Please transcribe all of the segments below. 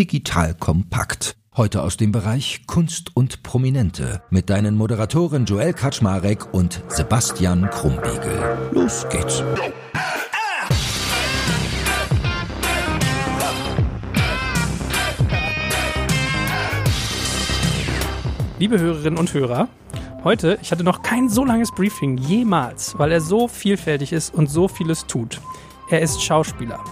digital kompakt. Heute aus dem Bereich Kunst und Prominente mit deinen Moderatoren Joel Kaczmarek und Sebastian Krumbiegel. Los geht's. Liebe Hörerinnen und Hörer, heute, ich hatte noch kein so langes Briefing jemals, weil er so vielfältig ist und so vieles tut. Er ist Schauspieler,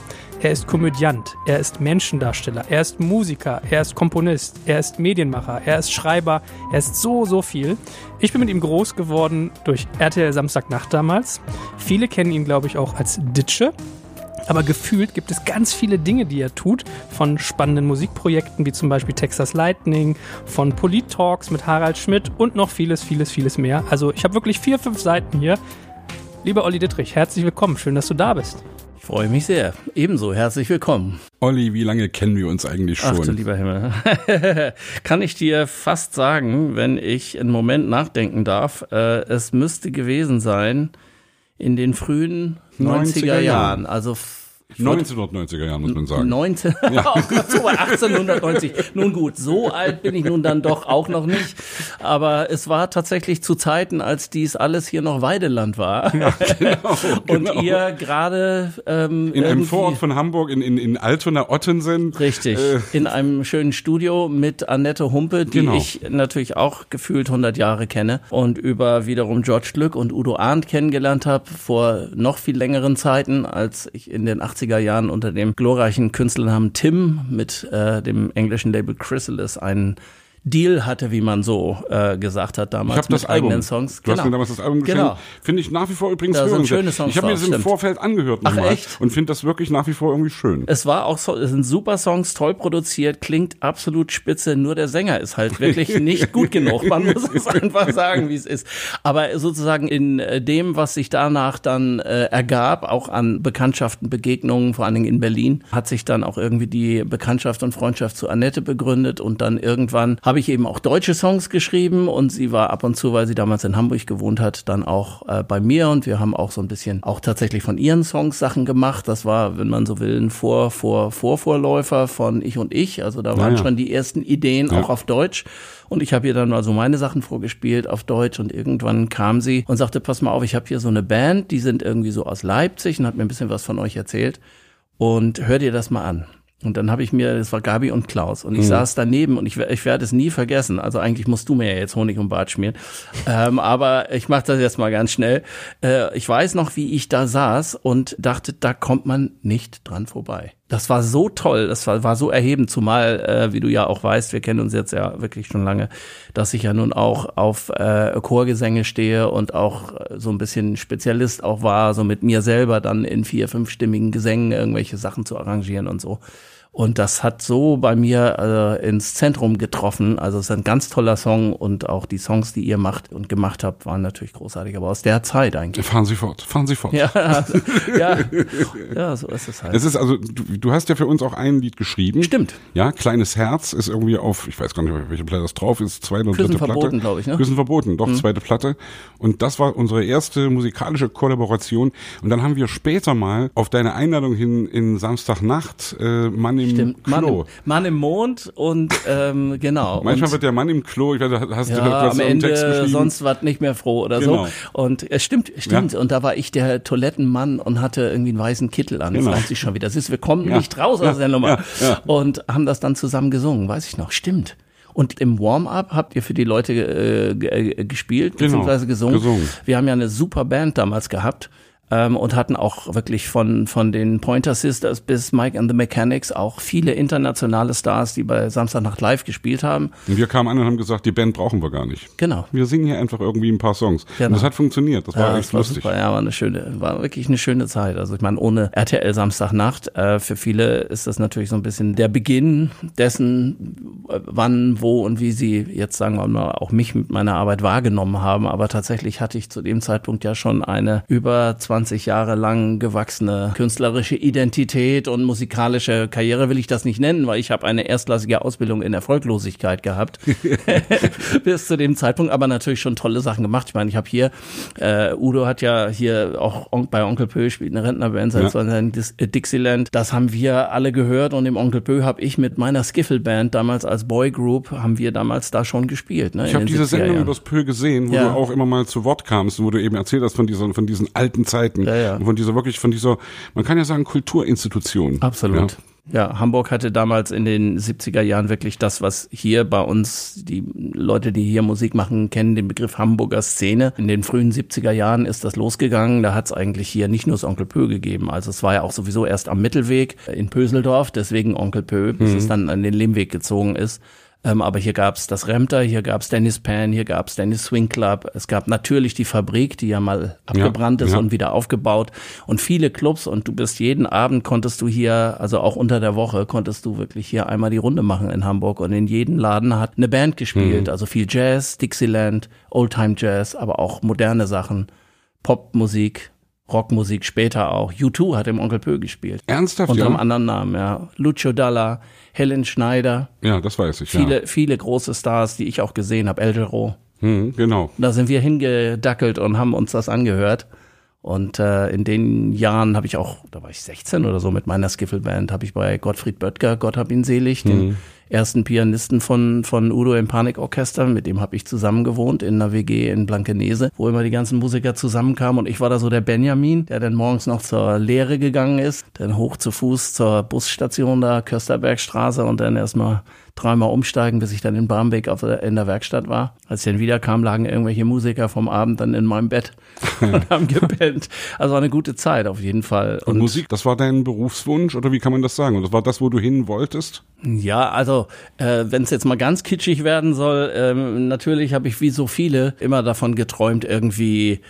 er ist Komödiant, er ist Menschendarsteller, er ist Musiker, er ist Komponist, er ist Medienmacher, er ist Schreiber, er ist so, so viel. Ich bin mit ihm groß geworden durch RTL Samstagnacht damals. Viele kennen ihn, glaube ich, auch als Ditsche. Aber gefühlt gibt es ganz viele Dinge, die er tut, von spannenden Musikprojekten wie zum Beispiel Texas Lightning, von Polit-Talks mit Harald Schmidt und noch vieles, vieles, vieles mehr. Also ich habe wirklich vier, fünf Seiten hier. Lieber Olli Dittrich, herzlich willkommen. Schön, dass du da bist. Ich freue mich sehr. Ebenso, herzlich willkommen. Olli, wie lange kennen wir uns eigentlich schon? Ach du lieber Himmel. Kann ich dir fast sagen, wenn ich einen Moment nachdenken darf, äh, es müsste gewesen sein in den frühen 90er, 90er Jahren. Also 1990er Jahren, muss man sagen. 19, ja. so 1890. Nun gut, so alt bin ich nun dann doch auch noch nicht. Aber es war tatsächlich zu Zeiten, als dies alles hier noch Weideland war. Ja, genau, Und genau. ihr gerade ähm, in einem Vorort von Hamburg, in, in, in Altona Ottensen. Richtig, äh, in einem schönen Studio mit Annette Humpe, die genau. ich natürlich auch gefühlt 100 Jahre kenne und über wiederum George Glück und Udo Arndt kennengelernt habe, vor noch viel längeren Zeiten, als ich in den 80 80er Jahren unter dem glorreichen Künstlernamen Tim mit äh, dem englischen Label Chrysalis einen Deal hatte, wie man so äh, gesagt hat damals ich mit das eigenen Album. Songs. Du genau. hast mir damals das Album geschenkt. Genau. Finde ich nach wie vor übrigens da schöne Songs Ich habe mir das im Vorfeld angehört nochmal und finde das wirklich nach wie vor irgendwie schön. Es war auch so, es sind super Songs, toll produziert, klingt absolut spitze, nur der Sänger ist halt wirklich nicht gut genug. Man muss es einfach sagen, wie es ist. Aber sozusagen in äh, dem, was sich danach dann äh, ergab, auch an Bekanntschaften, Begegnungen, vor allen Dingen in Berlin, hat sich dann auch irgendwie die Bekanntschaft und Freundschaft zu Annette begründet und dann irgendwann habe ich eben auch deutsche Songs geschrieben und sie war ab und zu, weil sie damals in Hamburg gewohnt hat, dann auch äh, bei mir und wir haben auch so ein bisschen auch tatsächlich von ihren Songs Sachen gemacht. Das war, wenn man so will, ein Vor, Vor, Vorvorläufer von Ich und Ich. Also da waren ja, ja. schon die ersten Ideen ja. auch auf Deutsch. Und ich habe ihr dann mal so meine Sachen vorgespielt auf Deutsch und irgendwann kam sie und sagte, pass mal auf, ich habe hier so eine Band, die sind irgendwie so aus Leipzig und hat mir ein bisschen was von euch erzählt und hör dir das mal an. Und dann habe ich mir, das war Gabi und Klaus, und ich mhm. saß daneben und ich, ich werde es nie vergessen. Also eigentlich musst du mir ja jetzt Honig und Bart schmieren. ähm, aber ich mache das jetzt mal ganz schnell. Äh, ich weiß noch, wie ich da saß und dachte, da kommt man nicht dran vorbei. Das war so toll, das war, war so erhebend, zumal, äh, wie du ja auch weißt, wir kennen uns jetzt ja wirklich schon lange, dass ich ja nun auch auf äh, Chorgesänge stehe und auch so ein bisschen Spezialist auch war, so mit mir selber dann in vier, fünfstimmigen Gesängen irgendwelche Sachen zu arrangieren und so. Und das hat so bei mir äh, ins Zentrum getroffen. Also es ist ein ganz toller Song und auch die Songs, die ihr macht und gemacht habt, waren natürlich großartig. Aber aus der Zeit eigentlich. Fahren Sie fort, fahren Sie fort. Ja, also, ja, ja, so ist es halt. Es ist also, du, du, hast ja für uns auch ein Lied geschrieben. Stimmt. Ja, Kleines Herz ist irgendwie auf, ich weiß gar nicht, welche Platte das drauf ist, zweite und dritte verboten, glaube ich, ne? Küssen verboten, doch, mhm. zweite Platte. Und das war unsere erste musikalische Kollaboration. Und dann haben wir später mal auf deine Einladung hin in Samstagnacht äh, Mann im Stimmt. Klo. Mann im, Mann im Mond und ähm, genau. Manchmal und, wird der Mann im Klo, ich weiß, hast ja, du, hast am Ende Text sonst was nicht mehr froh oder genau. so. Und es stimmt, stimmt. Ja. Und da war ich der Toilettenmann und hatte irgendwie einen weißen Kittel an. Genau. Das weiß ich schon wieder. Das ist, wir kommen ja. nicht raus aus der Nummer. Und haben das dann zusammen gesungen, weiß ich noch. Stimmt. Und im Warm-up habt ihr für die Leute äh, äh gespielt, genau. beziehungsweise gesungen. gesungen. Wir haben ja eine super Band damals gehabt ähm, und hatten auch wirklich von, von den Pointer Sisters bis Mike and the Mechanics auch viele internationale Stars, die bei Samstagnacht Live gespielt haben. Und wir kamen an und haben gesagt, die Band brauchen wir gar nicht. Genau. Wir singen hier einfach irgendwie ein paar Songs. Genau. Und das hat funktioniert. Das war ja, echt das war lustig. Super. Ja, war eine schöne, war wirklich eine schöne Zeit. Also ich meine, ohne RTL Samstagnacht, äh, für viele ist das natürlich so ein bisschen der Beginn dessen, wann, wo und wie sie jetzt sagen wir mal auch mich mit meiner Arbeit wahrgenommen haben. Aber tatsächlich hatte ich zu dem Zeitpunkt ja schon eine über 20 Jahre lang gewachsene künstlerische Identität und musikalische Karriere will ich das nicht nennen, weil ich habe eine erstklassige Ausbildung in Erfolglosigkeit gehabt bis zu dem Zeitpunkt, aber natürlich schon tolle Sachen gemacht. Ich meine, ich habe hier, äh, Udo hat ja hier auch bei Onkel Pö spielt eine Rentnerband seit ja. Dixieland. Das haben wir alle gehört und im Onkel Pö habe ich mit meiner Skiffle-Band damals als Boygroup, haben wir damals da schon gespielt. Ne, ich habe diese Sendung Jahren. übers Pö gesehen, wo ja. du auch immer mal zu Wort kamst, wo du eben erzählt hast von diesen, von diesen alten Zeiten. Ja, ja. Und von dieser wirklich, von dieser, man kann ja sagen, Kulturinstitution. Absolut. Ja. Ja, Hamburg hatte damals in den 70er Jahren wirklich das, was hier bei uns, die Leute, die hier Musik machen, kennen den Begriff Hamburger Szene. In den frühen 70er Jahren ist das losgegangen. Da hat es eigentlich hier nicht nur das Onkel Pö gegeben. Also es war ja auch sowieso erst am Mittelweg in Pöseldorf, deswegen Onkel Pö, bis mhm. es dann an den Lehmweg gezogen ist. Ähm, aber hier gab's das Remter, hier gab's Dennis Pan, hier gab's Dennis Swing Club. Es gab natürlich die Fabrik, die ja mal abgebrannt ja, ist ja. und wieder aufgebaut. Und viele Clubs und du bist jeden Abend konntest du hier, also auch unter der Woche, konntest du wirklich hier einmal die Runde machen in Hamburg. Und in jedem Laden hat eine Band gespielt. Mhm. Also viel Jazz, Dixieland, Oldtime Jazz, aber auch moderne Sachen, Popmusik. Rockmusik später auch. U2 hat im Onkel Pö gespielt. Ernsthaft? Unter einem anderen Namen, ja. Lucio Dalla, Helen Schneider. Ja, das weiß ich. Viele, ja. viele große Stars, die ich auch gesehen habe. Eldero. Hm, genau. Da sind wir hingedackelt und haben uns das angehört. Und äh, in den Jahren habe ich auch, da war ich 16 oder so mit meiner Skiffle-Band, habe ich bei Gottfried Böttger, Gott hab ihn selig, den ersten Pianisten von, von Udo im Panikorchester, mit dem habe ich zusammen gewohnt in einer WG in Blankenese, wo immer die ganzen Musiker zusammenkamen. Und ich war da so der Benjamin, der dann morgens noch zur Lehre gegangen ist, dann hoch zu Fuß zur Busstation da, Kösterbergstraße und dann erstmal dreimal umsteigen, bis ich dann in Barmbek auf der, in der Werkstatt war. Als ich dann wiederkam, lagen irgendwelche Musiker vom Abend dann in meinem Bett und haben gepennt. Also war eine gute Zeit auf jeden Fall. Und, und Musik, das war dein Berufswunsch oder wie kann man das sagen? Und das war das, wo du hin wolltest? Ja, also äh, wenn es jetzt mal ganz kitschig werden soll, ähm, natürlich habe ich wie so viele immer davon geträumt, irgendwie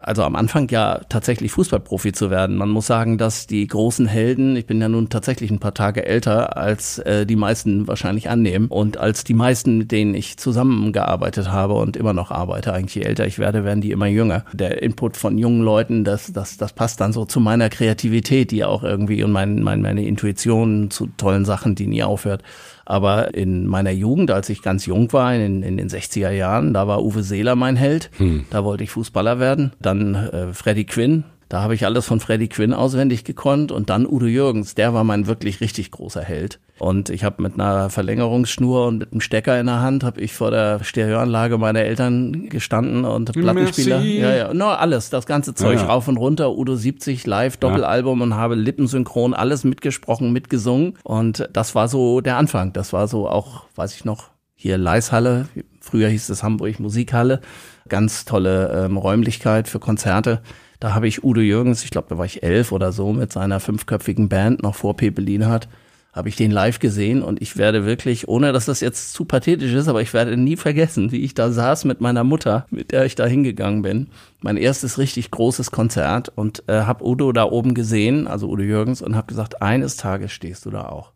also am Anfang ja tatsächlich Fußballprofi zu werden. Man muss sagen, dass die großen Helden, ich bin ja nun tatsächlich ein paar Tage älter, als äh, die meisten wahrscheinlich annehmen und als die meisten, mit denen ich zusammengearbeitet habe und immer noch arbeite, eigentlich je älter ich werde, werden die immer jünger. Der Input von jungen Leuten, das, das, das passt dann so zu meiner Kreativität, die auch irgendwie und mein, mein, meine Intuition zu tollen Sachen, die nie aufhört. Aber in meiner Jugend, als ich ganz jung war, in, in den 60er Jahren, da war Uwe Seeler mein Held. Hm. Da wollte ich Fußballer werden. Dann äh, Freddy Quinn, da habe ich alles von Freddie Quinn auswendig gekonnt und dann Udo Jürgens, der war mein wirklich richtig großer Held. Und ich habe mit einer Verlängerungsschnur und mit einem Stecker in der Hand habe ich vor der Stereoanlage meiner Eltern gestanden und Plattenspieler, Merci. ja ja, no alles, das ganze Zeug ja. rauf und runter, Udo 70 live Doppelalbum ja. und habe lippensynchron alles mitgesprochen, mitgesungen und das war so der Anfang. Das war so auch, weiß ich noch, hier Leishalle, früher hieß es Hamburg Musikhalle, ganz tolle ähm, Räumlichkeit für Konzerte. Da habe ich Udo Jürgens, ich glaube, da war ich elf oder so, mit seiner fünfköpfigen Band noch vor Pepe hat, habe ich den live gesehen und ich werde wirklich, ohne dass das jetzt zu pathetisch ist, aber ich werde nie vergessen, wie ich da saß mit meiner Mutter, mit der ich da hingegangen bin. Mein erstes richtig großes Konzert und äh, habe Udo da oben gesehen, also Udo Jürgens, und habe gesagt, eines Tages stehst du da auch.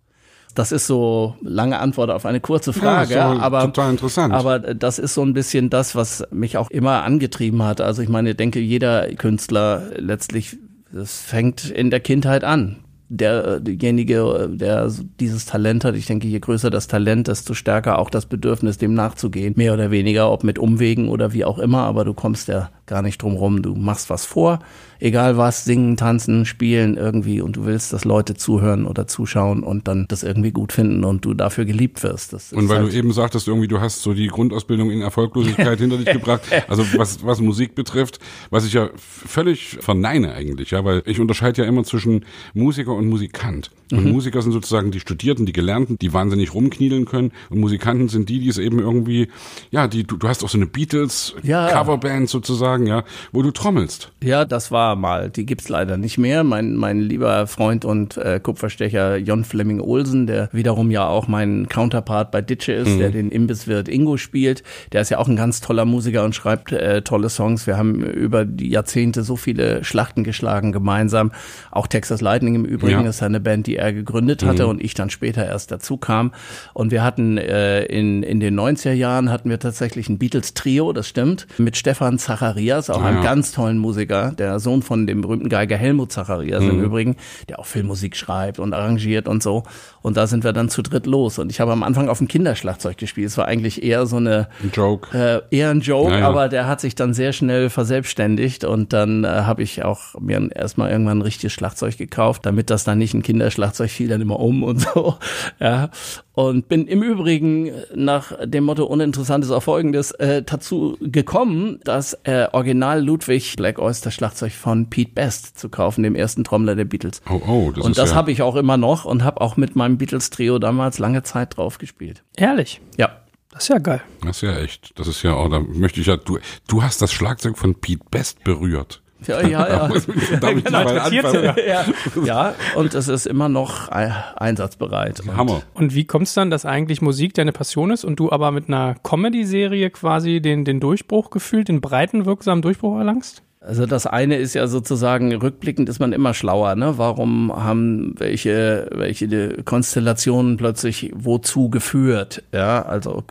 Das ist so lange Antwort auf eine kurze Frage, ja, aber total interessant. Aber das ist so ein bisschen das, was mich auch immer angetrieben hat. Also ich meine, ich denke, jeder Künstler letztlich, das fängt in der Kindheit an der, derjenige, der dieses Talent hat, ich denke, je größer das Talent, desto stärker auch das Bedürfnis, dem nachzugehen. Mehr oder weniger, ob mit Umwegen oder wie auch immer, aber du kommst ja gar nicht drum rum. Du machst was vor, egal was, singen, tanzen, spielen irgendwie und du willst, dass Leute zuhören oder zuschauen und dann das irgendwie gut finden und du dafür geliebt wirst. und weil halt du eben sagtest, irgendwie du hast so die Grundausbildung in Erfolglosigkeit hinter dich gebracht. Also was, was Musik betrifft, was ich ja völlig verneine eigentlich, ja, weil ich unterscheide ja immer zwischen Musiker und Musikant. Und mhm. Musiker sind sozusagen die Studierten, die Gelernten, die wahnsinnig rumkniedeln können. Und Musikanten sind die, die es eben irgendwie, ja, die, du, du hast auch so eine Beatles-Coverband ja. sozusagen sagen, ja, wo du trommelst. Ja, das war mal. Die gibt's leider nicht mehr. Mein, mein lieber Freund und äh, Kupferstecher Jon Fleming Olsen, der wiederum ja auch mein Counterpart bei Ditsche ist, mhm. der den Imbisswirt Ingo spielt, der ist ja auch ein ganz toller Musiker und schreibt äh, tolle Songs. Wir haben über die Jahrzehnte so viele Schlachten geschlagen gemeinsam. Auch Texas Lightning im Übrigen ja. ist eine Band, die er gegründet hatte mhm. und ich dann später erst dazu kam. Und wir hatten äh, in, in den 90er Jahren hatten wir tatsächlich ein Beatles-Trio, das stimmt, mit Stefan Zacharias, auch ah, einem ja. ganz tollen Musiker, der Sohn von dem berühmten Geiger Helmut Zacharias mhm. im Übrigen, der auch Filmmusik schreibt und arrangiert und so. Und da sind wir dann zu dritt los. Und ich habe am Anfang auf dem Kinderschlagzeug gespielt. Es war eigentlich eher so eine ein Joke. Äh, eher ein Joke, ja, ja. aber der hat sich dann sehr schnell verselbstständigt und dann äh, habe ich auch mir erstmal irgendwann ein richtiges Schlagzeug gekauft, damit das dann nicht ein Kinderschlagzeug fiel dann immer um und so. Ja. Und bin im Übrigen nach dem Motto uninteressantes auch folgendes äh, dazu gekommen, das äh, Original Ludwig Black Oyster Schlagzeug von Pete Best zu kaufen, dem ersten Trommler der Beatles. Oh, oh, das und das ja habe ich auch immer noch und habe auch mit meinem Beatles Trio damals lange Zeit drauf gespielt. Ehrlich? Ja. Das ist ja geil. Das ist ja echt. Das ist ja, oh, da möchte ich ja, du, du hast das Schlagzeug von Pete Best berührt. Ja, ja, ja. genau, ja. ja, und es ist immer noch einsatzbereit. Hammer. Und wie kommt es dann, dass eigentlich Musik deine Passion ist und du aber mit einer Comedy-Serie quasi den, den Durchbruch gefühlt, den breiten, wirksamen Durchbruch erlangst? Also das eine ist ja sozusagen, rückblickend ist man immer schlauer, ne? Warum haben welche, welche Konstellationen plötzlich wozu geführt? Ja, also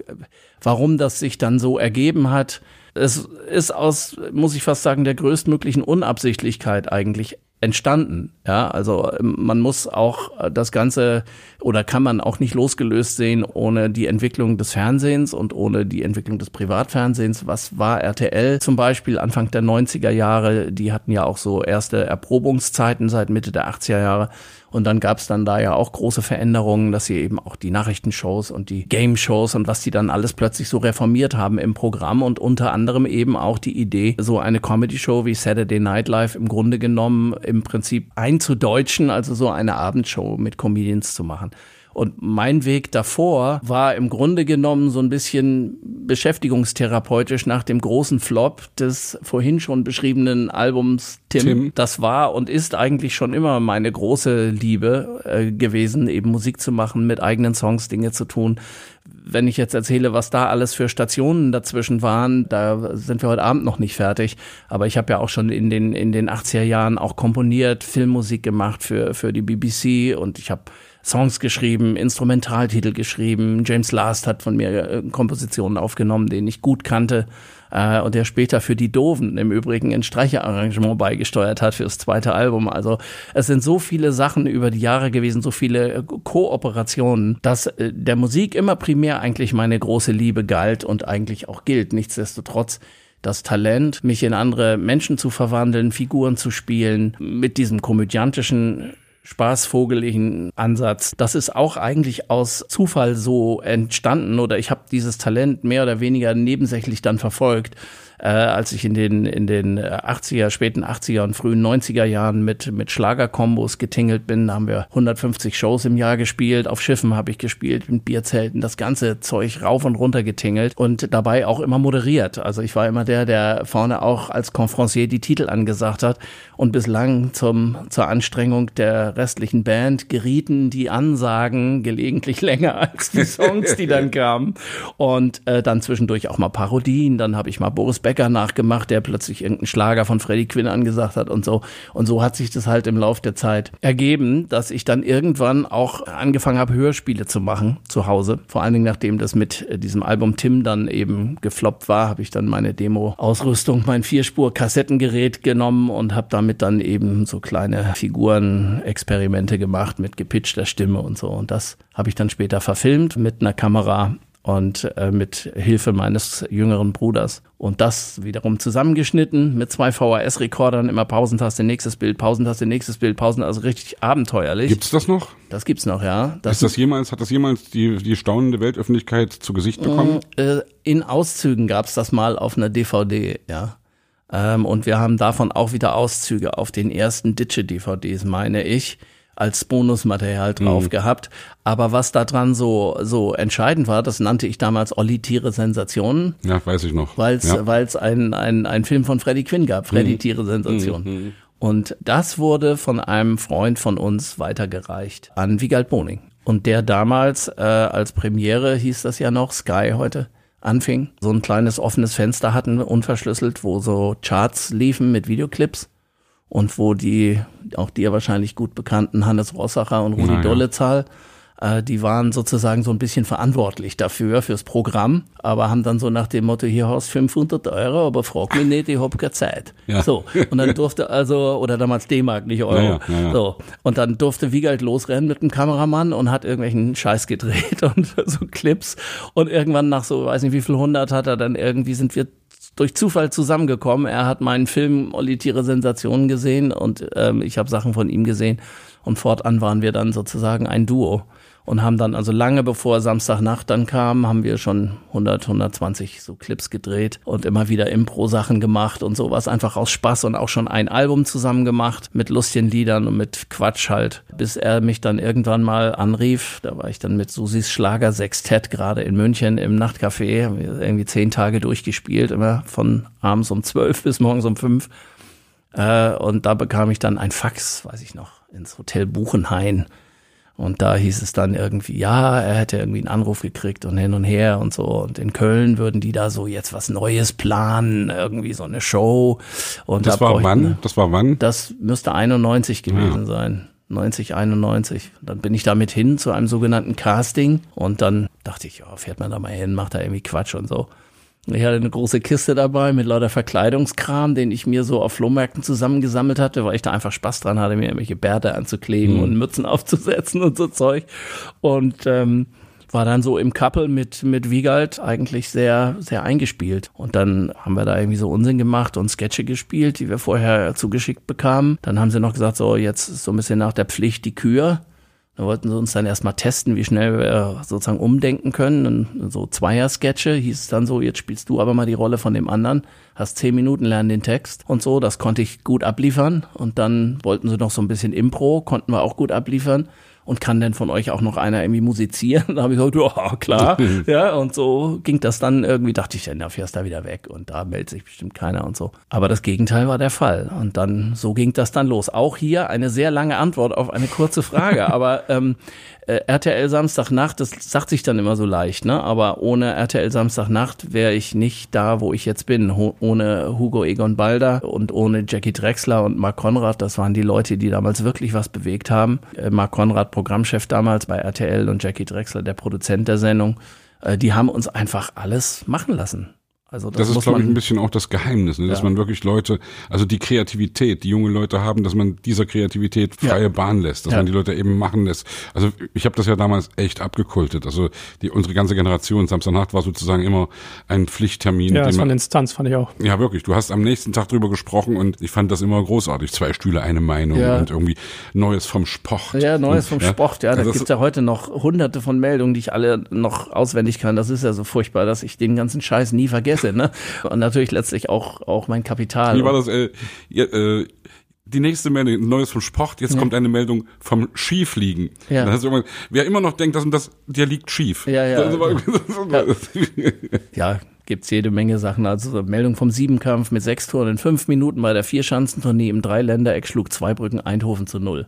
warum das sich dann so ergeben hat, es ist aus, muss ich fast sagen, der größtmöglichen Unabsichtlichkeit eigentlich entstanden. Ja, also ähm, man muss auch das Ganze oder kann man auch nicht losgelöst sehen ohne die Entwicklung des Fernsehens und ohne die Entwicklung des Privatfernsehens. Was war RTL zum Beispiel Anfang der 90er Jahre? Die hatten ja auch so erste Erprobungszeiten seit Mitte der 80er Jahre. Und dann gab es dann da ja auch große Veränderungen, dass sie eben auch die Nachrichtenshows und die Game-Shows und was die dann alles plötzlich so reformiert haben im Programm und unter anderem eben auch die Idee, so eine Comedy-Show wie Saturday Night Live im Grunde genommen im Prinzip einzudeutschen, also so eine Abendshow mit Comedians zu machen. Und mein Weg davor war im Grunde genommen so ein bisschen beschäftigungstherapeutisch nach dem großen Flop des vorhin schon beschriebenen Albums Tim. Tim. Das war und ist eigentlich schon immer meine große Liebe äh, gewesen, eben Musik zu machen, mit eigenen Songs Dinge zu tun. Wenn ich jetzt erzähle, was da alles für Stationen dazwischen waren, da sind wir heute Abend noch nicht fertig. Aber ich habe ja auch schon in den, in den 80er Jahren auch komponiert, Filmmusik gemacht für, für die BBC und ich habe Songs geschrieben, Instrumentaltitel geschrieben. James Last hat von mir äh, Kompositionen aufgenommen, den ich gut kannte äh, und der später für die Doven im Übrigen ein Streicherarrangement beigesteuert hat fürs zweite Album. Also es sind so viele Sachen über die Jahre gewesen, so viele äh, Kooperationen, dass äh, der Musik immer primär eigentlich meine große Liebe galt und eigentlich auch gilt. Nichtsdestotrotz das Talent, mich in andere Menschen zu verwandeln, Figuren zu spielen, mit diesem komödiantischen spaßvogeligen Ansatz. Das ist auch eigentlich aus Zufall so entstanden oder ich habe dieses Talent mehr oder weniger nebensächlich dann verfolgt äh, als ich in den, in den 80er, späten 80er und frühen 90er Jahren mit, mit Schlagerkombos getingelt bin. Da haben wir 150 Shows im Jahr gespielt. Auf Schiffen habe ich gespielt, mit Bierzelten, das ganze Zeug rauf und runter getingelt und dabei auch immer moderiert. Also ich war immer der, der vorne auch als Confrancier die Titel angesagt hat. Und bislang zum, zur Anstrengung der restlichen Band gerieten die Ansagen gelegentlich länger als die Songs, die dann kamen. Und äh, dann zwischendurch auch mal Parodien. Dann habe ich mal Boris Becker Becker nachgemacht, der plötzlich irgendeinen Schlager von Freddie Quinn angesagt hat und so. Und so hat sich das halt im Lauf der Zeit ergeben, dass ich dann irgendwann auch angefangen habe, Hörspiele zu machen zu Hause. Vor allen Dingen, nachdem das mit äh, diesem Album Tim dann eben gefloppt war, habe ich dann meine Demo-Ausrüstung, mein Vierspur-Kassettengerät genommen und habe damit dann eben so kleine Figuren-Experimente gemacht mit gepitchter Stimme und so. Und das habe ich dann später verfilmt mit einer Kamera und äh, mit Hilfe meines jüngeren Bruders. Und das wiederum zusammengeschnitten mit zwei VHS-Rekordern, immer Pausentaste, nächstes Bild, Pausentaste, nächstes Bild, Pausen, also richtig abenteuerlich. Gibt's das noch? Das gibt's noch, ja. Das Ist das jemals, hat das jemals die, die staunende Weltöffentlichkeit zu Gesicht bekommen? Äh, in Auszügen gab's das mal auf einer DVD, ja. Ähm, und wir haben davon auch wieder Auszüge auf den ersten Ditsche-DVDs, meine ich. Als Bonusmaterial drauf Mhm. gehabt. Aber was da dran so, so entscheidend war, das nannte ich damals Olli Tiere Sensationen, Ja, weiß ich noch. weil es ja. weil's ein, ein, ein Film von Freddy Quinn gab, Mhm. Freddy Tiere Sensation. Und das wurde von einem Freund von uns weitergereicht an Wiegald Boning. Und der damals äh, als Premiere hieß das ja noch, Sky heute, anfing, so ein kleines offenes Fenster hatten, unverschlüsselt, wo so Charts liefen mit Videoclips und wo die, auch dir wahrscheinlich gut bekannten Hannes Rossacher und Rudi ja. Dollezahl, äh, die waren sozusagen so ein bisschen verantwortlich dafür, fürs Programm, aber haben dann so nach dem Motto, hier hast 500 Euro, aber frag mich nicht, ich hab keine Zeit. Ja. So, und dann durfte also, oder damals D-Mark, nicht Euro. Ja. So, und dann durfte Wiegald losrennen mit dem Kameramann und hat irgendwelchen Scheiß gedreht und so Clips und irgendwann nach so, weiß nicht wie viel hundert hat er dann irgendwie, sind wir durch Zufall zusammengekommen. Er hat meinen Film Olli Tiere Sensationen gesehen und ähm, ich habe Sachen von ihm gesehen und fortan waren wir dann sozusagen ein Duo und haben dann also lange bevor Samstagnacht dann kam, haben wir schon 100, 120 so Clips gedreht und immer wieder Impro-Sachen gemacht und sowas einfach aus Spaß und auch schon ein Album zusammen gemacht mit lustigen Liedern und mit Quatsch halt, bis er mich dann irgendwann mal anrief. Da war ich dann mit Susis Schlager Sextett gerade in München im Nachtcafé, haben wir irgendwie zehn Tage durchgespielt, immer von abends um zwölf bis morgens um fünf. Äh, und da bekam ich dann ein Fax, weiß ich noch, ins Hotel Buchenhain. Und da hieß es dann irgendwie, ja, er hätte irgendwie einen Anruf gekriegt und hin und her und so. Und in Köln würden die da so jetzt was Neues planen, irgendwie so eine Show. Und Das da war wann? Das war wann? Das müsste 91 gewesen sein. 90, 91. Dann bin ich damit hin zu einem sogenannten Casting und dann dachte ich, ja, fährt man da mal hin, macht da irgendwie Quatsch und so. Ich hatte eine große Kiste dabei mit lauter Verkleidungskram, den ich mir so auf Flohmärkten zusammengesammelt hatte, weil ich da einfach Spaß dran hatte, mir irgendwelche Bärte anzukleben und Mützen aufzusetzen und so Zeug. Und ähm, war dann so im Couple mit, mit Wiegald eigentlich sehr, sehr eingespielt. Und dann haben wir da irgendwie so Unsinn gemacht und Sketche gespielt, die wir vorher zugeschickt bekamen. Dann haben sie noch gesagt, so jetzt ist so ein bisschen nach der Pflicht die Kür. Da wollten sie uns dann erstmal testen, wie schnell wir sozusagen umdenken können. Und so Zweier-Sketche hieß es dann so, jetzt spielst du aber mal die Rolle von dem anderen, hast zehn Minuten, lern den Text und so. Das konnte ich gut abliefern. Und dann wollten sie noch so ein bisschen Impro, konnten wir auch gut abliefern. Und kann denn von euch auch noch einer irgendwie musizieren? Da habe ich gesagt, ja, klar. ja, und so ging das dann irgendwie, dachte ich, dann da fährst du wieder weg und da meldet sich bestimmt keiner und so. Aber das Gegenteil war der Fall. Und dann, so ging das dann los. Auch hier eine sehr lange Antwort auf eine kurze Frage. Aber ähm, äh, RTL Samstagnacht, das sagt sich dann immer so leicht, ne? Aber ohne RTL Samstagnacht wäre ich nicht da, wo ich jetzt bin. Ho ohne Hugo Egon Balder und ohne Jackie Drexler und Mark Konrad, das waren die Leute, die damals wirklich was bewegt haben. Äh, Mark Konrad, Programmchef damals bei RTL und Jackie Drexler, der Produzent der Sendung, äh, die haben uns einfach alles machen lassen. Also das, Das ist, glaube ich, ein bisschen auch das Geheimnis, ne? dass Ja. man wirklich Leute, also die Kreativität, die junge Leute haben, dass man dieser Kreativität freie Ja. Bahn lässt, dass Ja. man die Leute eben machen lässt. Also ich habe das ja damals echt abgekultet. Also die unsere ganze Generation, Samstagnacht war sozusagen immer ein Pflichttermin. Ja, das war eine Instanz, fand ich auch. ja, wirklich. Du hast am nächsten Tag drüber gesprochen und ich fand das immer großartig. Zwei Stühle, eine Meinung und irgendwie Neues vom Sport. Ja, Neues vom Und, Sport, ja. Da Also das- gibt's ja heute noch hunderte von Meldungen, die ich alle noch auswendig kann. Das ist ja so furchtbar, dass ich den ganzen Scheiß nie vergesse. Ne? Und natürlich letztlich auch, auch mein Kapital. Wie war das? Äh, ja, äh, die nächste Meldung, Neues vom Sport. Jetzt kommt eine Meldung vom Skifliegen. Ja. Du irgendwann, wer immer noch denkt, das und das, der liegt schief. Ja, ja. Das war, Ja, gibt's jede Menge Sachen. Also so Meldung vom Siebenkampf mit sechs Toren in fünf Minuten bei der Vierschanzentournee im Dreiländereck schlug Zweibrücken Eindhoven zu null.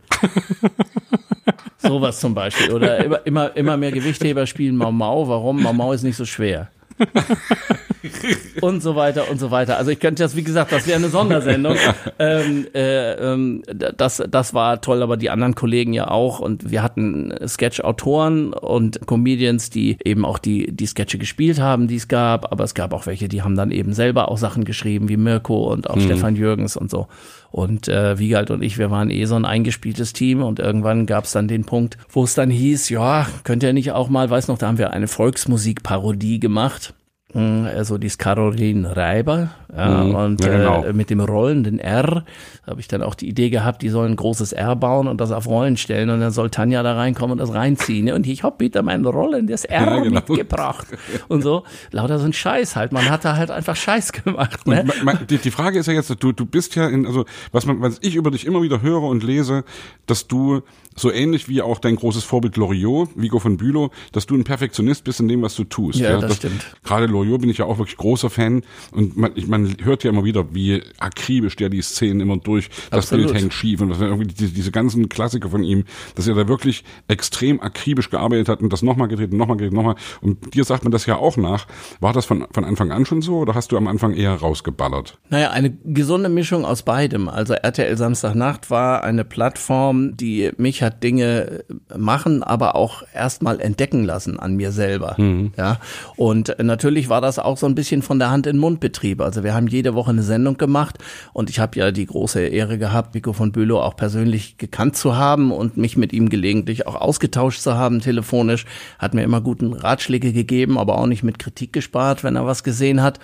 Sowas zum Beispiel. Oder immer, immer, immer mehr Gewichtheber spielen Mau Mau. Warum? Mau Mau ist nicht so schwer. und so weiter und so weiter. Also ich könnte das, wie gesagt, das wäre eine Sondersendung. ähm, äh, ähm, das, das war toll, aber die anderen Kollegen ja auch. Und wir hatten Sketch-Autoren und Comedians, die eben auch die, die Sketche gespielt haben, die es gab. Aber es gab auch welche, die haben dann eben selber auch Sachen geschrieben, wie Mirko und auch Stefan Jürgens und so. Und äh, Wiegald und ich, wir waren eh so ein eingespieltes Team und irgendwann gab es dann den Punkt, wo es dann hieß, ja, könnt ihr nicht auch mal, weiß noch, da haben wir eine Volksmusikparodie gemacht. Mm, Also die ist Caroline Reiber, Ja, Mhm. und Ja, genau. äh, mit dem rollenden R habe ich dann auch die Idee gehabt, die sollen ein großes R bauen und das auf Rollen stellen und dann soll Tanja da reinkommen und das reinziehen. Und ich hab wieder mein rollendes R Ja, genau. mitgebracht. Und so, lauter so ein Scheiß halt. Man hat da halt einfach Scheiß gemacht. Ne? Ma- ma- Die, die Frage ist ja jetzt, du, du bist ja in, also was man, was ich über dich immer wieder höre und lese, dass du so ähnlich wie auch dein großes Vorbild Loriot, Vigo von Bülow, dass du ein Perfektionist bist in dem, was du tust. Ja, das stimmt. Gerade Loriot bin ich ja auch wirklich großer Fan und man, ich, man hört ja immer wieder, wie akribisch der die Szenen immer durch, das Absolut. Bild hängt schief und was, irgendwie diese, diese ganzen Klassiker von ihm, dass er da wirklich extrem akribisch gearbeitet hat und das nochmal gedreht und nochmal gedreht, nochmal. Und dir sagt man das ja auch nach. War das von, von Anfang an schon so oder hast du am Anfang eher rausgeballert? Naja, eine gesunde Mischung aus beidem. Also RTL Samstagnacht war eine Plattform, die mich hat Dinge machen, aber auch erstmal entdecken lassen an mir selber. Ja. Und natürlich war das auch so ein bisschen von der Hand in Mund Betrieb. Also wir haben jede Woche eine Sendung gemacht und ich habe ja die große Ehre gehabt, Vico von Bülow auch persönlich gekannt zu haben und mich mit ihm gelegentlich auch ausgetauscht zu haben, telefonisch. Hat mir immer guten Ratschläge gegeben, aber auch nicht mit Kritik gespart, wenn er was gesehen hat.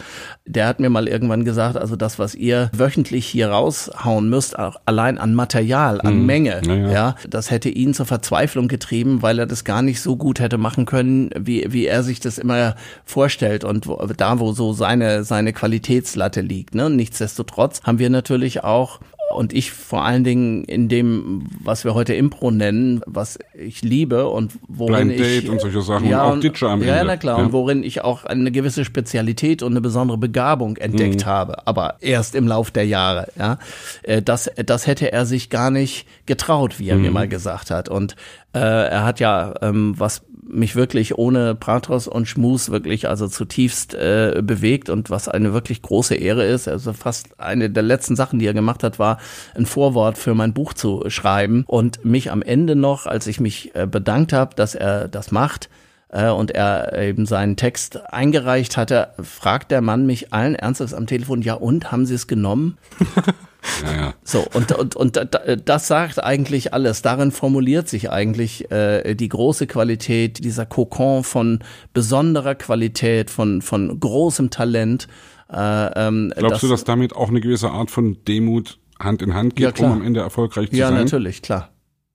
Der hat mir mal irgendwann gesagt, also das, was ihr wöchentlich hier raushauen müsst, auch allein an Material, an Menge, Ja, ja. ja, das hätte ihn zur Verzweiflung getrieben, weil er das gar nicht so gut hätte machen können, wie, wie er sich das immer vorstellt und wo, da, wo so seine, seine Qualitätslatte liegt. Ne? Nichtsdestotrotz haben wir natürlich auch und ich vor allen Dingen in dem, was wir heute Impro nennen, was ich liebe und worin Blind ich Date und solche Sachen und auch Ditcher am ja, Ende. na klar, Ja. und worin ich auch eine gewisse Spezialität und eine besondere Begabung entdeckt Mhm. habe, aber erst im Lauf der Jahre. Ja, Äh, das, das hätte er sich gar nicht getraut, wie er Mhm. mir mal gesagt hat. Und äh, er hat ja, ähm, was mich wirklich ohne Pathos und Schmus wirklich also zutiefst äh, bewegt und was eine wirklich große Ehre ist. Also fast eine der letzten Sachen, die er gemacht hat, war ein Vorwort für mein Buch zu schreiben und mich am Ende noch, als ich mich äh, bedankt habe, dass er das macht, äh, und er eben seinen Text eingereicht hatte, fragt der Mann mich allen Ernstes am Telefon, ja und, haben Sie es genommen? Ja, ja. So, und, und, und da- da- das sagt eigentlich alles. Darin formuliert sich eigentlich äh, die große Qualität, dieser Kokon von besonderer Qualität, von, von großem Talent. Äh, ähm, Glaubst du, dass damit auch eine gewisse Art von Demut Hand in Hand geht, Ja, um am Ende erfolgreich zu Ja, sein? natürlich, klar.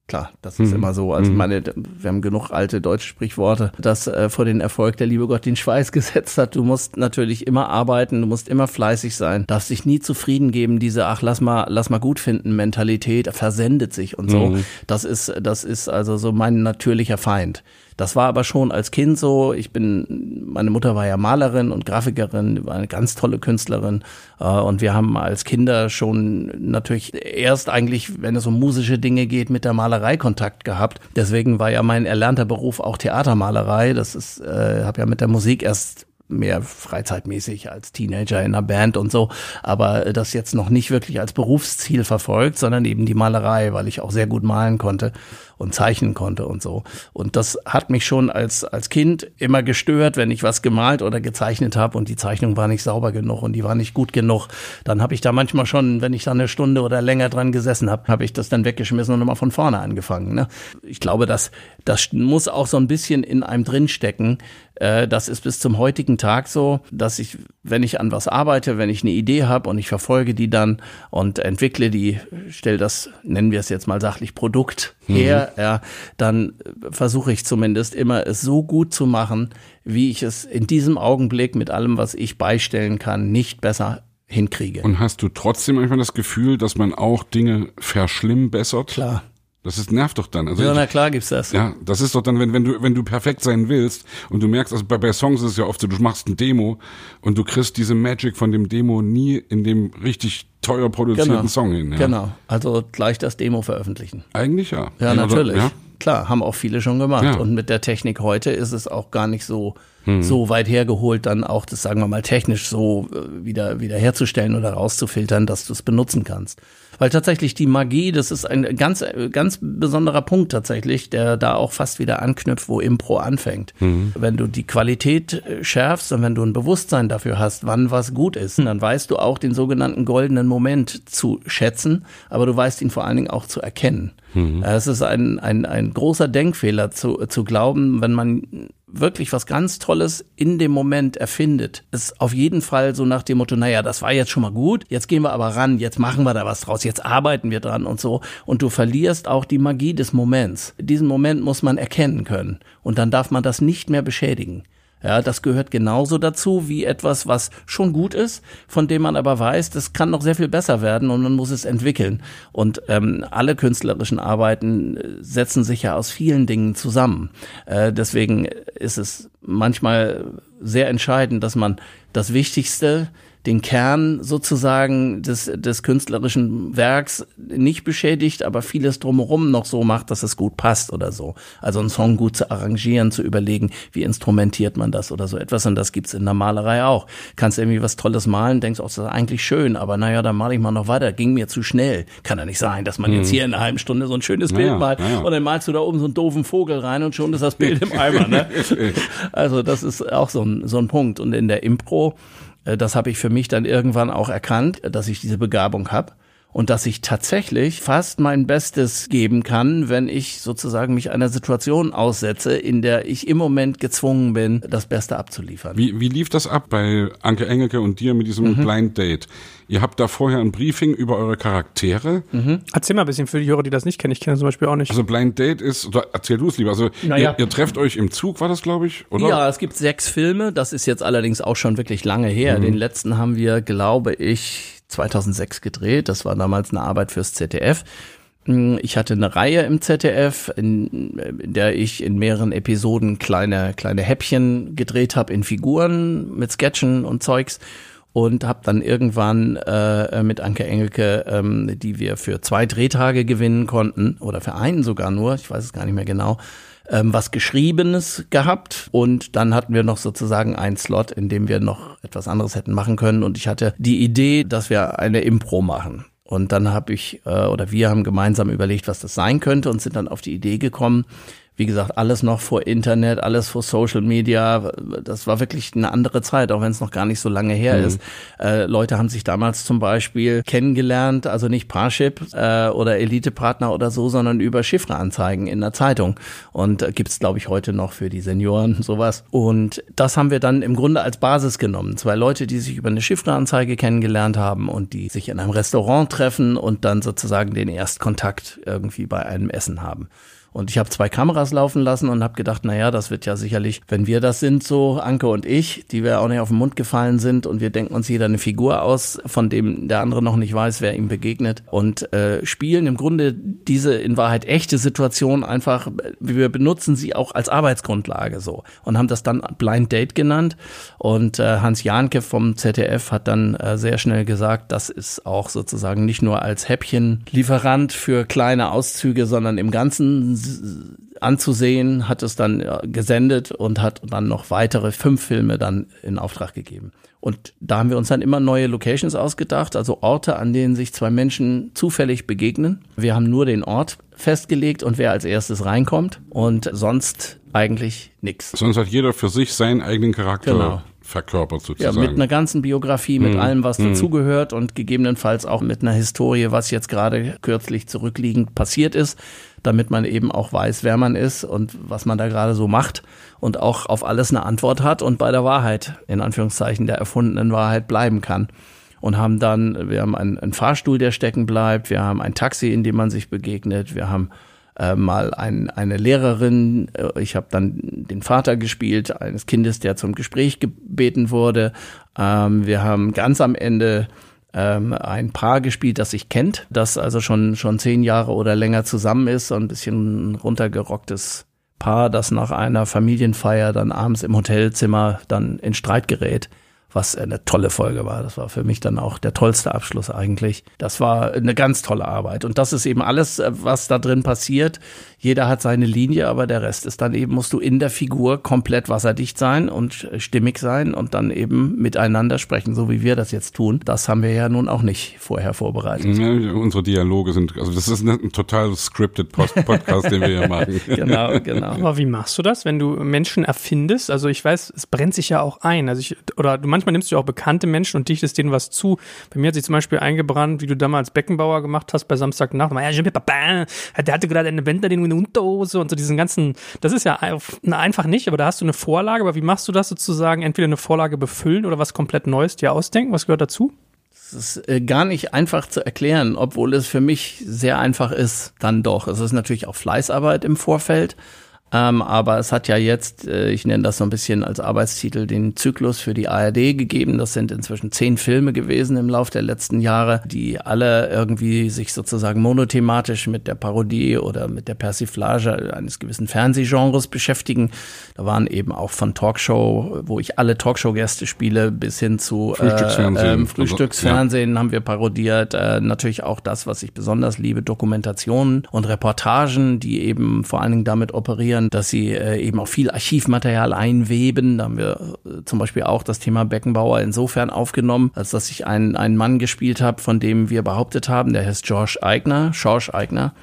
Klar, das ist Mhm. immer so. Also Mhm. meine, wir haben genug alte deutsche Sprichworte, dass äh, vor den Erfolg der liebe Gott den Schweiß gesetzt hat. Du musst natürlich immer arbeiten, du musst immer fleißig sein, darfst dich nie zufrieden geben. Diese ach lass mal lass mal gut finden Mentalität versendet sich und so. Mhm. Das ist das ist also so mein natürlicher Feind. Das war aber schon als Kind so. Ich bin, meine Mutter war ja Malerin und Grafikerin, war eine ganz tolle Künstlerin. Äh, Und wir haben als Kinder schon natürlich erst eigentlich, wenn es um musische Dinge geht, mit der Malerei Kontakt gehabt. Deswegen war ja mein erlernter Beruf auch Theatermalerei. Das ist, äh, habe ja mit der Musik erst mehr freizeitmäßig als Teenager in einer Band und so, aber das jetzt noch nicht wirklich als Berufsziel verfolgt, sondern eben die Malerei, weil ich auch sehr gut malen konnte und zeichnen konnte und so. Und das hat mich schon als, als Kind immer gestört, wenn ich was gemalt oder gezeichnet habe und die Zeichnung war nicht sauber genug und die war nicht gut genug. Dann habe ich da manchmal schon, wenn ich da eine Stunde oder länger dran gesessen habe, habe ich das dann weggeschmissen und nochmal von vorne angefangen. Ne? Ich glaube, das, das muss auch so ein bisschen in einem drinstecken. Äh, Das ist bis zum heutigen Tag so, dass ich, wenn ich an was arbeite, wenn ich eine Idee habe und ich verfolge die dann und entwickle die, stell das, nennen wir es jetzt mal sachlich, Produkt her, ja, dann versuche ich zumindest immer es so gut zu machen, wie ich es in diesem Augenblick mit allem, was ich beistellen kann, nicht besser hinkriege. Und hast du trotzdem manchmal das Gefühl, dass man auch Dinge verschlimmbessert? klar. Das ist, nervt doch dann. Also Ja, ich, na klar gibt's das. Ja, das ist doch dann, wenn, wenn du, wenn du perfekt sein willst und du merkst, also bei, bei Songs ist es ja oft so, du machst ein Demo und du kriegst diese Magic von dem Demo nie in dem richtig teuer produzierten Genau. Song hin. Ja. Genau. Also gleich das Demo veröffentlichen. Eigentlich ja. Ja, Oder- natürlich. Ja? Klar, haben auch viele schon gemacht. Ja. Und mit der Technik heute ist es auch gar nicht so, Hm. so weit hergeholt, dann auch das, sagen wir mal, technisch so äh, wieder, wieder herzustellen oder rauszufiltern, dass du es benutzen kannst. Weil tatsächlich die Magie, das ist ein ganz, äh, ganz besonderer Punkt tatsächlich, der da auch fast wieder anknüpft, wo Impro anfängt. Hm. Wenn du die Qualität äh, schärfst und wenn du ein Bewusstsein dafür hast, wann was gut ist, dann weißt du auch den sogenannten goldenen Moment zu schätzen, aber du weißt ihn vor allen Dingen auch zu erkennen. Mhm. Äh, Es ist ein, ein, ein großer Denkfehler zu, zu glauben, wenn man wirklich was ganz Tolles in dem Moment erfindet, ist auf jeden Fall so nach dem Motto, naja, das war jetzt schon mal gut, jetzt gehen wir aber ran, jetzt machen wir da was draus, jetzt arbeiten wir dran und so. Und du verlierst auch die Magie des Moments. Diesen Moment muss man erkennen können. Und dann darf man das nicht mehr beschädigen. Ja, das gehört genauso dazu wie etwas, was schon gut ist, von dem man aber weiß, das kann noch sehr viel besser werden und man muss es entwickeln. Und ähm, alle künstlerischen Arbeiten äh, setzen sich ja aus vielen Dingen zusammen. Äh, deswegen ist es manchmal sehr entscheidend, dass man das Wichtigste den Kern sozusagen des, des künstlerischen Werks nicht beschädigt, aber vieles drumherum noch so macht, dass es gut passt oder so. Also einen Song gut zu arrangieren, zu überlegen, wie instrumentiert man das oder so etwas. Und das gibt's in der Malerei auch. Kannst irgendwie was Tolles malen, denkst, oh, das ist eigentlich schön, aber naja, dann male ich mal noch weiter. Ging mir zu schnell. Kann ja nicht sein, dass man jetzt mhm. hier in einer halben Stunde so ein schönes naja, Bild malt naja. und dann malst du da oben so einen doofen Vogel rein und schon ist das Bild im Eimer. Ne? Also das ist auch so ein, so ein Punkt. Und in der Impro das habe ich für mich dann irgendwann auch erkannt, dass ich diese Begabung habe und dass ich tatsächlich fast mein Bestes geben kann, wenn ich sozusagen mich einer Situation aussetze, in der ich im Moment gezwungen bin, das Beste abzuliefern. Wie, wie lief das ab bei Anke Engelke und dir mit diesem mhm. Blind Date? Ihr habt da vorher ein Briefing über eure Charaktere. Mhm. Erzähl mal ein bisschen für die Hörer, die das nicht kennen. Ich kenne zum Beispiel auch nicht. Also Blind Date ist, oder erzähl du es lieber. Also naja. ihr, ihr, trefft euch im Zug, war das, glaube ich, oder? Ja, es gibt sechs Filme. Das ist jetzt allerdings auch schon wirklich lange her. Mhm. Den letzten haben wir, glaube ich, 2006 gedreht. Das war damals eine Arbeit fürs ZDF. Hm, ich hatte eine Reihe im ZDF, in, in der ich in mehreren Episoden kleine kleine Häppchen gedreht habe in Figuren mit Sketchen und Zeugs und habe dann irgendwann äh, mit Anke Engelke, ähm, die wir für zwei Drehtage gewinnen konnten oder für einen sogar nur, ich weiß es gar nicht mehr genau, ähm, was Geschriebenes gehabt und dann hatten wir noch sozusagen einen Slot, in dem wir noch etwas anderes hätten machen können und ich hatte die Idee, dass wir eine Impro machen. Und dann habe ich äh, oder wir haben gemeinsam überlegt, was das sein könnte und sind dann auf die Idee gekommen, wie gesagt, alles noch vor Internet, alles vor Social Media. Das war wirklich eine andere Zeit, auch wenn es noch gar nicht so lange her mhm. ist. Äh, Leute haben sich damals zum Beispiel kennengelernt, also nicht Parship äh, oder Elite-Partner oder so, sondern über Chiffreanzeigen in der Zeitung. Und äh, gibt es, glaube ich, heute noch für die Senioren sowas. Und das haben wir dann im Grunde als Basis genommen. Zwei Leute, die sich über eine Chiffreanzeige kennengelernt haben und die sich in einem Restaurant treffen und dann sozusagen den Erstkontakt irgendwie bei einem Essen haben. Und ich habe zwei Kameras laufen lassen und habe gedacht, naja, das wird ja sicherlich, wenn wir das sind, so Anke und ich, die wir auch nicht auf den Mund gefallen sind und wir denken uns jeder eine Figur aus, von dem der andere noch nicht weiß, wer ihm begegnet. Und äh, spielen im Grunde diese in Wahrheit echte Situation einfach, wir benutzen sie auch als Arbeitsgrundlage so und haben das dann Blind Date genannt. Und äh, Hans Jahnke vom ZDF hat dann äh, sehr schnell gesagt, das ist auch sozusagen nicht nur als Häppchenlieferant für kleine Auszüge, sondern im Ganzen anzusehen, hat es dann gesendet und hat dann noch weitere fünf Filme dann in Auftrag gegeben. Und da haben wir uns dann immer neue Locations ausgedacht, also Orte, an denen sich zwei Menschen zufällig begegnen. Wir haben nur den Ort festgelegt und wer als erstes reinkommt und sonst eigentlich nichts. Sonst hat jeder für sich seinen eigenen Charakter. Genau verkörpert sozusagen. Ja, mit einer ganzen Biografie, mit hm. allem, was hm. dazugehört und gegebenenfalls auch mit einer Historie, was jetzt gerade kürzlich zurückliegend passiert ist damit man eben auch weiß, wer man ist und was man da gerade so macht und auch auf alles eine Antwort hat und bei der Wahrheit, in Anführungszeichen, der erfundenen Wahrheit bleiben kann. Und haben dann, wir haben einen, einen Fahrstuhl, der stecken bleibt, wir haben ein Taxi, in dem man sich begegnet, wir haben äh, mal ein, eine Lehrerin, äh, ich habe dann den Vater gespielt, eines Kindes, der zum Gespräch gebeten wurde. Ähm, wir haben ganz am Ende ähm, ein Paar gespielt, das sich kennt, das also schon, schon zehn Jahre oder länger zusammen ist, so ein bisschen runtergerocktes Paar, das nach einer Familienfeier dann abends im Hotelzimmer dann in Streit gerät was eine tolle Folge war. Das war für mich dann auch der tollste Abschluss eigentlich. Das war eine ganz tolle Arbeit. Und das ist eben alles, äh, was da drin passiert. Jeder hat seine Linie, aber der Rest ist dann eben, musst du in der Figur komplett wasserdicht sein und stimmig sein und dann eben miteinander sprechen, so wie wir das jetzt tun. Das haben wir ja nun auch nicht vorher vorbereitet. Ja, unsere Dialoge sind, also das ist ein total scripted Podcast, den wir hier machen. genau, genau. Aber wie machst du das, wenn du Menschen erfindest? Also ich weiß, es brennt sich ja auch ein. Also ich, oder du manchmal nimmst du auch bekannte Menschen und dichtest denen was zu. Bei mir hat sich zum Beispiel eingebrannt, wie du damals Beckenbauer gemacht hast bei Samstagnacht. Ja, der hatte gerade eine Wende, den Unterhose und so diesen ganzen, das ist ja einfach nicht, aber da hast du eine Vorlage, aber wie machst du das sozusagen? Entweder eine Vorlage befüllen oder was komplett Neues dir ausdenken? Was gehört dazu? Es ist äh, gar nicht einfach zu erklären, obwohl es für mich sehr einfach ist, dann doch. Es ist natürlich auch Fleißarbeit im Vorfeld. Ähm, aber es hat ja jetzt, äh, ich nenne das so ein bisschen als Arbeitstitel, den Zyklus für die ARD gegeben. Das sind inzwischen zehn Filme gewesen im Lauf der letzten Jahre, die alle irgendwie sich sozusagen monothematisch mit der Parodie oder mit der Persiflage eines gewissen Fernsehgenres beschäftigen. Da waren eben auch von Talkshow, wo ich alle Talkshow-Gäste spiele, bis hin zu Frühstücksfernsehen, äh, ähm, Frühstücksfernsehen ja. haben wir parodiert. Äh, natürlich auch das, was ich besonders liebe, Dokumentationen und Reportagen, die eben vor allen Dingen damit operieren, produzieren, dass sie äh, eben auch viel Archivmaterial einweben. Da haben wir äh, zum Beispiel auch das Thema Beckenbauer insofern aufgenommen, als dass ich einen, einen Mann gespielt habe, von dem wir behauptet haben, der heißt George Eigner, George Eigner,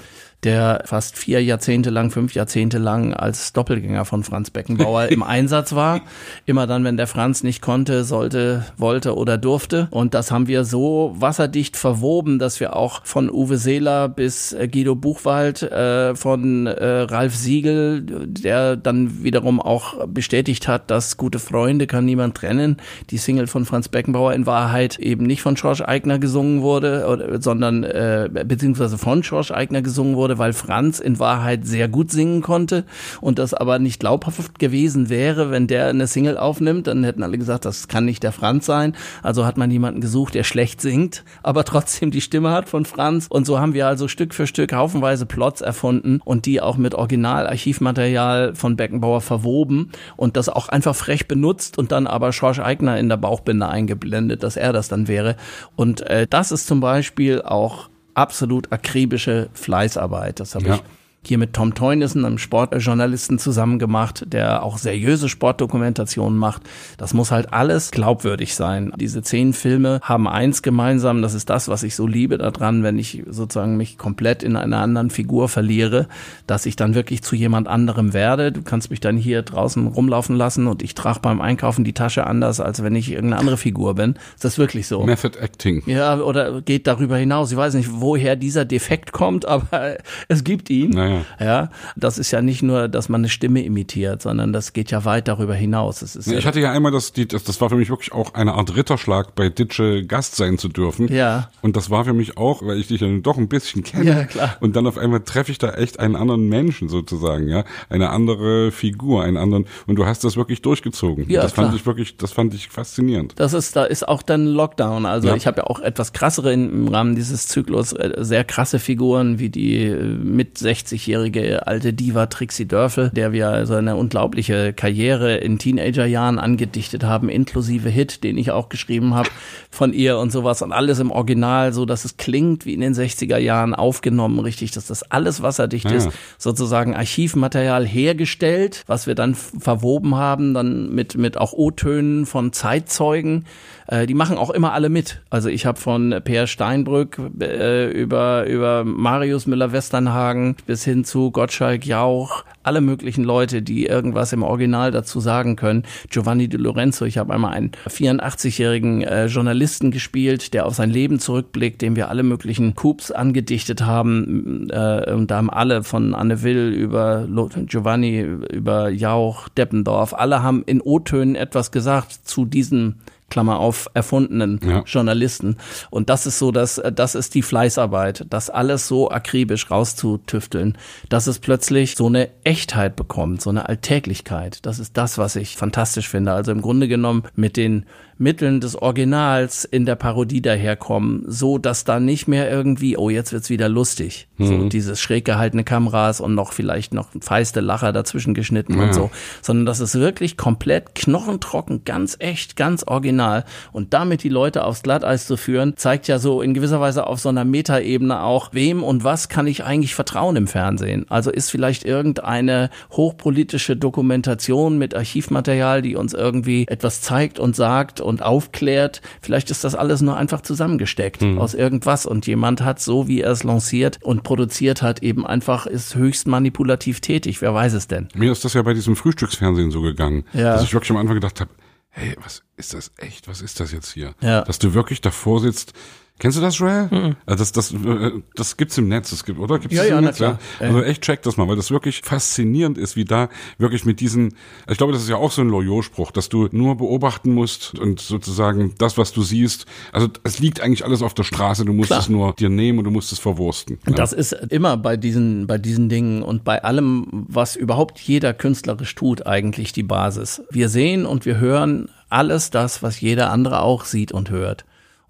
der fast vier Jahrzehnte lang, fünf Jahrzehnte lang als Doppelgänger von Franz Beckenbauer im Einsatz war. Immer dann, wenn der Franz nicht konnte, sollte, wollte oder durfte. Und das haben wir so wasserdicht verwoben, dass wir auch von Uwe Seeler bis äh, Guido Buchwald, äh, von äh, Ralf Siegel, der dann wiederum auch bestätigt hat, dass gute Freunde kann niemand trennen. Die Single von Franz Beckenbauer in Wahrheit eben nicht von George Eigner gesungen wurde, sondern äh, beziehungsweise von George Eigner gesungen wurde, weil Franz in Wahrheit sehr gut singen konnte und das aber nicht glaubhaft gewesen wäre, wenn der eine Single aufnimmt, dann hätten alle gesagt, das kann nicht der Franz sein. Also hat man jemanden gesucht, der schlecht singt, aber trotzdem die Stimme hat von Franz. Und so haben wir also Stück für Stück haufenweise Plots erfunden und die auch mit Originalarchivmaterial von Beckenbauer verwoben und das auch einfach frech benutzt und dann aber Schorsch Eigner in der Bauchbinde eingeblendet, dass er das dann wäre. Und äh, das ist zum Beispiel auch absolut akribische Fleißarbeit. Das habe ja. ich hier mit Tom Teunissen, einem Sportjournalisten, zusammen gemacht, der auch seriöse Sportdokumentationen macht. Das muss halt alles glaubwürdig sein. Diese zehn Filme haben eins gemeinsam, das ist das, was ich so liebe daran, wenn ich sozusagen mich komplett in einer anderen Figur verliere, dass ich dann wirklich zu jemand anderem werde. Du kannst mich dann hier draußen rumlaufen lassen und ich trage beim Einkaufen die Tasche anders, als wenn ich irgendeine andere Figur bin. Ist das wirklich so? Method Acting. Ja, oder geht darüber hinaus. Ich weiß nicht, woher dieser Defekt kommt, aber es gibt ihn. Naja. Mhm. Ja, das ist ja nicht nur, dass man eine Stimme imitiert, sondern das geht ja weit darüber hinaus. Es ist ja ich hatte ja einmal das, die, das, das war für mich wirklich auch eine Art Ritterschlag, bei Ditsche Gast sein zu dürfen. Ja. Und das war für mich auch, weil ich dich ja doch ein bisschen kenne. Ja, klar. Und dann auf einmal treffe ich da echt einen anderen Menschen sozusagen, ja, eine andere Figur, einen anderen. Und du hast das wirklich durchgezogen. Ja, das klar. fand ich wirklich, das fand ich faszinierend. Das ist, da ist auch dann Lockdown. Also ja. ich habe ja auch etwas krassere im Rahmen dieses Zyklus äh, sehr krasse Figuren wie die äh, mit 60 20-jährige alte Diva Trixie Dörfel, der wir also eine unglaubliche Karriere in Teenagerjahren angedichtet haben, inklusive Hit, den ich auch geschrieben habe von ihr und sowas und alles im Original, so dass es klingt wie in den 60er Jahren aufgenommen, richtig, dass das alles wasserdicht ah, ja. ist, sozusagen Archivmaterial hergestellt, was wir dann verwoben haben, dann mit, mit auch O-Tönen von Zeitzeugen. Äh, die machen auch immer alle mit. Also ich habe von Peer Steinbrück äh, über, über Marius Müller-Westernhagen bis hin zu Gottschalk Jauch, alle möglichen Leute, die irgendwas im Original dazu sagen können. Giovanni Di Lorenzo, ich habe einmal einen 84-jährigen äh, Journalisten gespielt, der auf sein Leben zurückblickt, dem wir alle möglichen Coups angedichtet haben. Äh, und da haben alle von Anne Will über Giovanni, über Jauch, Deppendorf, alle haben in O-Tönen etwas gesagt zu diesem Klammer auf, erfundenen Ja. Journalisten. Und das ist so, dass das ist die Fleißarbeit, das alles so akribisch rauszutüfteln, dass es plötzlich so eine Echtheit bekommt, so eine Alltäglichkeit. Das ist das, was ich fantastisch finde. Also im Grunde genommen mit den Mitteln des Originals in der Parodie daherkommen, so dass da nicht mehr irgendwie, oh, jetzt wird's wieder lustig. So dieses schräg gehaltene Kameras und noch vielleicht noch feiste Lacher dazwischen geschnitten Ja. und so, sondern das ist wirklich komplett knochentrocken, ganz echt, ganz original. Und damit die Leute aufs Glatteis zu führen, zeigt ja so in gewisser Weise auf so einer Metaebene auch, wem und was kann ich eigentlich vertrauen im Fernsehen? Also ist vielleicht irgendeine hochpolitische Dokumentation mit Archivmaterial, die uns irgendwie etwas zeigt und sagt und aufklärt. Vielleicht ist das alles nur einfach zusammengesteckt aus irgendwas und jemand hat so, wie er es lanciert und produziert hat, eben einfach ist höchst manipulativ tätig. Wer weiß es denn? Mir ist das ja bei diesem Frühstücksfernsehen so gegangen, Ja. dass ich wirklich am Anfang gedacht habe, hey, was ist das echt? Was ist das jetzt hier? Ja. Dass du wirklich davor sitzt, Kennst du das, Joel? Mhm. Das, das, äh, das gibt's im Netz, das gibt, oder? Gibt's ja, das ja, im Netz? klar. Ja? Also echt check das mal, weil das wirklich faszinierend ist, wie da wirklich mit diesen, ich glaube, das ist ja auch so ein Loyot-Spruch, dass du nur beobachten musst und sozusagen das, was du siehst, also es liegt eigentlich alles auf der Straße, du musst Klar. es nur dir nehmen und du musst es verwursten. Und das ist immer bei diesen, bei diesen Dingen und bei allem, was überhaupt jeder künstlerisch tut, eigentlich die Basis. Wir sehen und wir hören alles das, was jeder andere auch sieht und hört.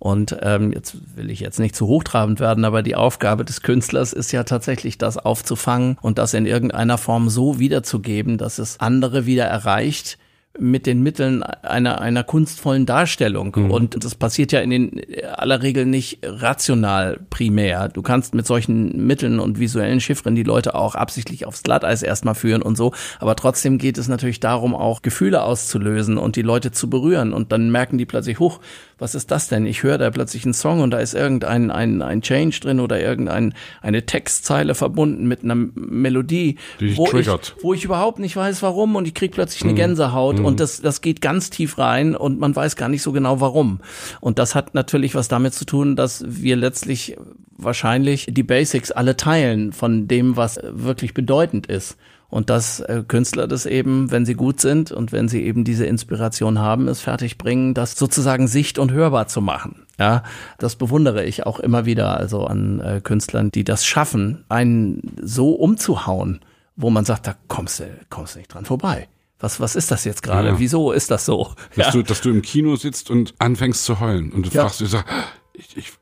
Und ähm, jetzt will ich jetzt nicht zu hochtrabend werden, aber die Aufgabe des Künstlers ist ja tatsächlich, das aufzufangen und das in irgendeiner Form so wiederzugeben, dass es andere wieder erreicht mit den Mitteln einer, einer kunstvollen Darstellung. Mhm. Und das passiert ja in den aller Regel nicht rational primär. Du kannst mit solchen Mitteln und visuellen Chiffren die Leute auch absichtlich aufs Glatteis erstmal führen und so. Aber trotzdem geht es natürlich darum, auch Gefühle auszulösen und die Leute zu berühren. Und dann merken die plötzlich, huch, was ist das denn? Ich höre da plötzlich einen Song und da ist irgendein ein, ein Change drin oder irgendeine eine Textzeile verbunden mit einer Melodie, wo, ich, wo ich überhaupt nicht weiß, warum und ich krieg plötzlich eine Gänsehaut und das, das geht ganz tief rein und man weiß gar nicht so genau warum. Und das hat natürlich was damit zu tun, dass wir letztlich wahrscheinlich die Basics alle teilen von dem, was wirklich bedeutend ist. Und dass äh, Künstler das eben, wenn sie gut sind und wenn sie eben diese Inspiration haben, es fertigbringen, das sozusagen sicht- und hörbar zu machen. Ja, das bewundere ich auch immer wieder, also an äh, Künstlern, die das schaffen, einen so umzuhauen, wo man sagt, da kommst du, kommst du nicht dran vorbei. Was, was ist das jetzt gerade? Ja. Wieso ist das so? Dass, Ja. du, dass du im Kino sitzt und anfängst zu heulen und du Ja. fragst, du sagst, ich, ich,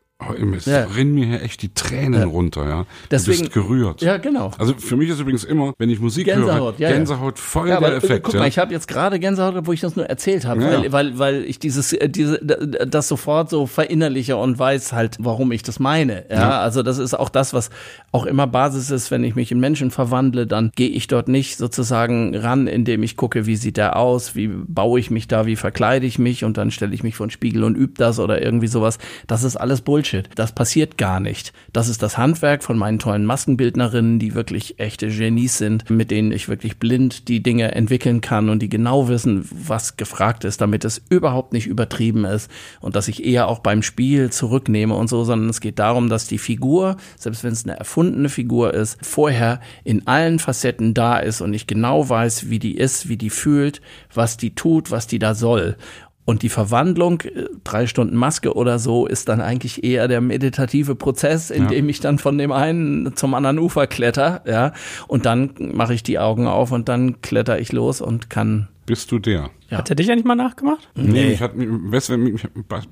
es Ja. rinnen mir hier echt die Tränen runter, ja. Deswegen- du bist gerührt. ja, genau. Also für mich ist übrigens immer, wenn ich Musik Gänsehaut, höre, ja, ja. Gänsehaut voll Ja, der aber, Effekt. guck ja. mal, ich habe jetzt gerade Gänsehaut, wo ich das nur erzählt habe, Ja, weil, ja. weil, weil ich dieses, äh, diese, das sofort so verinnerliche und weiß halt, warum ich das meine. Ja, Ja. also das ist auch das, was auch immer Basis ist, wenn ich mich in Menschen verwandle, dann gehe ich dort nicht sozusagen ran, indem ich gucke, wie sieht der aus, wie baue ich mich da, wie verkleide ich mich und dann stelle ich mich vor den Spiegel und übe das oder irgendwie sowas. Das ist alles Bullshit. Das passiert gar nicht. Das ist das Handwerk von meinen tollen Maskenbildnerinnen, die wirklich echte Genies sind, mit denen ich wirklich blind die Dinge entwickeln kann und die genau wissen, was gefragt ist, damit es überhaupt nicht übertrieben ist und dass ich eher auch beim Spiel zurücknehme und so, sondern es geht darum, dass die Figur, selbst wenn es eine erfundene Figur ist, vorher in allen Facetten da ist und ich genau weiß, wie die ist, wie die fühlt, was die tut, was die da soll. Und die Verwandlung, äh, drei Stunden Maske oder so, ist dann eigentlich eher der meditative Prozess, in Ja. dem ich dann von dem einen zum anderen Ufer kletter, ja. Und dann mache ich die Augen auf und dann kletter ich los und kann. Bist du der? Ja. Hat er dich eigentlich mal nachgemacht? Nee, hat weißt du, mich,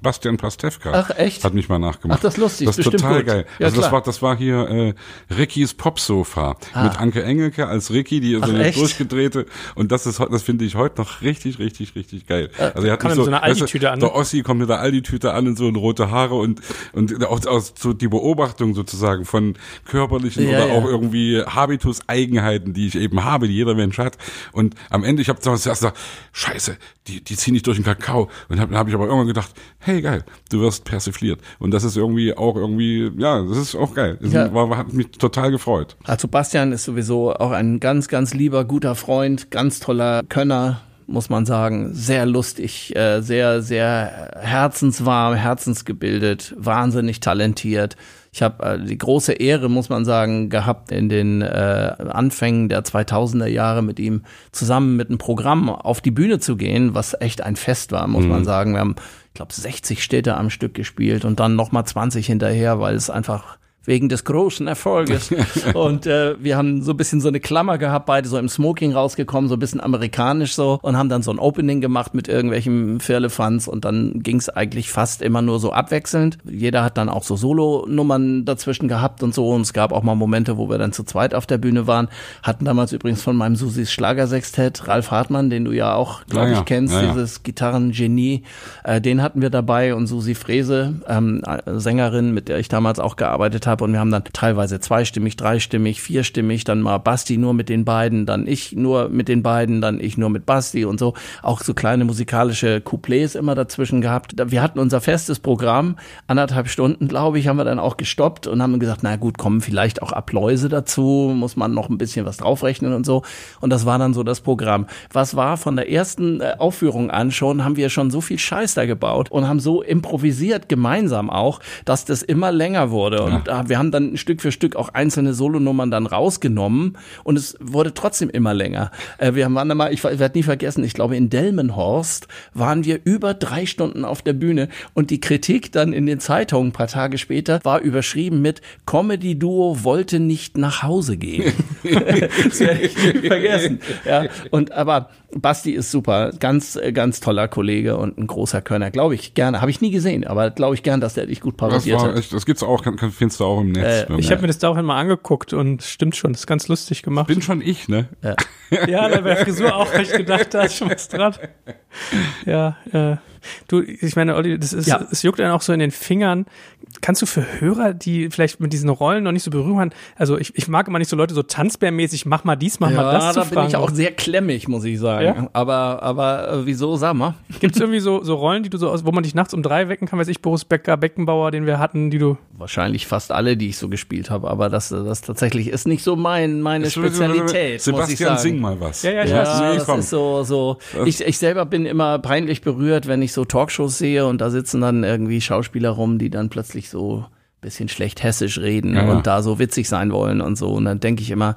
Bastian Pastewka Ach, echt? hat mich mal nachgemacht. Ach, das ist lustig, Das ist bestimmt total gut. geil. Ja, also das klar. war, das war hier äh, Rickys Popsofa mit Anke Engelke als Ricky, die so eine durchgedrehte und das ist, das finde ich heute noch richtig, richtig, richtig geil. Also er hat mich so, so weißt du, Aldi-Tüte an, ne? Der Ossi kommt mit der Aldi-Tüte an und so und rote Haare und und auch, auch so die Beobachtung sozusagen von körperlichen Ja, oder ja. auch irgendwie Habitus-Eigenheiten, die ich eben habe, die jeder Mensch hat. Und am Ende, ich habe zuerst gesagt, Scheiße, die, die ziehen nicht durch den Kakao. Und hab- dann habe ich aber irgendwann gedacht, hey geil, du wirst persifliert. Und das ist irgendwie auch irgendwie, ja, das ist auch geil. Das Ja. war, hat mich total gefreut. Also Bastian ist sowieso auch ein ganz, ganz lieber, guter Freund, ganz toller Könner, muss man sagen. Sehr lustig, äh, sehr, sehr herzenswarm, herzensgebildet, wahnsinnig talentiert. Ich habe äh, die große Ehre, muss man sagen, gehabt, in den äh, Anfängen der 2000er Jahre mit ihm zusammen mit einem Programm auf die Bühne zu gehen, was echt ein Fest war, muss man sagen. Wir haben, ich glaube, 60 Städte am Stück gespielt und dann nochmal 20 hinterher, weil es einfach wegen des großen Erfolges. und äh, wir haben so ein bisschen so eine Klammer gehabt, beide so im Smoking rausgekommen, so ein bisschen amerikanisch so und haben dann so ein Opening gemacht mit irgendwelchen Firlefanz und dann ging es eigentlich fast immer nur so abwechselnd. Jeder hat dann auch so Solo-Nummern dazwischen gehabt und so und es gab auch mal Momente, wo wir dann zu zweit auf der Bühne waren. Hatten damals übrigens von meinem Susis Schlagersextett Ralf Hartmann, den du ja auch, glaube Ja, ich, kennst, Ja, ja. dieses Gitarrengenie, äh, den hatten wir dabei und Susi Frese, ähm, Sängerin, mit der ich damals auch gearbeitet habe, habe und wir haben dann teilweise zweistimmig, dreistimmig, vierstimmig, dann mal Basti nur mit den beiden, dann ich nur mit den beiden, dann ich nur mit Basti und so. Auch so kleine musikalische Couplets immer dazwischen gehabt. Wir hatten unser festes Programm, anderthalb Stunden, glaube ich, haben wir dann auch gestoppt und haben gesagt, na gut, kommen vielleicht auch Abläuse dazu, muss man noch ein bisschen was draufrechnen und so. Und das war dann so das Programm. Was war von der ersten äh, Aufführung an schon, haben wir schon so viel Scheiß da gebaut und haben so improvisiert gemeinsam auch, dass das immer länger wurde. Und ja. Wir haben dann Stück für Stück auch einzelne Solonummern dann rausgenommen und es wurde trotzdem immer länger. Äh, wir waren mal, ich werde nie vergessen, ich glaube in Delmenhorst waren wir über drei Stunden auf der Bühne und die Kritik dann in den Zeitungen ein paar Tage später war überschrieben mit Comedy-Duo wollte nicht nach Hause gehen. das werde ich nie vergessen. Ja, und aber Basti ist super, ganz, ganz toller Kollege und ein großer Körner. Glaube ich gerne. Habe ich nie gesehen, aber glaube ich gern, dass der dich gut parodiert hat. Echt, das gibt's auch, kann, kann, findest du auch im Netz. Äh, ich habe mir das da auch einmal angeguckt und stimmt schon, das ist ganz lustig gemacht. Bin schon ich, ne? Ja, ja bei der Frisur auch, weil ich gedacht, da ist schon was dran. Ja, äh, du, ich meine, Olli, das ist, ja. es juckt einen auch so in den Fingern. Kannst du für Hörer, die vielleicht mit diesen Rollen noch nicht so berühren, also ich, ich mag immer nicht so Leute so tanzbärmäßig, mach mal dies, mach ja, mal das da zu fragen. bin ich auch sehr klemmig, muss ich sagen. Ja? Aber, aber äh, wieso, sag mal? Gibt es irgendwie so, so Rollen, die du so, wo man dich nachts um drei wecken kann, weiß ich, Boris Becker, Beckenbauer, den wir hatten, die du. Wahrscheinlich fast alle, die ich so gespielt habe, aber das, das tatsächlich ist nicht so mein, meine Spezialität. Sebastian, sing mal was. Ja, ja, ich ja, weiß. das ist so, so. Ich, ich selber bin immer peinlich berührt, wenn ich so Talkshows sehe und da sitzen dann irgendwie Schauspieler rum, die dann plötzlich so bisschen schlecht hessisch reden ja, und da so witzig sein wollen und so. Und dann denke ich immer,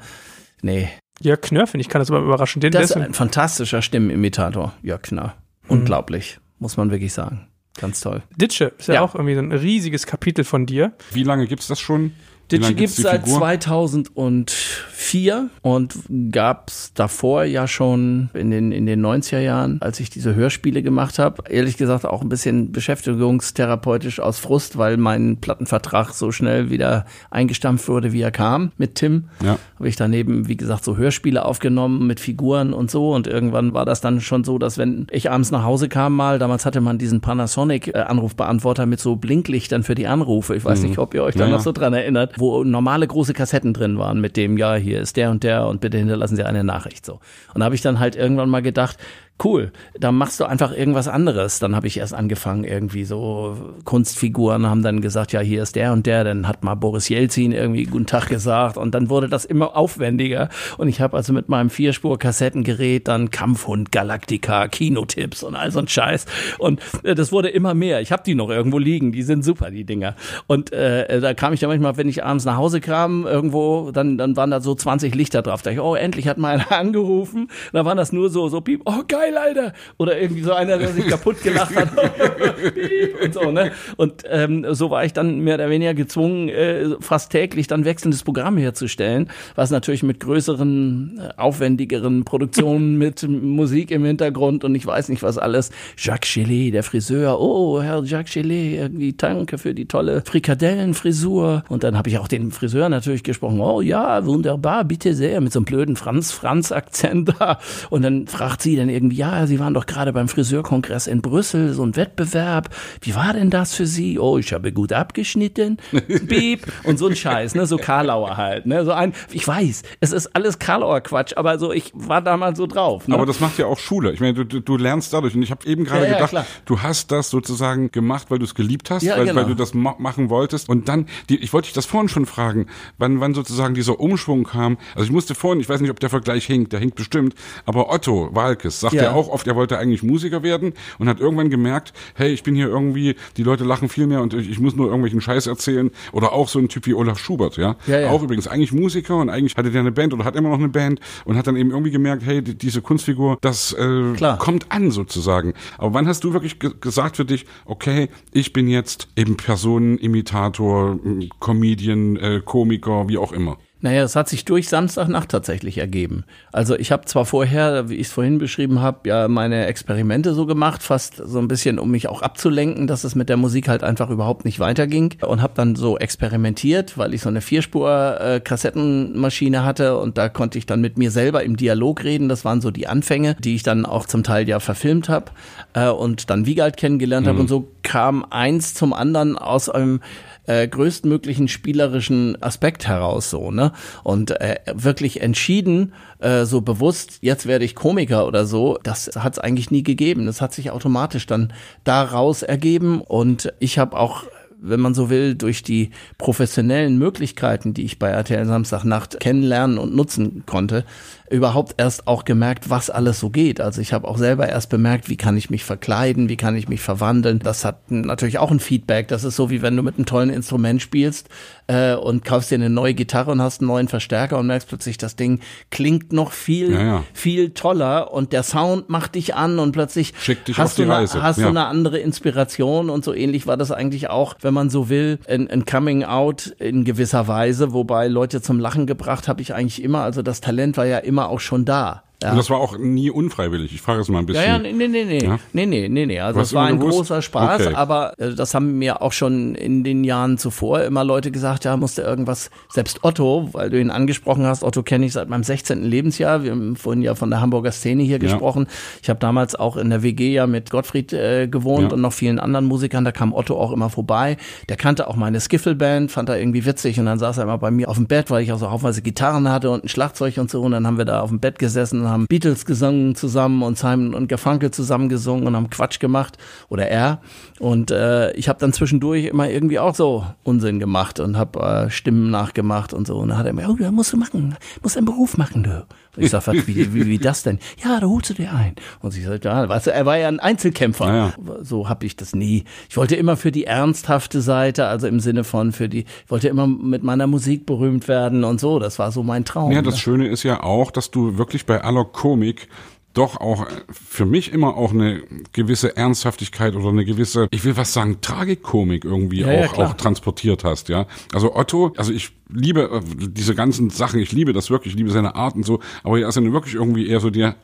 nee. Jörg Knör, finde ich, kann das aber überraschen. Den das ist ein fantastischer Stimmenimitator, Jörg Knör. Mhm. Unglaublich, mhm. muss man wirklich sagen. Ganz toll. Ditsche ist ja, ja, auch irgendwie ein riesiges Kapitel von dir. Wie lange gibt's das schon? Digi gibt es seit 2004 und gab es davor ja schon in den, in den 90er Jahren, als ich diese Hörspiele gemacht habe. Ehrlich gesagt auch ein bisschen beschäftigungstherapeutisch aus Frust, weil mein Plattenvertrag so schnell wieder eingestampft wurde, wie er kam mit Tim. Ja. Habe ich daneben, wie gesagt, so Hörspiele aufgenommen mit Figuren und so. Und irgendwann war das dann schon so, dass wenn ich abends nach Hause kam mal, damals hatte man diesen Panasonic-Anrufbeantworter mit so Blinklichtern für die Anrufe. Ich weiß mhm. nicht, ob ihr euch da ja. noch so dran erinnert wo normale große Kassetten drin waren mit dem, ja, hier ist der und der und bitte hinterlassen Sie eine Nachricht so. Und da habe ich dann halt irgendwann mal gedacht, cool, dann machst du einfach irgendwas anderes. Dann habe ich erst angefangen, irgendwie so Kunstfiguren haben dann gesagt, ja, hier ist der und der, dann hat mal Boris Jelzin irgendwie guten Tag gesagt und dann wurde das immer aufwendiger und ich habe also mit meinem Vierspur-Kassettengerät dann Kampfhund, Galactica, Kinotipps und all so ein Scheiß und äh, das wurde immer mehr. Ich habe die noch irgendwo liegen, die sind super, die Dinger. Und äh, da kam ich dann manchmal, wenn ich abends nach Hause kam, irgendwo, dann, dann waren da so 20 Lichter drauf. Da dachte ich, oh, endlich hat mal einer angerufen. Da waren das nur so, so piep, oh geil, geil, Alter. Oder irgendwie so einer, der sich kaputt gelacht hat. und so, ne? Und ähm, so war ich dann mehr oder weniger gezwungen, äh, fast täglich dann wechselndes Programm herzustellen, was natürlich mit größeren, äh, aufwendigeren Produktionen mit Musik im Hintergrund und ich weiß nicht was alles. Jacques Chelet, der Friseur. Oh, Herr Jacques Chelet, irgendwie danke für die tolle Frikadellenfrisur. Und dann habe ich auch den Friseur natürlich gesprochen. Oh ja, wunderbar, bitte sehr, mit so einem blöden Franz-Franz-Akzent da. Und dann fragt sie dann irgendwie, ja, Sie waren doch gerade beim Friseurkongress in Brüssel, so ein Wettbewerb. Wie war denn das für Sie? Oh, ich habe gut abgeschnitten. Beep. Und so ein Scheiß, ne? So Karlauer halt, ne? So ein, ich weiß, es ist alles Karlauer Quatsch, aber so, ich war da mal so drauf. Ne? Aber das macht ja auch Schule. Ich meine, du, du lernst dadurch. Und ich habe eben gerade ja, ja, gedacht, du hast das sozusagen gemacht, weil du es geliebt hast, ja, weil, genau. weil du das ma machen wolltest. Und dann, die, ich wollte dich das vorhin schon fragen, wann, wann sozusagen dieser Umschwung kam. Also ich musste vorhin, ich weiß nicht, ob der Vergleich hinkt, der hinkt bestimmt, aber Otto Walkes sagt ja, auch oft, er wollte eigentlich Musiker werden und hat irgendwann gemerkt, hey, ich bin hier irgendwie, die Leute lachen viel mehr und ich, ich muss nur irgendwelchen Scheiß erzählen. Oder auch so ein Typ wie Olaf Schubert, ja? Ja, ja. Auch übrigens eigentlich Musiker und eigentlich hatte der eine Band oder hat immer noch eine Band und hat dann eben irgendwie gemerkt, hey, diese Kunstfigur, das äh, kommt an sozusagen. Aber wann hast du wirklich gesagt für dich, okay, ich bin jetzt eben Personenimitator, Comedian, äh, Komiker, wie auch immer? Naja, es hat sich durch Samstagnacht tatsächlich ergeben. Also ich habe zwar vorher, wie ich es vorhin beschrieben habe, ja meine Experimente so gemacht, fast so ein bisschen, um mich auch abzulenken, dass es mit der Musik halt einfach überhaupt nicht weiterging und habe dann so experimentiert, weil ich so eine Vierspur-Kassettenmaschine äh, hatte und da konnte ich dann mit mir selber im Dialog reden. Das waren so die Anfänge, die ich dann auch zum Teil ja verfilmt habe äh, und dann Wiegald kennengelernt mhm. habe und so kam eins zum anderen aus einem äh, größtmöglichen spielerischen Aspekt heraus so, ne? Und äh, wirklich entschieden, äh, so bewusst, jetzt werde ich Komiker oder so, das hat es eigentlich nie gegeben. Das hat sich automatisch dann daraus ergeben und ich habe auch wenn man so will, durch die professionellen Möglichkeiten, die ich bei RTL Samstagnacht kennenlernen und nutzen konnte, überhaupt erst auch gemerkt, was alles so geht. Also ich habe auch selber erst bemerkt, wie kann ich mich verkleiden, wie kann ich mich verwandeln. Das hat natürlich auch ein Feedback. Das ist so, wie wenn du mit einem tollen Instrument spielst äh, und kaufst dir eine neue Gitarre und hast einen neuen Verstärker und merkst plötzlich, das Ding klingt noch viel, ja, ja. viel toller und der Sound macht dich an und plötzlich hast, du, eine, hast ja. du eine andere Inspiration und so ähnlich war das eigentlich auch, wenn man so will, ein, ein Coming Out in gewisser Weise, wobei Leute zum Lachen gebracht habe ich eigentlich immer. Also das Talent war ja immer auch schon da. Ja. Und das war auch nie unfreiwillig. Ich frage es mal ein bisschen. Ja, ja, nee, nee, nee. Ja? Nee, nee, nee, nee. Also es war ein gewusst? großer Spaß, okay. aber äh, das haben mir auch schon in den Jahren zuvor immer Leute gesagt, ja, musste irgendwas, selbst Otto, weil du ihn angesprochen hast, Otto kenne ich seit meinem 16. Lebensjahr. Wir haben vorhin ja von der Hamburger Szene hier ja. gesprochen. Ich habe damals auch in der WG ja mit Gottfried äh, gewohnt ja. und noch vielen anderen Musikern. Da kam Otto auch immer vorbei. Der kannte auch meine Skiffle-Band, fand er irgendwie witzig und dann saß er immer bei mir auf dem Bett, weil ich auch so haufenweise Gitarren hatte und ein Schlagzeug und so und dann haben wir da auf dem Bett gesessen und haben Beatles gesungen zusammen und Simon und Garfunkel zusammen gesungen und haben Quatsch gemacht oder er. Und äh, ich habe dann zwischendurch immer irgendwie auch so Unsinn gemacht und habe äh, Stimmen nachgemacht und so. Und dann hat er mir, oh, da musst du machen, musst einen Beruf machen, du. Ich sag, wie, wie, wie das denn? Ja, da holst du dir ein. Und ich sagte, ja, weißt du, er war ja ein Einzelkämpfer. Ja. So habe ich das nie. Ich wollte immer für die ernsthafte Seite, also im Sinne von für die, ich wollte immer mit meiner Musik berühmt werden und so. Das war so mein Traum. Ja, das ne? Schöne ist ja auch, dass du wirklich bei aller Komik doch auch für mich immer auch eine gewisse Ernsthaftigkeit oder eine gewisse, ich will was sagen, Tragikomik irgendwie ja, auch, ja, auch transportiert hast, ja. Also Otto, also ich liebe äh, diese ganzen Sachen, ich liebe das wirklich, ich liebe seine Art und so, aber er ist dann wirklich irgendwie eher so der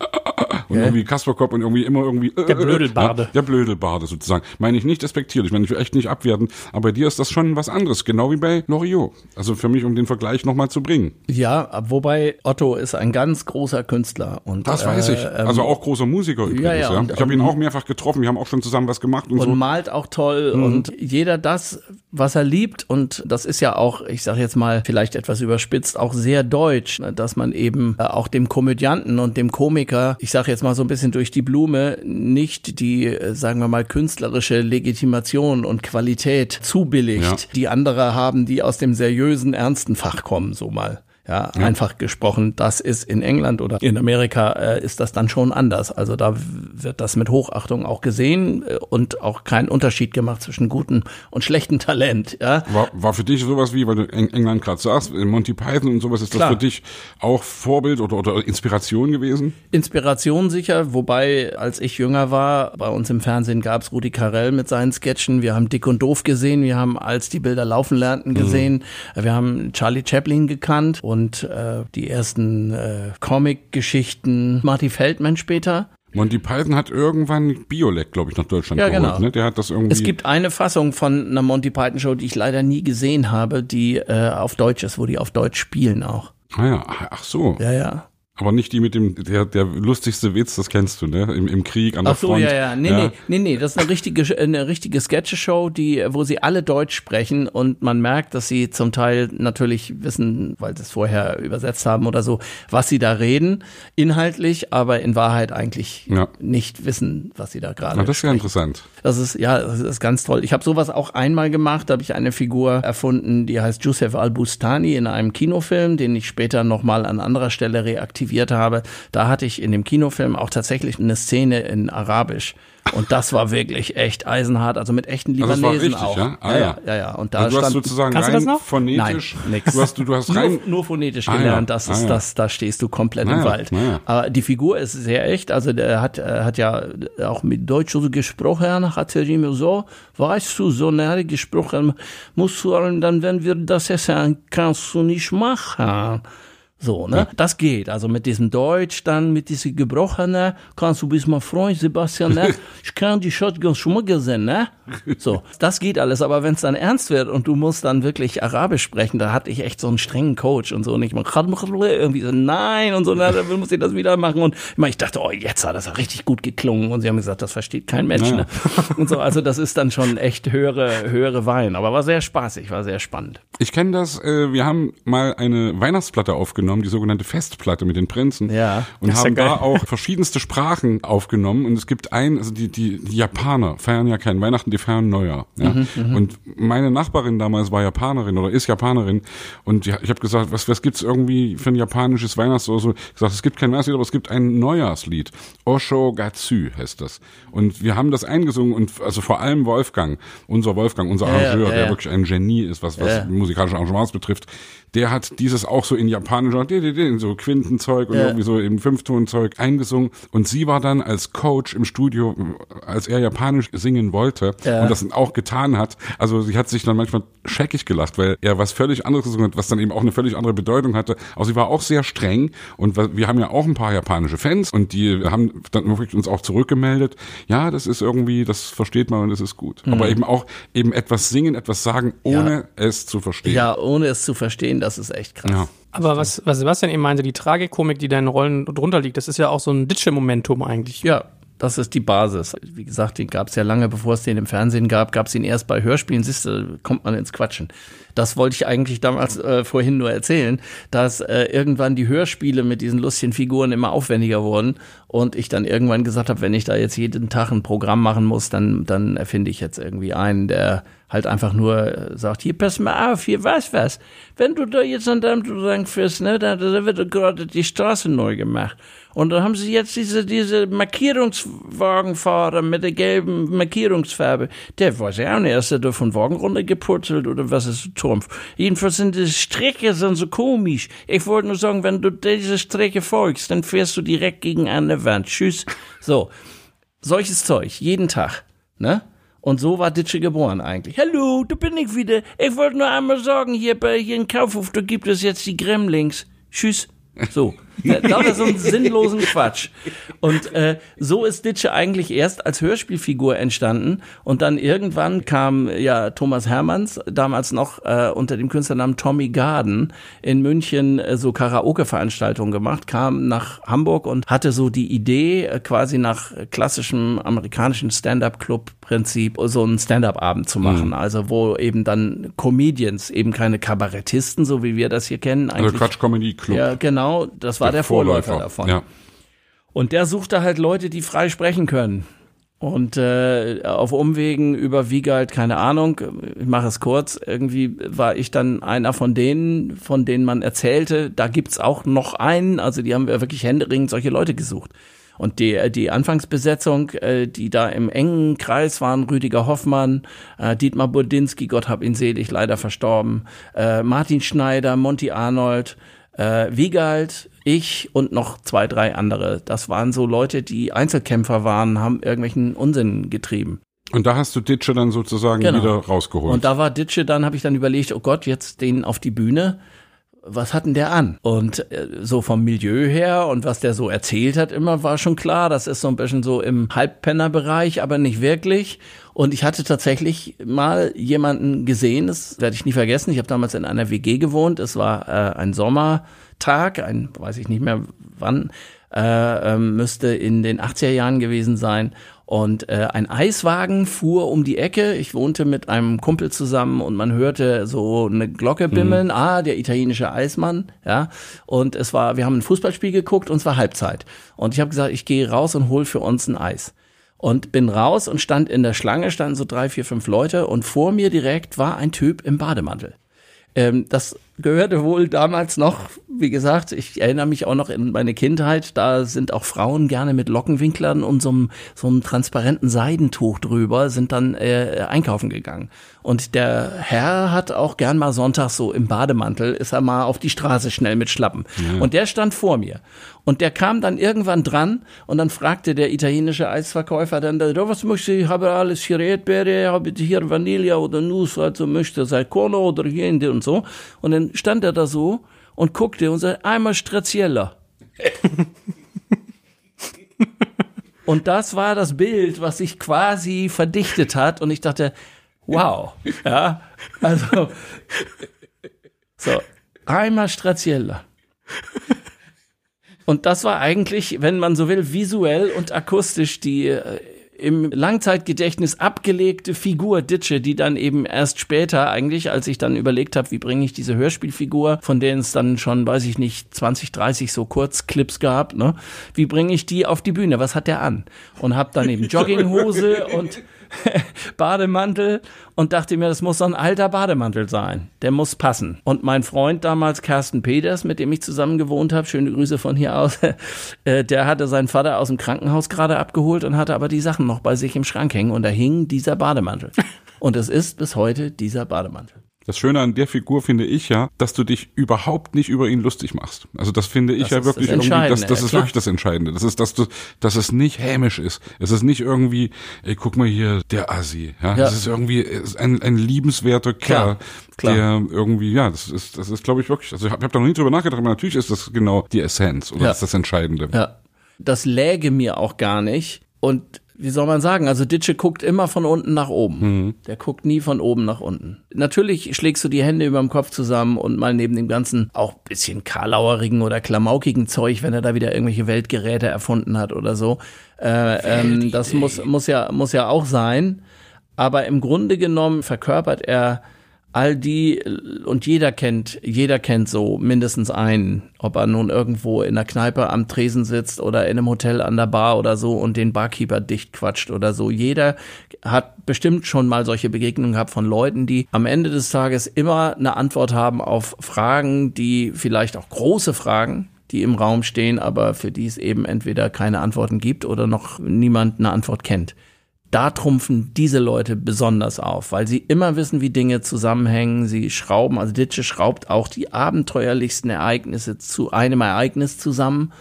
und ja. irgendwie Kasperkopf und irgendwie immer irgendwie der Blödelbarde. Ja, der Blödelbarde sozusagen. Meine ich nicht despektierlich, meine ich echt nicht abwerten, aber bei dir ist das schon was anderes, genau wie bei Loriot. Also für mich, um den Vergleich nochmal zu bringen. Ja, wobei Otto ist ein ganz großer Künstler und das weiß ich. Ähm, also auch großer Musiker übrigens. Ja, ja, und, ich habe ihn auch mehrfach getroffen, wir haben auch schon zusammen was gemacht und, und so. Und malt auch toll mhm. und jeder das, was er liebt und das ist ja auch, ich sage jetzt mal vielleicht etwas überspitzt, auch sehr deutsch, ne, dass man eben äh, auch dem Komödianten und dem Komiker, ich sage jetzt mal so ein bisschen durch die Blume, nicht die, äh, sagen wir mal, künstlerische Legitimation und Qualität zubilligt, ja. die andere haben, die aus dem seriösen, ernsten Fach kommen, so mal. Ja, ja, einfach gesprochen, das ist in England oder in Amerika äh, ist das dann schon anders. Also da wird das mit Hochachtung auch gesehen äh, und auch kein Unterschied gemacht zwischen gutem und schlechtem Talent. Ja. War, war für dich sowas wie, weil du in England gerade sagst, Monty Python und sowas, ist Klar. das für dich auch Vorbild oder, oder Inspiration gewesen? Inspiration sicher, wobei als ich jünger war, bei uns im Fernsehen gab es Rudi Carell mit seinen Sketchen, wir haben Dick und Doof gesehen, wir haben als die Bilder laufen lernten gesehen, mhm. wir haben Charlie Chaplin gekannt und und äh, die ersten äh, Comic-Geschichten. Marty Feldman später. Monty Python hat irgendwann Biolek, glaube ich, nach Deutschland ja, geholt. Genau. Ne? Der hat das irgendwie. Es gibt eine Fassung von einer Monty Python Show, die ich leider nie gesehen habe, die äh, auf Deutsch ist, wo die auf Deutsch spielen auch. Ah ja, ach so. Ja, ja. Aber nicht die mit dem, der, der lustigste Witz, das kennst du, ne? Im, im Krieg an der Ach so, Front. ja, ja. Nee, ja. nee, nee, nee. Das ist eine richtige, eine richtige Sketcheshow, die, wo sie alle Deutsch sprechen und man merkt, dass sie zum Teil natürlich wissen, weil sie es vorher übersetzt haben oder so, was sie da reden, inhaltlich, aber in Wahrheit eigentlich ja. nicht wissen, was sie da gerade Das ist ja interessant. Das ist, ja, das ist ganz toll. Ich habe sowas auch einmal gemacht, da habe ich eine Figur erfunden, die heißt Joseph Al-Bustani in einem Kinofilm, den ich später nochmal an anderer Stelle reaktiviert habe. Da hatte ich in dem Kinofilm auch tatsächlich eine Szene in Arabisch Und das war wirklich echt eisenhart, also mit echten Libanesen also das war richtig, auch. Ja? Ah, ja, ja, ja, ja. Und da also du stand, hast sozusagen Kannst du rein das noch? phonetisch. Nein, nix. Du hast, du, du hast rein. nur, nur phonetisch Ah, ja. gelernt, das ist Ah, ja. das, da stehst du komplett im Ah, ja. Wald. Ah, ja. Aber die Figur ist sehr echt, also der hat, äh, hat ja auch mit Deutsch so gesprochen, hat er immer so, weißt du, so näher gesprochen, musst du, dann wenn wir das essen, kannst du nicht machen. So, ne? Das geht. Also mit diesem Deutsch, dann mit diesem Gebrochene, kannst du bist mein Freund, Sebastian, ne? Ich kann die Shotgun gesehen, ne? So, das geht alles. Aber wenn es dann ernst wird und du musst dann wirklich Arabisch sprechen, da hatte ich echt so einen strengen Coach und so. Und ich mach irgendwie so, nein und so, na, dann muss ich das wieder machen. Und ich, mein, ich dachte, oh, jetzt hat das ja richtig gut geklungen. Und sie haben gesagt, das versteht kein Mensch, ne? Und so, also das ist dann schon echt höhere, höhere Wein. Aber war sehr spaßig, war sehr spannend. Ich kenne das, äh, wir haben mal eine Weihnachtsplatte aufgenommen, die sogenannte Festplatte mit den Prinzen. Ja. Und ist ja haben da auch verschiedenste Sprachen aufgenommen. Und es gibt ein, also die, die, die Japaner feiern ja kein Weihnachten, die feiern Neujahr. Ja? Mhm, und meine Nachbarin damals war Japanerin oder ist Japanerin. Und ich habe gesagt, was, was gibt's irgendwie für ein japanisches Weihnachts- oder so? Ich gesagt, es gibt kein Weihnachtslied, aber es gibt ein Neujahrslied. Oshogatsu heißt das. Und wir haben das eingesungen und also vor allem Wolfgang, unser Wolfgang, unser Arrangeur, ja, der ja. wirklich ein Genie ist, was, was musikalische Arrangements betrifft, der hat dieses auch so in japanischer, in so Quintenzeug und Ja. irgendwie so im Fünftonzeug eingesungen. Und sie war dann als Coach im Studio, als er japanisch singen wollte Ja. und das auch getan hat. Also sie hat sich dann manchmal scheckig gelacht, weil er was völlig anderes gesungen hat, was dann eben auch eine völlig andere Bedeutung hatte. Aber sie war auch sehr streng und wir haben ja auch ein paar japanische Fans und die haben dann wirklich uns auch zurückgemeldet. Ja, das ist irgendwie, das versteht man und das ist gut. Aber eben auch eben etwas singen, etwas sagen, ohne es zu verstehen. Ja, ohne es zu verstehen, das ist echt krass. Ja. Aber was, was Sebastian eben meinte, die Tragikomik, die deinen Rollen drunter liegt, das ist ja auch so ein Ditsche-Momentum eigentlich. Ja, das ist die Basis. Wie gesagt, den gab es ja lange, bevor es den im Fernsehen gab, gab es ihn erst bei Hörspielen. Siehst du, kommt man ins Quatschen. Das wollte ich eigentlich damals äh, vorhin nur erzählen, dass äh, irgendwann die Hörspiele mit diesen lustigen Figuren immer aufwendiger wurden und ich dann irgendwann gesagt habe, wenn ich da jetzt jeden Tag ein Programm machen muss, dann, dann erfinde ich jetzt irgendwie einen, der halt einfach nur äh, sagt, hier, pass mal auf, hier, weißt was, wenn du da jetzt an deinem Drang fährst, ne, da, da wird gerade die Straße neu gemacht. Und da haben sie jetzt diese, diese Markierungswagenfahrer mit der gelben Markierungsfarbe. Der weiß ja auch nicht, ist der da von Wagen runtergepurzelt oder was ist Turm? Jedenfalls sind die Strecke sind so komisch. Ich wollte nur sagen, wenn du diese Strecke folgst, dann fährst du direkt gegen eine Wand. Tschüss. So. Solches Zeug. Jeden Tag. Ne? Und so war Ditsche geboren eigentlich. Hallo, da bin ich wieder. Ich wollte nur einmal sagen, hier bei hier in Kaufhof, da gibt es jetzt die Gremlings. Tschüss. So. Lauter so einen sinnlosen Quatsch. Und äh, so ist Ditsche eigentlich erst als Hörspielfigur entstanden. Und dann irgendwann kam ja Thomas Hermanns, damals noch äh, unter dem Künstlernamen Tommy Garden, in München äh, so Karaoke-Veranstaltungen gemacht, kam nach Hamburg und hatte so die Idee, äh, quasi nach klassischem amerikanischen Stand-up-Club-Prinzip so einen Stand-up-Abend zu machen. Also wo eben dann Comedians, eben keine Kabarettisten, so wie wir das hier kennen, Also eigentlich. Quatsch Comedy Club. Ja, genau, das war der, Vorläufer, davon. Ja. Und der suchte halt Leute, die frei sprechen können. Und äh, auf Umwegen über Wiegald, keine Ahnung, ich mache es kurz, irgendwie war ich dann einer von denen, von denen man erzählte, da gibt's auch noch einen, also die haben wir wirklich händeringend solche Leute gesucht. Und die, die Anfangsbesetzung, äh, die da im engen Kreis waren, Rüdiger Hoffmann, äh, Dietmar Budinski, Gott hab ihn selig, leider verstorben, äh, Martin Schneider, Monty Arnold, äh, Wiegald, ich und noch zwei, drei andere. Das waren so Leute, die Einzelkämpfer waren, haben irgendwelchen Unsinn getrieben. Und da hast du Ditsche dann sozusagen Genau. wieder rausgeholt. Und da war Ditsche, dann habe ich dann überlegt, oh Gott, jetzt den auf die Bühne. Was hat denn der an? Und äh, so vom Milieu her und was der so erzählt hat immer, war schon klar, das ist so ein bisschen so im Halbpennerbereich, aber nicht wirklich. Und ich hatte tatsächlich mal jemanden gesehen, das werde ich nie vergessen. Ich habe damals in einer WG gewohnt. Es war äh, ein Sommertag, ein, weiß ich nicht mehr wann, äh, ähm, müsste in den 80er Jahren gewesen sein. Und äh, ein Eiswagen fuhr um die Ecke. Ich wohnte mit einem Kumpel zusammen und man hörte so eine Glocke bimmeln. Ah, der italienische Eismann, ja. Und es war, wir haben ein Fußballspiel geguckt und es war Halbzeit. Und ich habe gesagt, ich gehe raus und hol für uns ein Eis. Und bin raus und stand in der Schlange, standen so drei, vier, fünf Leute und vor mir direkt war ein Typ im Bademantel. Ähm, das gehörte wohl damals noch, wie gesagt, ich erinnere mich auch noch in meine Kindheit, da sind auch Frauen gerne mit Lockenwinklern und so einem, so einem transparenten Seidentuch drüber, sind dann äh, einkaufen gegangen. Und der Herr hat auch gern mal sonntags so im Bademantel, ist er mal auf die Straße schnell mit Schlappen. Ja. Und der stand vor mir. Und der kam dann irgendwann dran und dann fragte der italienische Eisverkäufer dann, was möchte ich, habe alles hier Erdbeere, habe hier Vanille oder Nuss, also möchte sei Corno oder Gente und so. Und dann stand er da so und guckte und sagte, einmal Straziella. und das war das Bild, was sich quasi verdichtet hat. Und ich dachte, wow. Ja, also, so, einmal Straziella. Und das war eigentlich, wenn man so will, visuell und akustisch die äh, im Langzeitgedächtnis abgelegte Figur Ditsche, die dann eben erst später eigentlich, als ich dann überlegt habe, wie bringe ich diese Hörspielfigur, von denen es dann schon, weiß ich nicht, 20, 30 so Kurzclips gab, ne? Wie bringe ich die auf die Bühne? Was hat der an? Und hab dann eben Jogginghose und Bademantel und dachte mir, das muss so ein alter Bademantel sein. Der muss passen. Und mein Freund damals, Carsten Peters, mit dem ich zusammen gewohnt habe, schöne Grüße von hier aus, äh, der hatte seinen Vater aus dem Krankenhaus gerade abgeholt und hatte aber die Sachen noch bei sich im Schrank hängen und da hing dieser Bademantel. Und es ist bis heute dieser Bademantel. Das Schöne an der Figur finde ich ja, dass du dich überhaupt nicht über ihn lustig machst. Also das finde ich das ja wirklich das irgendwie, das, das ist wirklich das Entscheidende. Das ist, dass du, dass es nicht hämisch ist. Es ist nicht irgendwie, ey, guck mal hier, der Asi. Ja, ja. das ist irgendwie ein, ein liebenswerter Kerl, klar, klar. der irgendwie, ja, das ist, das ist, glaube ich wirklich. Also ich habe hab da noch nie drüber nachgedacht, aber natürlich ist das genau die Essenz oder ja. ist das Entscheidende. Ja, das läge mir auch gar nicht. Und wie soll man sagen, also Ditsche guckt immer von unten nach oben. Mhm. Der guckt nie von oben nach unten. Natürlich schlägst du die Hände über dem Kopf zusammen und mal neben dem ganzen auch bisschen karlauerigen oder klamaukigen Zeug, wenn er da wieder irgendwelche Weltgeräte erfunden hat oder so. Äh, ähm, das muss, muss ja, muss ja auch sein. Aber im Grunde genommen verkörpert er all die und jeder kennt, jeder kennt so mindestens einen, ob er nun irgendwo in der Kneipe am Tresen sitzt oder in einem Hotel an der Bar oder so und den Barkeeper dicht quatscht oder so. Jeder hat bestimmt schon mal solche Begegnungen gehabt von Leuten, die am Ende des Tages immer eine Antwort haben auf Fragen, die vielleicht auch große Fragen, die im Raum stehen, aber für die es eben entweder keine Antworten gibt oder noch niemand eine Antwort kennt da trumpfen diese Leute besonders auf, weil sie immer wissen, wie Dinge zusammenhängen. Sie schrauben, also Ditsche schraubt auch die abenteuerlichsten Ereignisse zu einem Ereignis zusammen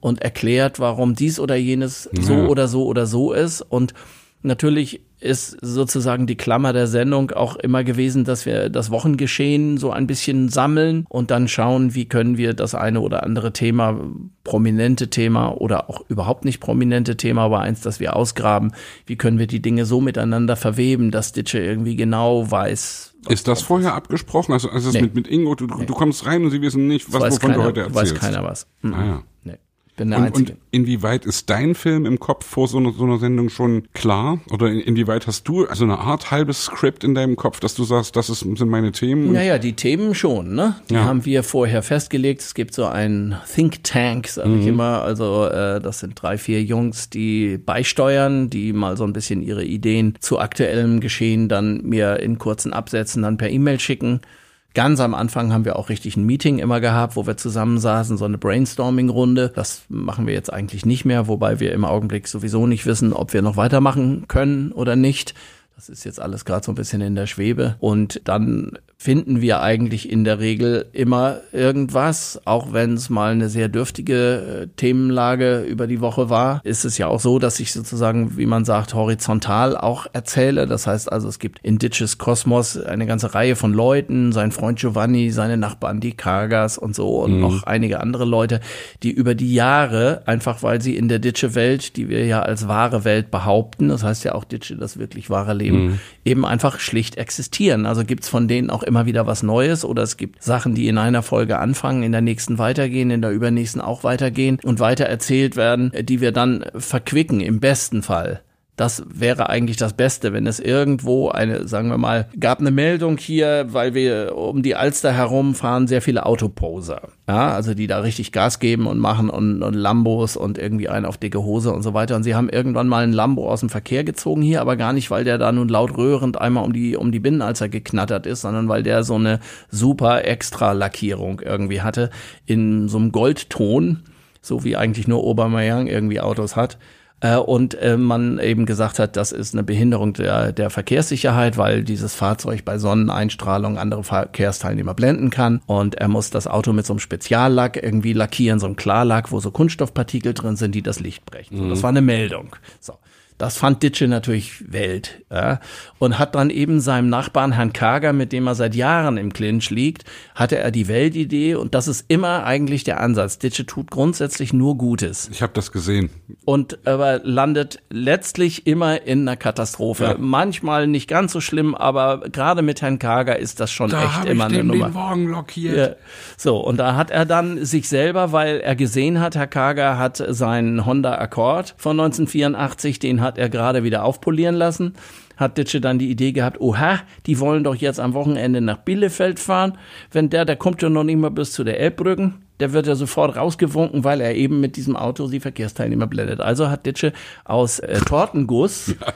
und erklärt, warum dies oder jenes ja. so oder so oder so ist. Und natürlich ist sozusagen die Klammer der Sendung auch immer gewesen, dass wir das Wochengeschehen so ein bisschen sammeln und dann schauen, wie können wir das eine oder andere Thema, prominente Thema oder auch überhaupt nicht prominente Thema, aber eins, das wir ausgraben, wie können wir die Dinge so miteinander verweben, dass Ditche irgendwie genau weiß, ist das vorher abgesprochen? Also, also nee. mit, mit Ingo, du, nee. du kommst rein und sie wissen nicht, was, wovon keiner, du heute erzählst. Weiß keiner was. Mhm. Ah, ja bin der und, Einzige. Und inwieweit ist dein Film im Kopf vor so einer, so einer Sendung schon klar? Oder in, inwieweit hast du also eine Art halbes Skript in deinem Kopf, dass du sagst, das ist, sind meine Themen? Naja, die Themen schon, ne? Die ja. haben wir vorher festgelegt. Es gibt so einen Think Tank, sage mhm. ich immer. Also äh, das sind drei, vier Jungs, die beisteuern, die mal so ein bisschen ihre Ideen zu aktuellem Geschehen dann mir in kurzen Absätzen dann per E-Mail schicken. Ganz am Anfang haben wir auch richtig ein Meeting immer gehabt, wo wir zusammensaßen, so eine Brainstorming-Runde. Das machen wir jetzt eigentlich nicht mehr, wobei wir im Augenblick sowieso nicht wissen, ob wir noch weitermachen können oder nicht. Das ist jetzt alles gerade so ein bisschen in der Schwebe. Und dann finden wir eigentlich in der Regel immer irgendwas, auch wenn es mal eine sehr dürftige äh, Themenlage über die Woche war, ist es ja auch so, dass ich sozusagen, wie man sagt, horizontal auch erzähle. Das heißt also, es gibt in Ditches Kosmos eine ganze Reihe von Leuten, sein Freund Giovanni, seine Nachbarn, die Kargas und so und mhm. noch einige andere Leute, die über die Jahre, einfach weil sie in der Ditsche-Welt, die wir ja als wahre Welt behaupten, das heißt ja auch Ditsche, das wirklich wahre Leben, mhm. eben einfach schlicht existieren. Also gibt's von denen auch immer wieder was Neues oder es gibt Sachen, die in einer Folge anfangen, in der nächsten weitergehen, in der übernächsten auch weitergehen und weiter erzählt werden, die wir dann verquicken im besten Fall Das wäre eigentlich das Beste, wenn es irgendwo eine, sagen wir mal, gab eine Meldung hier, weil wir um die Alster herum fahren sehr viele Autoposer. Ja, also die da richtig Gas geben und machen und, und Lambos und irgendwie einen auf dicke Hose und so weiter. Und sie haben irgendwann mal einen Lambo aus dem Verkehr gezogen hier, aber gar nicht, weil der da nun laut rührend einmal um die, um die Binnenalster geknattert ist, sondern weil der so eine super extra Lackierung irgendwie hatte in so einem Goldton, so wie eigentlich nur Obermeier irgendwie Autos hat äh, und äh, man eben gesagt hat, das ist eine Behinderung der, der Verkehrssicherheit, weil dieses Fahrzeug bei Sonneneinstrahlung andere Verkehrsteilnehmer blenden kann und er muss das Auto mit so einem Speziallack irgendwie lackieren, so einem Klarlack, wo so Kunststoffpartikel drin sind, die das Licht brechen. Mhm. Das war eine Meldung. So. Das fand Ditsche natürlich Welt ja, und hat dann eben seinem Nachbarn Herrn Kager, mit dem er seit Jahren im Clinch liegt, hatte er die Weltidee und das ist immer eigentlich der Ansatz. Ditsche tut grundsätzlich nur Gutes. Ich habe das gesehen. Und aber landet letztlich immer in einer Katastrophe. Ja. Manchmal nicht ganz so schlimm, aber gerade mit Herrn Kager ist das schon da echt immer eine Nummer. Den Wagen blockiert. Ja. So und da hat er dann sich selber, weil er gesehen hat, Herr Kager hat seinen Honda Accord von 1984, den hat er gerade wieder aufpolieren lassen. Hat Ditsche dann die Idee gehabt, oha, die wollen doch jetzt am Wochenende nach Bielefeld fahren. Wenn der, der kommt ja noch nicht mal bis zu der Elbbrücken, der wird ja sofort rausgewunken, weil er eben mit diesem Auto die Verkehrsteilnehmer blendet. Also hat Ditsche aus äh, Tortenguss ja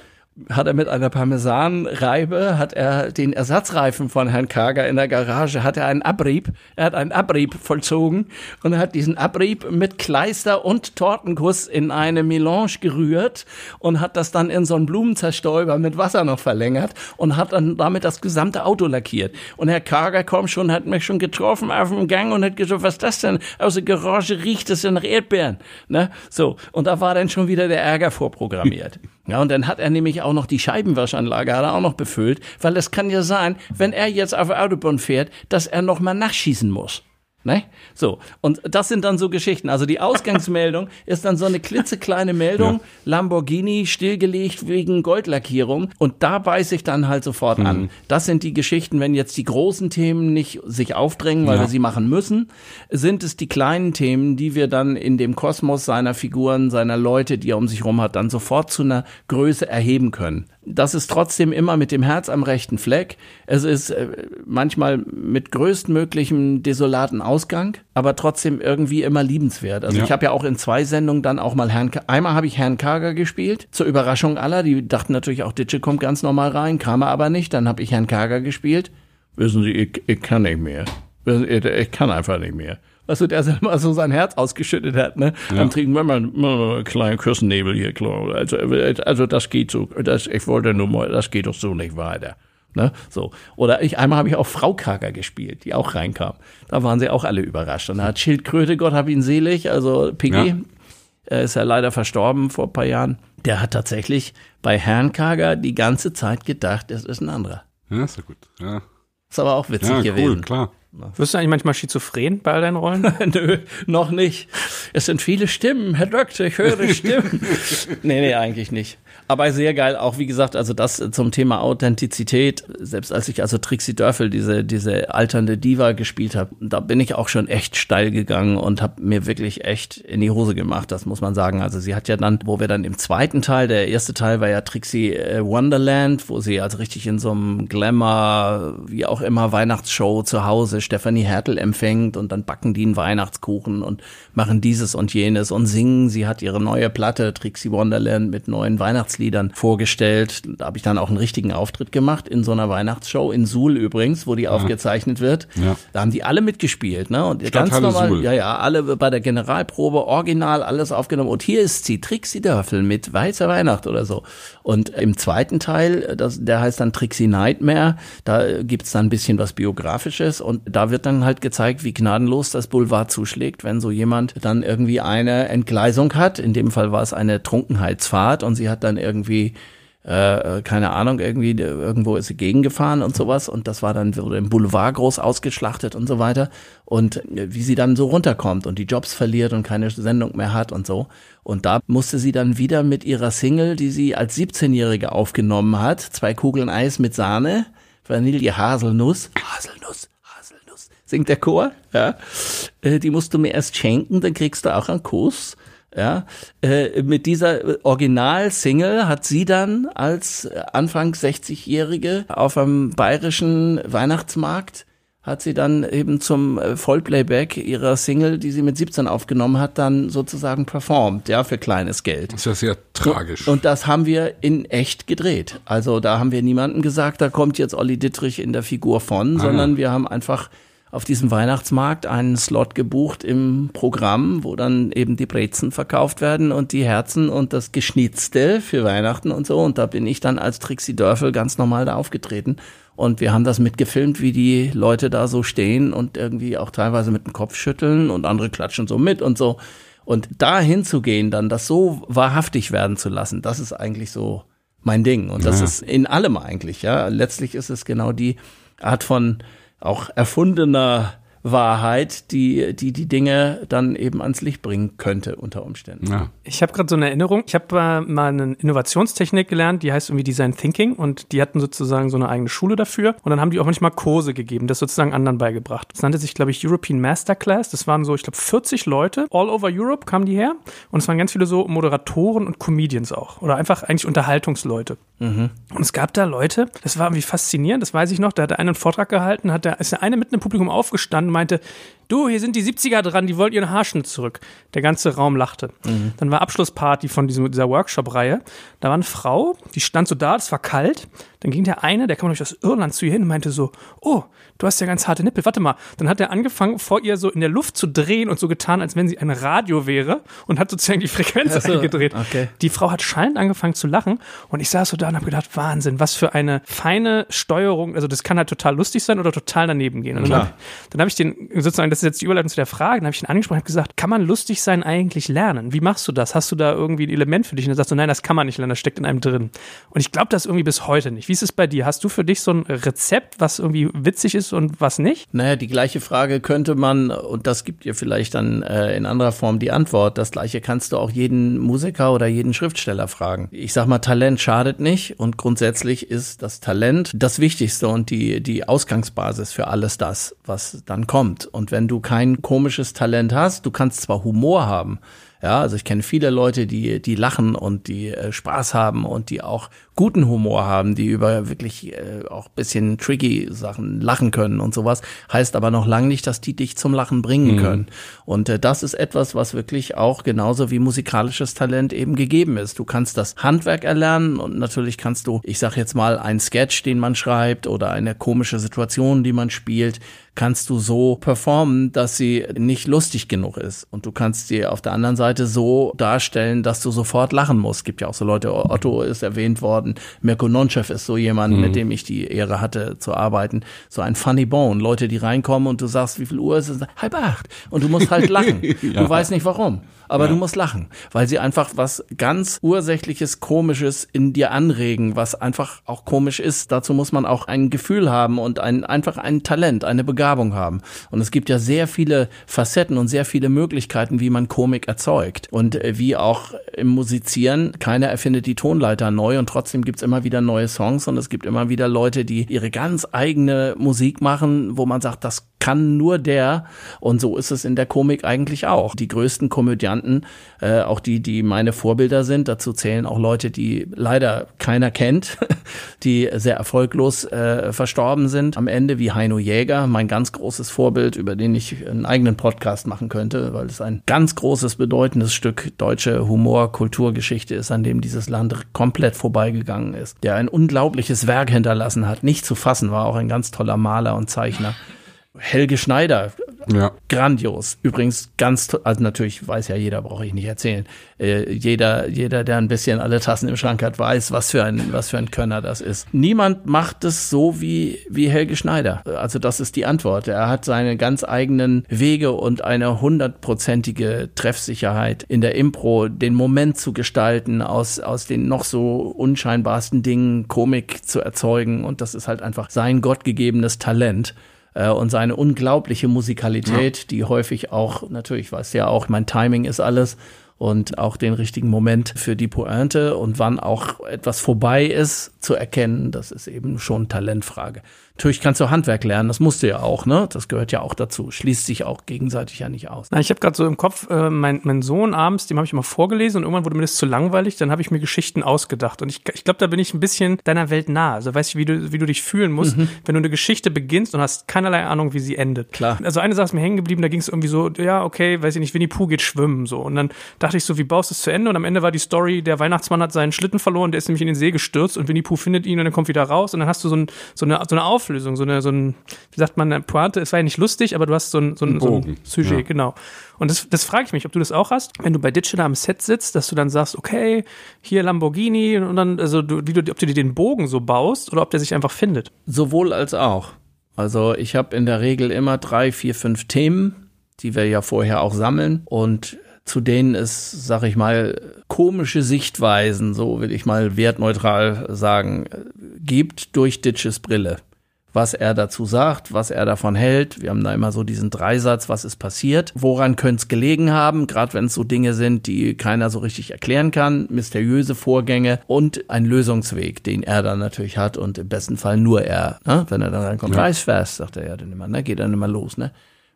hat er mit einer Parmesanreibe, hat er den Ersatzreifen von Herrn Kager in der Garage, hat er einen Abrieb, er hat einen Abrieb vollzogen und er hat diesen Abrieb mit Kleister und Tortenguss in eine Melange gerührt und hat das dann in so einen Blumenzerstäuber mit Wasser noch verlängert und hat dann damit das gesamte Auto lackiert. Und Herr Kager kommt schon, hat mich schon getroffen auf dem Gang und hat gesagt, was ist das denn? Aus der Garage riecht es ja nach Erdbeeren. Ne? So. Und da war dann schon wieder der Ärger vorprogrammiert. Ja, und dann hat er nämlich auch noch die Scheibenwaschanlage hat er auch noch befüllt, weil es kann ja sein, wenn er jetzt auf Autobahn fährt, dass er noch mal nachschießen muss. Ne? So, und das sind dann so Geschichten. Also die Ausgangsmeldung ist dann so eine klitzekleine Meldung, ja. Lamborghini stillgelegt wegen Goldlackierung und da beiße ich dann halt sofort mhm. an. Das sind die Geschichten, wenn jetzt die großen Themen nicht sich aufdrängen, weil ja. wir sie machen müssen, sind es die kleinen Themen, die wir dann in dem Kosmos seiner Figuren, seiner Leute, die er um sich rum hat, dann sofort zu einer Größe erheben können das ist trotzdem immer mit dem Herz am rechten Fleck. Es ist äh, manchmal mit größtmöglichem desolaten Ausgang, aber trotzdem irgendwie immer liebenswert. Also ja. ich habe ja auch in zwei Sendungen dann auch mal Herrn, K einmal habe ich Herrn Kager gespielt, zur Überraschung aller. Die dachten natürlich auch, Ditsche kommt ganz normal rein, kam er aber nicht. Dann habe ich Herrn Kager gespielt. Wissen Sie, ich, ich kann nicht mehr. Ich kann einfach nicht mehr weißt du, der selber so sein Herz ausgeschüttet hat, ne? Ja. Dann trinken wir mal, mal einen kleinen Küssennebel hier, klar. Also, also das geht so, das, ich wollte nur mal, das geht doch so nicht weiter. Ne? So. Oder ich, einmal habe ich auch Frau Kager gespielt, die auch reinkam. Da waren sie auch alle überrascht. Und da hat Schildkröte, Gott hab ihn selig, also Piggy, ja. er ist ja leider verstorben vor ein paar Jahren. Der hat tatsächlich bei Herrn Kager die ganze Zeit gedacht, es ist ein anderer. Ja, ist ja gut. Ja. Ist aber auch witzig ja, gewesen. Cool, klar. Wirst du eigentlich manchmal schizophren bei all deinen Rollen? Nö, noch nicht. Es sind viele Stimmen, Herr Doktor, ich höre Stimmen. nee, nee, eigentlich nicht. Aber sehr geil, auch wie gesagt, also das zum Thema Authentizität, selbst als ich also Trixie Dörfel, diese, diese alternde Diva gespielt habe, da bin ich auch schon echt steil gegangen und habe mir wirklich echt in die Hose gemacht, das muss man sagen. Also sie hat ja dann, wo wir dann im zweiten Teil, der erste Teil war ja Trixie äh, Wonderland, wo sie also richtig in so einem Glamour, wie auch immer, Weihnachtsshow zu Hause Stefanie Hertel empfängt und dann backen die einen Weihnachtskuchen und machen dieses und jenes und singen. Sie hat ihre neue Platte, Trixie Wonderland, mit neuen Weihnachtsliedern vorgestellt. Da habe ich dann auch einen richtigen Auftritt gemacht in so einer Weihnachtsshow in Suhl übrigens, wo die ja. aufgezeichnet wird. Ja. Da haben die alle mitgespielt, ne? Und ganz normal, Suhl. ja, ja, alle bei der Generalprobe original alles aufgenommen. Und hier ist sie, Trixie Dörfel mit Weißer Weihnacht oder so. Und im zweiten Teil, das, der heißt dann Trixie Nightmare, da gibt's dann ein bisschen was Biografisches. Und da wird dann halt gezeigt, wie gnadenlos das Boulevard zuschlägt, wenn so jemand dann irgendwie eine Entgleisung hat. In dem Fall war es eine Trunkenheitsfahrt. Und sie hat dann irgendwie äh, keine Ahnung, irgendwie irgendwo ist sie gegengefahren und sowas. Und das war dann wurde im Boulevard groß ausgeschlachtet und so weiter. Und äh, wie sie dann so runterkommt und die Jobs verliert und keine Sendung mehr hat und so. Und da musste sie dann wieder mit ihrer Single, die sie als 17-Jährige aufgenommen hat, zwei Kugeln Eis mit Sahne, Vanille Haselnuss, Haselnuss, Haselnuss, singt der Chor, ja, äh, die musst du mir erst schenken, dann kriegst du auch einen Kuss Ja, äh, mit dieser Original-Single hat sie dann als Anfang 60-Jährige auf einem bayerischen Weihnachtsmarkt hat sie dann eben zum äh, Vollplayback ihrer Single, die sie mit 17 aufgenommen hat, dann sozusagen performt, ja, für kleines Geld. Das ist ja sehr tragisch. Und das haben wir in echt gedreht. Also da haben wir niemandem gesagt, da kommt jetzt Olli Dittrich in der Figur von, Ah, sondern wir haben einfach auf diesem Weihnachtsmarkt einen Slot gebucht im Programm, wo dann eben die Brezen verkauft werden und die Herzen und das Geschnitzte für Weihnachten und so. Und da bin ich dann als Trixie Dörfel ganz normal da aufgetreten. Und wir haben das mitgefilmt, wie die Leute da so stehen und irgendwie auch teilweise mit dem Kopf schütteln und andere klatschen so mit und so. Und da hinzugehen, dann das so wahrhaftig werden zu lassen, das ist eigentlich so mein Ding. Und das Ja. ist in allem eigentlich, ja. Letztlich ist es genau die Art von auch erfundener Wahrheit, die, die die Dinge dann eben ans Licht bringen könnte unter Umständen. ja. Ich habe gerade so eine Erinnerung. Ich habe äh, mal eine Innovationstechnik gelernt, die heißt irgendwie Design Thinking und die hatten sozusagen so eine eigene Schule dafür und dann haben die auch manchmal Kurse gegeben, das sozusagen anderen beigebracht. Das nannte sich, glaube ich, European Masterclass. Das waren so, ich glaube, 40 Leute, all over Europe kamen die her und es waren ganz viele so Moderatoren und Comedians auch oder einfach eigentlich Unterhaltungsleute. Und es gab da Leute, das war irgendwie faszinierend, das weiß ich noch, da hat der eine einen Vortrag gehalten, hat der, ist der eine mitten im Publikum aufgestanden und meinte, du, hier sind die 70er dran, die wollen ihren Haarschnitt zurück. Der ganze Raum lachte. Dann war Abschlussparty von diesem, dieser Workshop-Reihe. Da war eine Frau, die stand so da, es war kalt. Dann ging der eine, der kam durch aus Irland zu ihr hin und meinte so, oh, du hast ja ganz harte Nippel, warte mal. Dann hat er angefangen, vor ihr so in der Luft zu drehen und so getan, als wenn sie ein Radio wäre und hat sozusagen die Frequenz Ach so, eingedreht. okay. Die Frau hat schallend angefangen zu lachen und ich saß so da und habe gedacht, Wahnsinn, was für eine feine Steuerung. Also das kann halt total lustig sein oder total daneben gehen. Und dann Klar. habe dann hab ich den, sozusagen, das ist jetzt die Überleitung zu der Frage, dann habe ich ihn angesprochen und habe gesagt, kann man lustig sein eigentlich lernen? Wie machst du das? Hast du da irgendwie ein Element für dich? Und er sagt so, nein, das kann man nicht lernen, das steckt in einem drin. Und ich glaube das irgendwie bis heute nicht. Wie ist es bei dir? Hast du für dich so ein Rezept, was irgendwie witzig ist und was nicht? Naja, die gleiche Frage könnte man, und das gibt dir vielleicht dann äh, in anderer Form die Antwort, das gleiche kannst du auch jeden Musiker oder jeden Schriftsteller fragen. Ich sag mal, Talent schadet nicht und grundsätzlich ist das Talent das Wichtigste und die, die Ausgangsbasis für alles das, was dann kommt. Und wenn du kein komisches Talent hast, du kannst zwar Humor haben, ja, also ich kenne viele Leute, die, die lachen und die äh, Spaß haben und die auch guten Humor haben, die über wirklich äh, auch bisschen tricky Sachen lachen können und sowas. Heißt aber noch lange nicht, dass die dich zum Lachen bringen können. Und äh, das ist etwas, was wirklich auch genauso wie musikalisches Talent eben gegeben ist. Du kannst das Handwerk erlernen und natürlich kannst du, ich sag jetzt mal, einen Sketch, den man schreibt oder eine komische Situation, die man spielt, kannst du so performen, dass sie nicht lustig genug ist. Und du kannst sie auf der anderen Seite so darstellen, dass du sofort lachen musst. Gibt ja auch so Leute, Otto ist erwähnt worden, Mirko Nonchev ist so jemand, mit dem ich die Ehre hatte zu arbeiten. So ein Funny Bone. Leute, die reinkommen und du sagst, wie viel Uhr ist es? Halb acht. Und du musst halt lachen. Du weißt nicht warum. Aber du musst lachen, weil sie einfach was ganz Ursächliches, Komisches in dir anregen, was einfach auch komisch ist. Dazu muss man auch ein Gefühl haben und ein, einfach ein Talent, eine Begabung haben. Und es gibt ja sehr viele Facetten und sehr viele Möglichkeiten, wie man Komik erzeugt. Und äh, wie auch im Musizieren, keiner erfindet die Tonleiter neu und trotzdem gibt's immer wieder neue Songs und es gibt immer wieder Leute, die ihre ganz eigene Musik machen, wo man sagt, das kann nur der. Und so ist es in der Komik eigentlich auch. Die größten Komödianten, äh, auch die, die meine Vorbilder sind, dazu zählen auch Leute, die leider keiner kennt, die sehr erfolglos äh, verstorben sind. Am Ende wie Heino Jäger, mein ganz großes Vorbild, über den ich einen eigenen Podcast machen könnte, weil es ein ganz großes, bedeutendes Stück deutsche Humor, Kulturgeschichte ist, an dem dieses Land komplett vorbeigegangen ist. Der ein unglaubliches Werk hinterlassen hat, nicht zu fassen, war auch ein ganz toller Maler und Zeichner. Helge Schneider, Ja. grandios. Übrigens ganz, also natürlich weiß ja jeder, brauche ich nicht erzählen. Äh, jeder, jeder, der ein bisschen alle Tassen im Schrank hat, weiß, was für ein, was für ein Könner das ist. Niemand macht es so wie, wie Helge Schneider. Also das ist die Antwort. Er hat seine ganz eigenen Wege und eine hundertprozentige Treffsicherheit in der Impro, den Moment zu gestalten, aus, aus den noch so unscheinbarsten Dingen Komik zu erzeugen. Und das ist halt einfach sein gottgegebenes Talent und seine unglaubliche Musikalität, die häufig auch, natürlich weißt du ja auch, mein Timing ist alles. und auch den richtigen Moment für die Pointe und wann auch etwas vorbei ist zu erkennen, das ist eben schon Talentfrage. Natürlich kannst du Handwerk lernen, das musst du ja auch, ne? Das gehört ja auch dazu. Schließt sich auch gegenseitig ja nicht aus. Na, ich habe gerade so im Kopf, äh, mein, mein Sohn abends, dem habe ich immer vorgelesen und irgendwann wurde mir das zu langweilig, dann habe ich mir Geschichten ausgedacht. Und ich, ich glaube, da bin ich ein bisschen deiner Welt nah. Also weißt du, wie du, wie du dich fühlen musst, mhm. wenn du eine Geschichte beginnst und hast keinerlei Ahnung, wie sie endet. Klar. Also eine Sache ist mir hängen geblieben, da ging es irgendwie so, ja, okay, weiß ich nicht, Winnie Pooh geht schwimmen so. Und dann dachte ich so, wie baust du es zu Ende? Und am Ende war die Story, der Weihnachtsmann hat seinen Schlitten verloren, der ist nämlich in den See gestürzt und Winnie Pooh findet ihn und dann kommt wieder raus und dann hast du so, ein, so, eine, so eine Auflösung, so eine, so ein wie sagt man, eine Pointe, es war ja nicht lustig, aber du hast so ein, so ein, so ein Sujet, ja. genau. Und das, das frage ich mich, ob du das auch hast, wenn du bei Digital am Set sitzt, dass du dann sagst, okay, hier Lamborghini und dann, also du, wie du, ob du dir den Bogen so baust oder ob der sich einfach findet. Sowohl als auch. Also ich habe in der Regel immer drei, vier, fünf Themen, die wir ja vorher auch sammeln und zu denen es, sag ich mal, komische Sichtweisen, so will ich mal wertneutral sagen, gibt durch Ditches Brille was er dazu sagt, was er davon hält. Wir haben da immer so diesen Dreisatz, was ist passiert, woran könnte es gelegen haben, gerade wenn es so Dinge sind, die keiner so richtig erklären kann, mysteriöse Vorgänge und ein Lösungsweg, den er dann natürlich hat und im besten Fall nur er. Ne? Wenn er dann reinkommt, ja. weiß was, sagt er ja dann immer, ne? geht dann immer los, ne?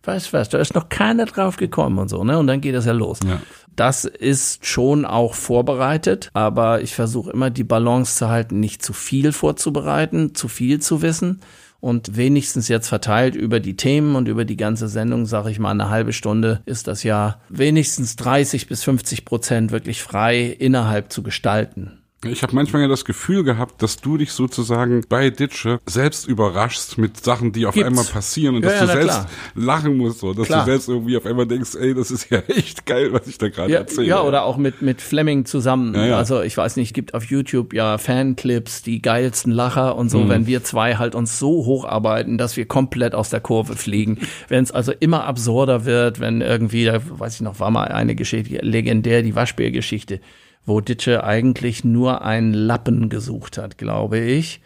Weiß was, da ist noch keiner drauf gekommen und so, ne? Und dann geht das ja los. Ja. Das ist schon auch vorbereitet, aber ich versuche immer die Balance zu halten, nicht zu viel vorzubereiten, zu viel zu wissen und wenigstens jetzt verteilt über die Themen und über die ganze Sendung, sage ich mal, eine halbe Stunde ist das ja wenigstens 30 bis 50 Prozent wirklich frei innerhalb zu gestalten. Ich habe manchmal ja das Gefühl gehabt, dass du dich sozusagen bei Ditsche selbst überraschst mit Sachen, die auf Gibt's. einmal passieren und ja, dass ja, du selbst klar. lachen musst so, dass klar. du selbst irgendwie auf einmal denkst, ey, das ist ja echt geil, was ich da gerade ja, erzähle. Ja, oder auch mit mit Fleming zusammen. Also ich weiß nicht, gibt auf YouTube ja Fanclips, die geilsten Lacher und so, mhm. wenn wir zwei halt uns so hocharbeiten, dass wir komplett aus der Kurve fliegen. wenn es also immer absurder wird, wenn irgendwie, da weiß ich noch, war mal eine Geschichte legendär, die Waschbärgeschichte wo Ditsche eigentlich nur einen Lappen gesucht hat, glaube ich.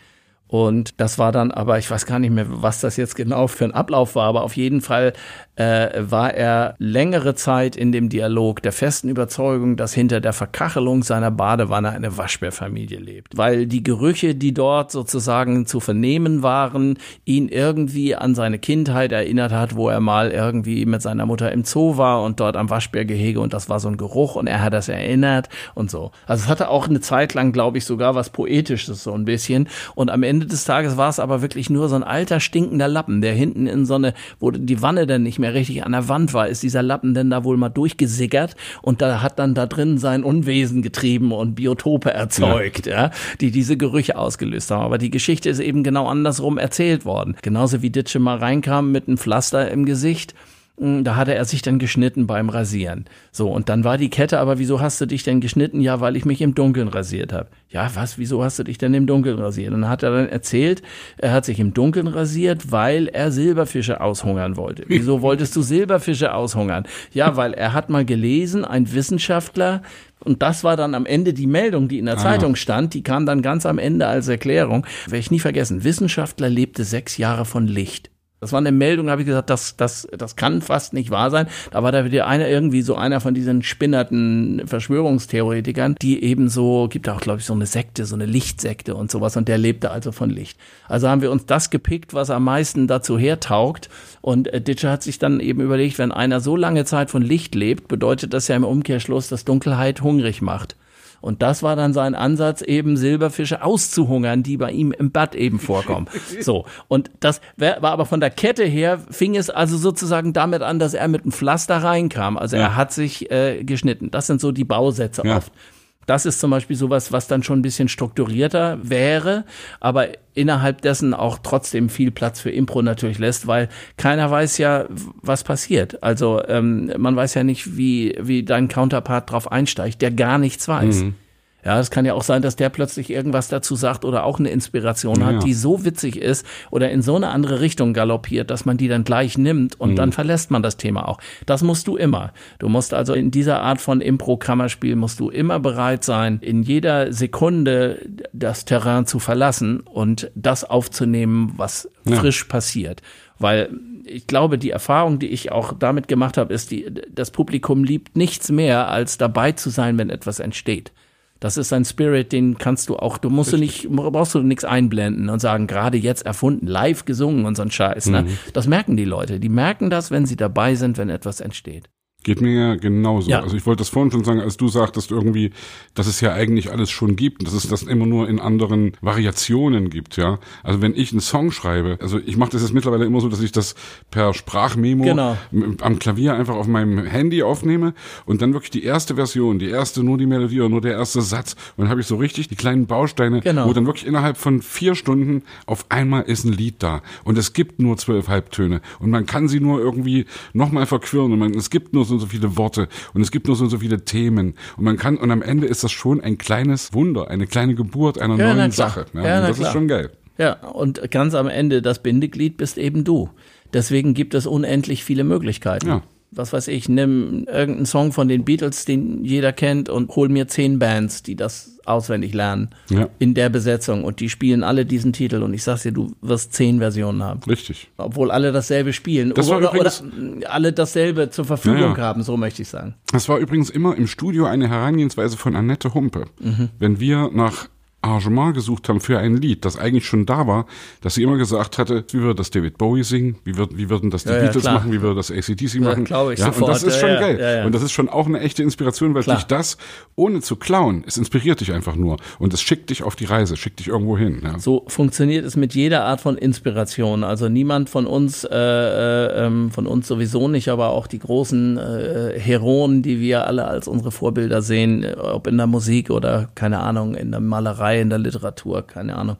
Und das war dann aber, ich weiß gar nicht mehr, was das jetzt genau für ein Ablauf war, aber auf jeden Fall äh, war er längere Zeit in dem Dialog der festen Überzeugung, dass hinter der Verkachelung seiner Badewanne eine Waschbärfamilie lebt. Weil die Gerüche, die dort sozusagen zu vernehmen waren, ihn irgendwie an seine Kindheit erinnert hat, wo er mal irgendwie mit seiner Mutter im Zoo war und dort am Waschbärgehege und das war so ein Geruch und er hat das erinnert und so. Also es hatte auch eine Zeit lang, glaube ich, sogar was Poetisches so ein bisschen. Und am Ende des Tages war es aber wirklich nur so ein alter stinkender Lappen, der hinten in so eine, wo die Wanne dann nicht mehr mehr richtig an der Wand war, ist dieser Lappen denn da wohl mal durchgesickert und da hat dann da drin sein Unwesen getrieben und Biotope erzeugt, ja. ja, die diese Gerüche ausgelöst haben. Aber die Geschichte ist eben genau andersrum erzählt worden. Genauso wie Ditsche mal reinkam mit einem Pflaster im Gesicht da hatte er sich dann geschnitten beim Rasieren. So, und dann war die Kette, aber wieso hast du dich denn geschnitten? Ja, weil ich mich im Dunkeln rasiert habe. Ja, was, wieso hast du dich denn im Dunkeln rasiert? Und dann hat er dann erzählt, er hat sich im Dunkeln rasiert, weil er Silberfische aushungern wollte. Wieso wolltest du Silberfische aushungern? Ja, weil er hat mal gelesen, ein Wissenschaftler, und das war dann am Ende die Meldung, die in der ah. Zeitung stand, die kam dann ganz am Ende als Erklärung. Werde ich nie vergessen. Wissenschaftler lebte sechs Jahre von Licht. Das war eine Meldung, habe ich gesagt, das, das, das kann fast nicht wahr sein. Da war da wieder einer irgendwie so einer von diesen spinnerten Verschwörungstheoretikern, die eben so, gibt auch, glaube ich, so eine Sekte, so eine Lichtsekte und sowas und der lebte also von Licht. Also haben wir uns das gepickt, was am meisten dazu hertaugt und äh, Ditcher hat sich dann eben überlegt, wenn einer so lange Zeit von Licht lebt, bedeutet das ja im Umkehrschluss, dass Dunkelheit hungrig macht. Und das war dann sein Ansatz, eben Silberfische auszuhungern, die bei ihm im Bad eben vorkommen. So. Und das war aber von der Kette her, fing es also sozusagen damit an, dass er mit einem Pflaster reinkam. Also ja. er hat sich äh, geschnitten. Das sind so die Bausätze ja. oft. Das ist zum Beispiel sowas, was dann schon ein bisschen strukturierter wäre, aber innerhalb dessen auch trotzdem viel Platz für Impro natürlich lässt, weil keiner weiß ja, was passiert. Also ähm, man weiß ja nicht, wie, wie dein Counterpart drauf einsteigt, der gar nichts weiß. Mhm. Ja, es kann ja auch sein, dass der plötzlich irgendwas dazu sagt oder auch eine Inspiration hat, Ja. die so witzig ist oder in so eine andere Richtung galoppiert, dass man die dann gleich nimmt und dann verlässt man das Thema auch. Das musst du immer. Du musst also in dieser Art von Impro-Kammerspiel musst du immer bereit sein, in jeder Sekunde das Terrain zu verlassen und das aufzunehmen, was Ja. frisch passiert. Weil ich glaube, die Erfahrung, die ich auch damit gemacht habe, ist, die, das Publikum liebt nichts mehr, als dabei zu sein, wenn etwas entsteht. Das ist ein Spirit, den kannst du auch, du musst du nicht, brauchst du nichts einblenden und sagen, gerade jetzt erfunden, live gesungen und so ein Scheiß. Ne? Das merken die Leute. Die merken das, wenn sie dabei sind, wenn etwas entsteht. Geht mir ja genauso. Ja. Also ich wollte das vorhin schon sagen, als du sagtest irgendwie, dass es ja eigentlich alles schon gibt, dass es das immer nur in anderen Variationen gibt, ja. Also wenn ich einen Song schreibe, also ich mache das jetzt mittlerweile immer so, dass ich das per Sprachmemo Genau. am Klavier einfach auf meinem Handy aufnehme und dann wirklich die erste Version, die erste nur die Melodie oder nur der erste Satz und dann habe ich so richtig die kleinen Bausteine, Genau. wo dann wirklich innerhalb von vier Stunden auf einmal ist ein Lied da und es gibt nur zwölf Halbtöne und man kann sie nur irgendwie nochmal verquirlen und man, es gibt nur so und so viele Worte und es gibt nur so und so viele Themen und man kann und am Ende ist das schon ein kleines Wunder, eine kleine Geburt einer Ja, neuen. Sache. Ja, Ja, das klar. ist schon geil. Ja, und ganz am Ende, das Bindeglied bist eben du. Deswegen gibt es unendlich viele Möglichkeiten. Ja. Was weiß ich, nimm irgendeinen Song von den Beatles, den jeder kennt, und hol mir zehn Bands, die das auswendig lernen. Ja. In der Besetzung. Und die spielen alle diesen Titel. Und ich sag's dir, du wirst zehn Versionen haben. Richtig. Obwohl alle dasselbe spielen. Das oder, oder übrigens- alle dasselbe zur Verfügung ja. haben, so möchte ich sagen. Das war übrigens immer im Studio eine Herangehensweise von Annette Humpe. Mhm. Wenn wir nach Arrangement gesucht haben für ein Lied, das eigentlich schon da war, dass sie immer gesagt hatte, wie würde das David Bowie singen, wie, wird, wie würden das die Ja, ja, Beatles klar. machen, wie würde das ACDC machen. glaub ich ja, Und das ist Ja, schon ja, geil. ja, ja. Und das ist schon auch eine echte Inspiration, weil Klar. dich das, ohne zu klauen, es inspiriert dich einfach nur. Und es schickt dich auf die Reise, schickt dich irgendwo hin. Ja. So funktioniert es mit jeder Art von Inspiration. Also niemand von uns, äh, äh, ähm, von uns sowieso nicht, aber auch die großen äh, Heroen, die wir alle als unsere Vorbilder sehen, ob in der Musik oder keine Ahnung, in der Malerei, in der Literatur, keine Ahnung.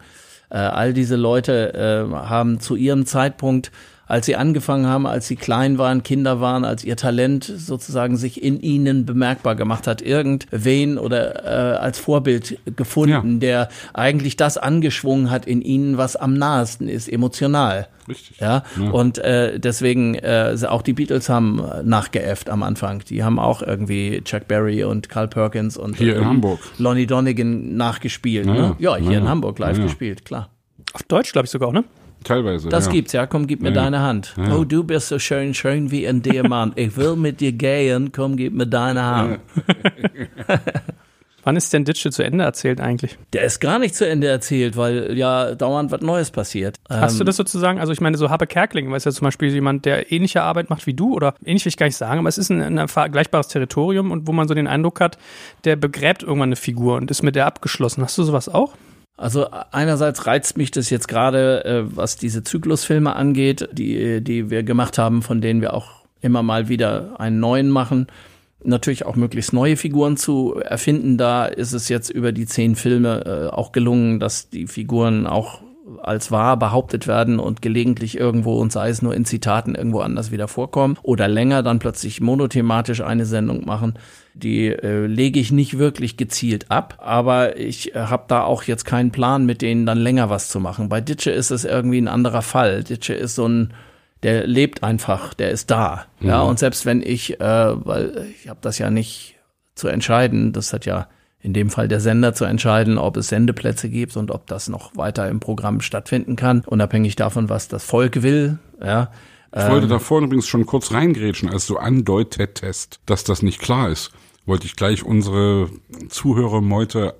Äh, all diese Leute äh, haben zu ihrem Zeitpunkt als sie angefangen haben, als sie klein waren, Kinder waren, als ihr Talent sozusagen sich in ihnen bemerkbar gemacht hat, irgendwen oder äh, als Vorbild gefunden, Ja. der eigentlich das angeschwungen hat in ihnen, was am nahesten ist, emotional. Richtig. Ja, Ja. und äh, deswegen äh, auch die Beatles haben nachgeäfft am Anfang. Die haben auch irgendwie Chuck Berry und Carl Perkins und Hier in äh, Hamburg. Lonnie Donegan nachgespielt. Ja, ne? ja. hier Ja, in. Hamburg live gespielt, klar. Auf Deutsch, glaube ich sogar auch, ne? Teilweise. Das ja. gibt's, ja. Komm, gib mir Ja, deine Hand. Ja, ja. Oh, du bist so schön, schön wie ein Diamant. Ich will mit dir gehen. Komm, gib mir deine Hand. Wann ist denn Ditsche zu Ende erzählt eigentlich? Der ist gar nicht zu Ende erzählt, weil ja dauernd was Neues passiert. Hast Ähm, du das sozusagen, also ich meine, so Habe Kerkling, weil es ja zum Beispiel jemand, der ähnliche Arbeit macht wie du oder ähnlich will ich gar nicht sagen, aber es ist ein, ein vergleichbares Territorium und wo man so den Eindruck hat, der begräbt irgendwann eine Figur und ist mit der abgeschlossen. Hast du sowas auch? Also einerseits reizt mich das jetzt gerade, äh, was diese Zyklusfilme angeht, die, die wir gemacht haben, von denen wir auch immer mal wieder einen neuen machen. Natürlich auch möglichst neue Figuren zu erfinden. Da ist es jetzt über die zehn Filme äh, auch gelungen, dass die Figuren auch als wahr behauptet werden und gelegentlich irgendwo und sei es nur in Zitaten irgendwo anders wieder vorkommen oder länger dann plötzlich monothematisch eine Sendung machen. Die äh, lege ich nicht wirklich gezielt ab, aber ich äh, habe da auch jetzt keinen Plan, mit denen dann länger was zu machen. Bei Ditsche ist es irgendwie ein anderer Fall. Ditsche ist so ein der lebt einfach, der ist da. Ja, und selbst wenn ich, äh, weil ich habe das ja nicht zu entscheiden, das hat ja in dem Fall der Sender zu entscheiden, ob es Sendeplätze gibt und ob das noch weiter im Programm stattfinden kann, unabhängig davon, was das Volk will. Ja, Ich wollte da vorne übrigens schon kurz reingrätschen, als du andeutetest, dass das nicht klar ist. Wollte ich gleich unsere Zuhörermeute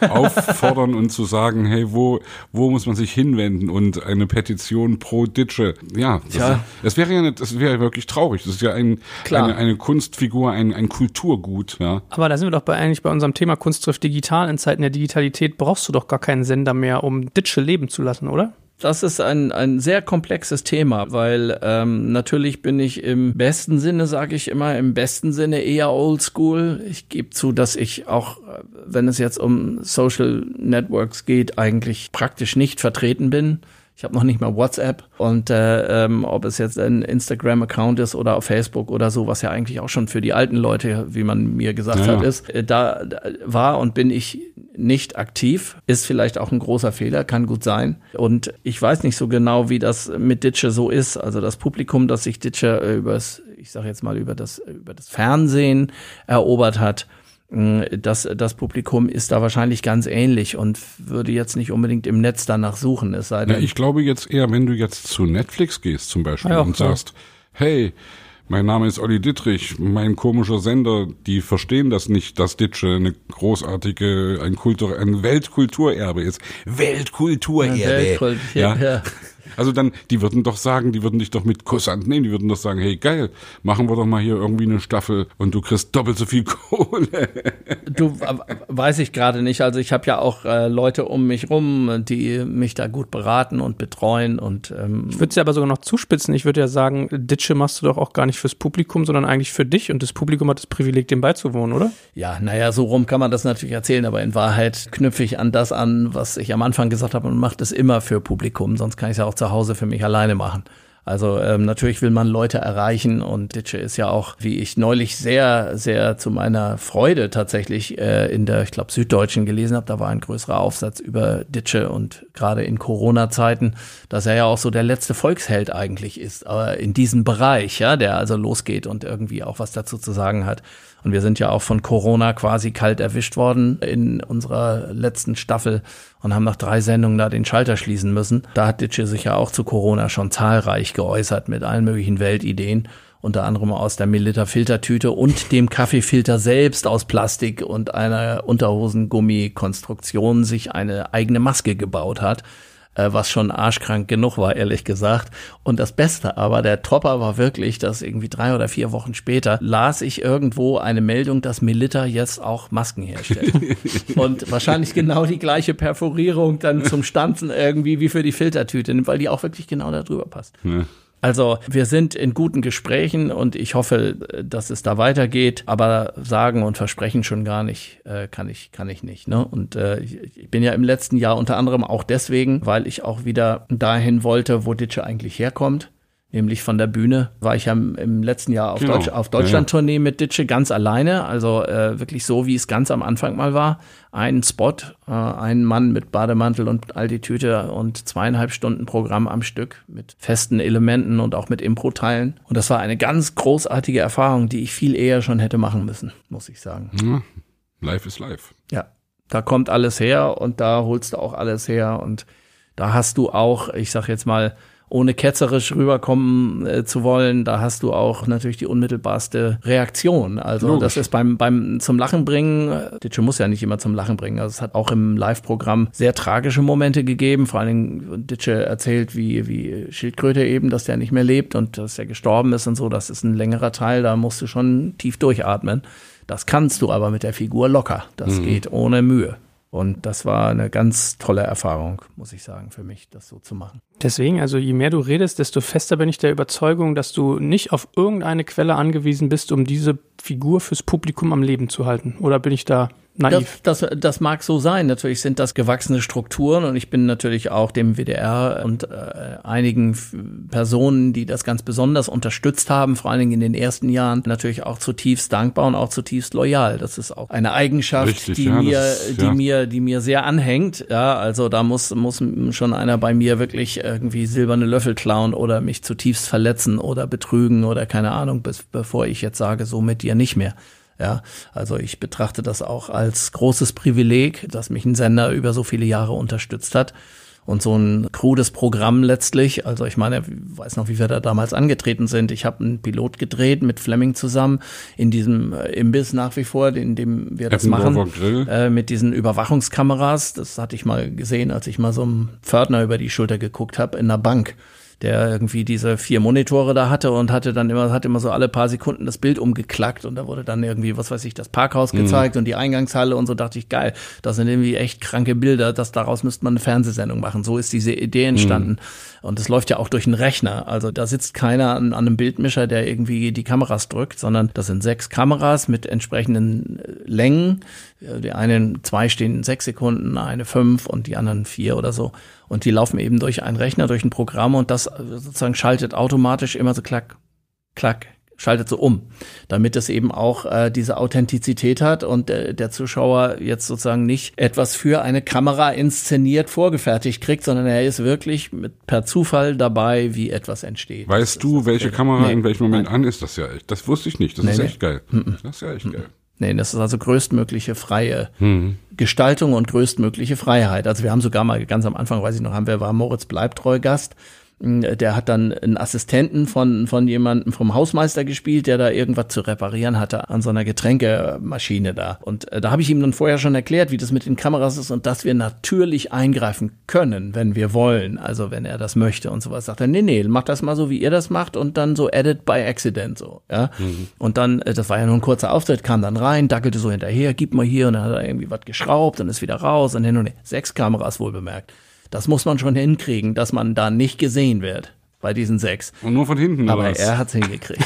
auffordern und zu sagen, hey, wo, wo muss man sich hinwenden und eine Petition pro Ditsche. Ja, das, Tja. das wäre ja nicht, das wäre wirklich traurig. Das ist ja ein, eine, eine Kunstfigur, ein, ein Kulturgut, ja. Aber da sind wir doch bei, eigentlich bei unserem Thema Kunst trifft digital. In Zeiten der Digitalität brauchst du doch gar keinen Sender mehr, um Ditsche leben zu lassen, oder? Das ist ein, ein sehr komplexes Thema, weil ähm, natürlich bin ich im besten Sinne, sage ich immer, im besten Sinne eher oldschool. Ich gebe zu, dass ich auch, äh, wenn es jetzt um Social Networks geht, eigentlich praktisch nicht vertreten bin. Ich habe noch nicht mal WhatsApp und äh, ähm, ob es jetzt ein Instagram-Account ist oder auf Facebook oder so, was ja eigentlich auch schon für die alten Leute, wie man mir gesagt ja. hat, ist, äh, da, da war und bin ich nicht aktiv. Ist vielleicht auch ein großer Fehler, kann gut sein. Und ich weiß nicht so genau, wie das mit Ditsche so ist. Also das Publikum, das sich Ditsche übers, ich sage jetzt mal über das über das Fernsehen erobert hat das, das Publikum ist da wahrscheinlich ganz ähnlich und würde jetzt nicht unbedingt im Netz danach suchen. Es sei denn, Na, ich glaube jetzt eher, wenn du jetzt zu Netflix gehst zum Beispiel ja, und sagst, hey, mein Name ist Olli Dittrich, mein komischer Sender, die verstehen das nicht, dass Ditsche eine großartige, ein, Kultur, ein Weltkulturerbe ist. Weltkulturerbe. Weltkultur, ja. ja. Also dann, die würden doch sagen, die würden dich doch mit Kussant nehmen, die würden doch sagen, hey geil, machen wir doch mal hier irgendwie eine Staffel und du kriegst doppelt so viel Kohle. Du, weiß ich gerade nicht. Also ich habe ja auch äh, Leute um mich rum, die mich da gut beraten und betreuen und ähm Ich würde es ja aber sogar noch zuspitzen. Ich würde ja sagen, Ditsche machst du doch auch gar nicht fürs Publikum, sondern eigentlich für dich und das Publikum hat das Privileg, dem beizuwohnen, oder? Ja, naja, so rum kann man das natürlich erzählen, aber in Wahrheit knüpfe ich an das an, was ich am Anfang gesagt habe und mache das immer für Publikum, sonst kann ich es ja auch zu Hause für mich alleine machen. Also ähm, natürlich will man Leute erreichen und Ditsche ist ja auch, wie ich neulich sehr, sehr zu meiner Freude tatsächlich äh, in der, ich glaube, Süddeutschen gelesen habe, da war ein größerer Aufsatz über Ditsche und gerade in Corona-Zeiten, dass er ja auch so der letzte Volksheld eigentlich ist, aber in diesem Bereich, ja, der also losgeht und irgendwie auch was dazu zu sagen hat. Und wir sind ja auch von Corona quasi kalt erwischt worden in unserer letzten Staffel und haben nach drei Sendungen da den Schalter schließen müssen. Da hat Ditsche sich ja auch zu Corona schon zahlreich geäußert mit allen möglichen Weltideen unter anderem aus der Milita Filtertüte und dem Kaffeefilter selbst aus Plastik und einer Unterhosengummi-Konstruktion sich eine eigene Maske gebaut hat was schon arschkrank genug war, ehrlich gesagt. Und das Beste aber, der Topper war wirklich, dass irgendwie drei oder vier Wochen später las ich irgendwo eine Meldung, dass Melitta jetzt auch Masken herstellt. und wahrscheinlich genau die gleiche Perforierung dann zum Stanzen irgendwie wie für die Filtertüte, weil die auch wirklich genau da drüber passt. Ja. Also wir sind in guten Gesprächen und ich hoffe, dass es da weitergeht. Aber sagen und versprechen schon gar nicht, äh, kann ich, kann ich nicht. Ne? Und äh, ich bin ja im letzten Jahr unter anderem auch deswegen, weil ich auch wieder dahin wollte, wo Ditsche eigentlich herkommt nämlich von der Bühne. War ich ja im, letzten Jahr auf, genau. Deutsch, auf Deutschland-Tournee mit Ditsche ganz alleine, also äh, wirklich so, wie es ganz am Anfang mal war. Ein Spot, äh, ein Mann mit Bademantel und all die Tüte und zweieinhalb Stunden Programm am Stück mit festen Elementen und auch mit Impro-Teilen. Und das war eine ganz großartige Erfahrung, die ich viel eher schon hätte machen müssen, muss ich sagen. Ja, life is life. Ja, da kommt alles her und da holst du auch alles her und da hast du auch, ich sag jetzt mal, ohne ketzerisch rüberkommen äh, zu wollen, da hast du auch natürlich die unmittelbarste Reaktion. Also Logisch. das ist beim, beim zum Lachen bringen, äh, Ditsche muss ja nicht immer zum Lachen bringen. Also es hat auch im Live-Programm sehr tragische Momente gegeben. Vor allen Dingen Ditsche erzählt, wie, wie Schildkröte eben, dass der nicht mehr lebt und dass er gestorben ist und so. Das ist ein längerer Teil, da musst du schon tief durchatmen. Das kannst du aber mit der Figur locker. Das mhm. geht ohne Mühe. Und das war eine ganz tolle Erfahrung, muss ich sagen, für mich, das so zu machen. Deswegen, also je mehr du redest, desto fester bin ich der Überzeugung, dass du nicht auf irgendeine Quelle angewiesen bist, um diese Figur fürs Publikum am Leben zu halten. Oder bin ich da naiv. Das, das, das mag so sein. Natürlich sind das gewachsene Strukturen und ich bin natürlich auch dem WDR und äh, einigen Personen, die das ganz besonders unterstützt haben, vor allen Dingen in den ersten Jahren, natürlich auch zutiefst dankbar und auch zutiefst loyal. Das ist auch eine Eigenschaft, Richtig, die ja, mir, ist, die mir, die mir sehr anhängt. Ja, also da muss muss schon einer bei mir wirklich irgendwie silberne Löffel klauen oder mich zutiefst verletzen oder betrügen oder keine Ahnung, bis, bevor ich jetzt sage, so mit dir nicht mehr. Ja, also ich betrachte das auch als großes Privileg, dass mich ein Sender über so viele Jahre unterstützt hat. Und so ein krudes Programm letztlich, also ich meine, ich weiß noch, wie wir da damals angetreten sind. Ich habe einen Pilot gedreht mit Fleming zusammen in diesem äh, Imbiss nach wie vor, in dem wir das machen, äh, mit diesen Überwachungskameras. Das hatte ich mal gesehen, als ich mal so einem Pförtner über die Schulter geguckt habe in einer Bank der irgendwie diese vier Monitore da hatte und hatte dann immer, hat immer so alle paar Sekunden das Bild umgeklackt und da wurde dann irgendwie, was weiß ich, das Parkhaus mhm. gezeigt und die Eingangshalle und so dachte ich, geil, das sind irgendwie echt kranke Bilder, das daraus müsste man eine Fernsehsendung machen. So ist diese Idee entstanden. Mhm. Und das läuft ja auch durch einen Rechner. Also da sitzt keiner an, an einem Bildmischer, der irgendwie die Kameras drückt, sondern das sind sechs Kameras mit entsprechenden äh, Längen, Die einen zwei stehen sechs Sekunden, eine fünf und die anderen vier oder so. Und die laufen eben durch einen Rechner, durch ein Programm und das sozusagen schaltet automatisch immer so klack, klack, schaltet so um, damit es eben auch äh, diese Authentizität hat und äh, der Zuschauer jetzt sozusagen nicht etwas für eine Kamera inszeniert vorgefertigt kriegt, sondern er ist wirklich mit, per Zufall dabei, wie etwas entsteht. Weißt du, welche Kamera nee, in welchem Moment nein. an ist? Das ja echt. Das wusste ich nicht. Das nee, ist echt nee. geil. Das ist ja echt geil. Nee, das ist also größtmögliche freie mhm. Gestaltung und größtmögliche Freiheit. Also wir haben sogar mal ganz am Anfang, weiß ich noch, haben wir war Moritz Bleibtreu Gast der hat dann einen Assistenten von, von jemandem vom Hausmeister gespielt, der da irgendwas zu reparieren hatte an so einer Getränkemaschine da. Und äh, da habe ich ihm dann vorher schon erklärt, wie das mit den Kameras ist und dass wir natürlich eingreifen können, wenn wir wollen. Also wenn er das möchte und sowas. Sagt er, nee, nee, mach das mal so, wie ihr das macht und dann so edit by accident so. Ja. Mhm. Und dann, äh, das war ja nur ein kurzer Auftritt, kam dann rein, dackelte so hinterher, gib mal hier und dann hat er irgendwie was geschraubt und ist wieder raus und hin und her. Sechs Kameras wohl bemerkt. Das muss man schon hinkriegen, dass man da nicht gesehen wird bei diesen sechs. Und nur von hinten. Aber was? er hat's hingekriegt.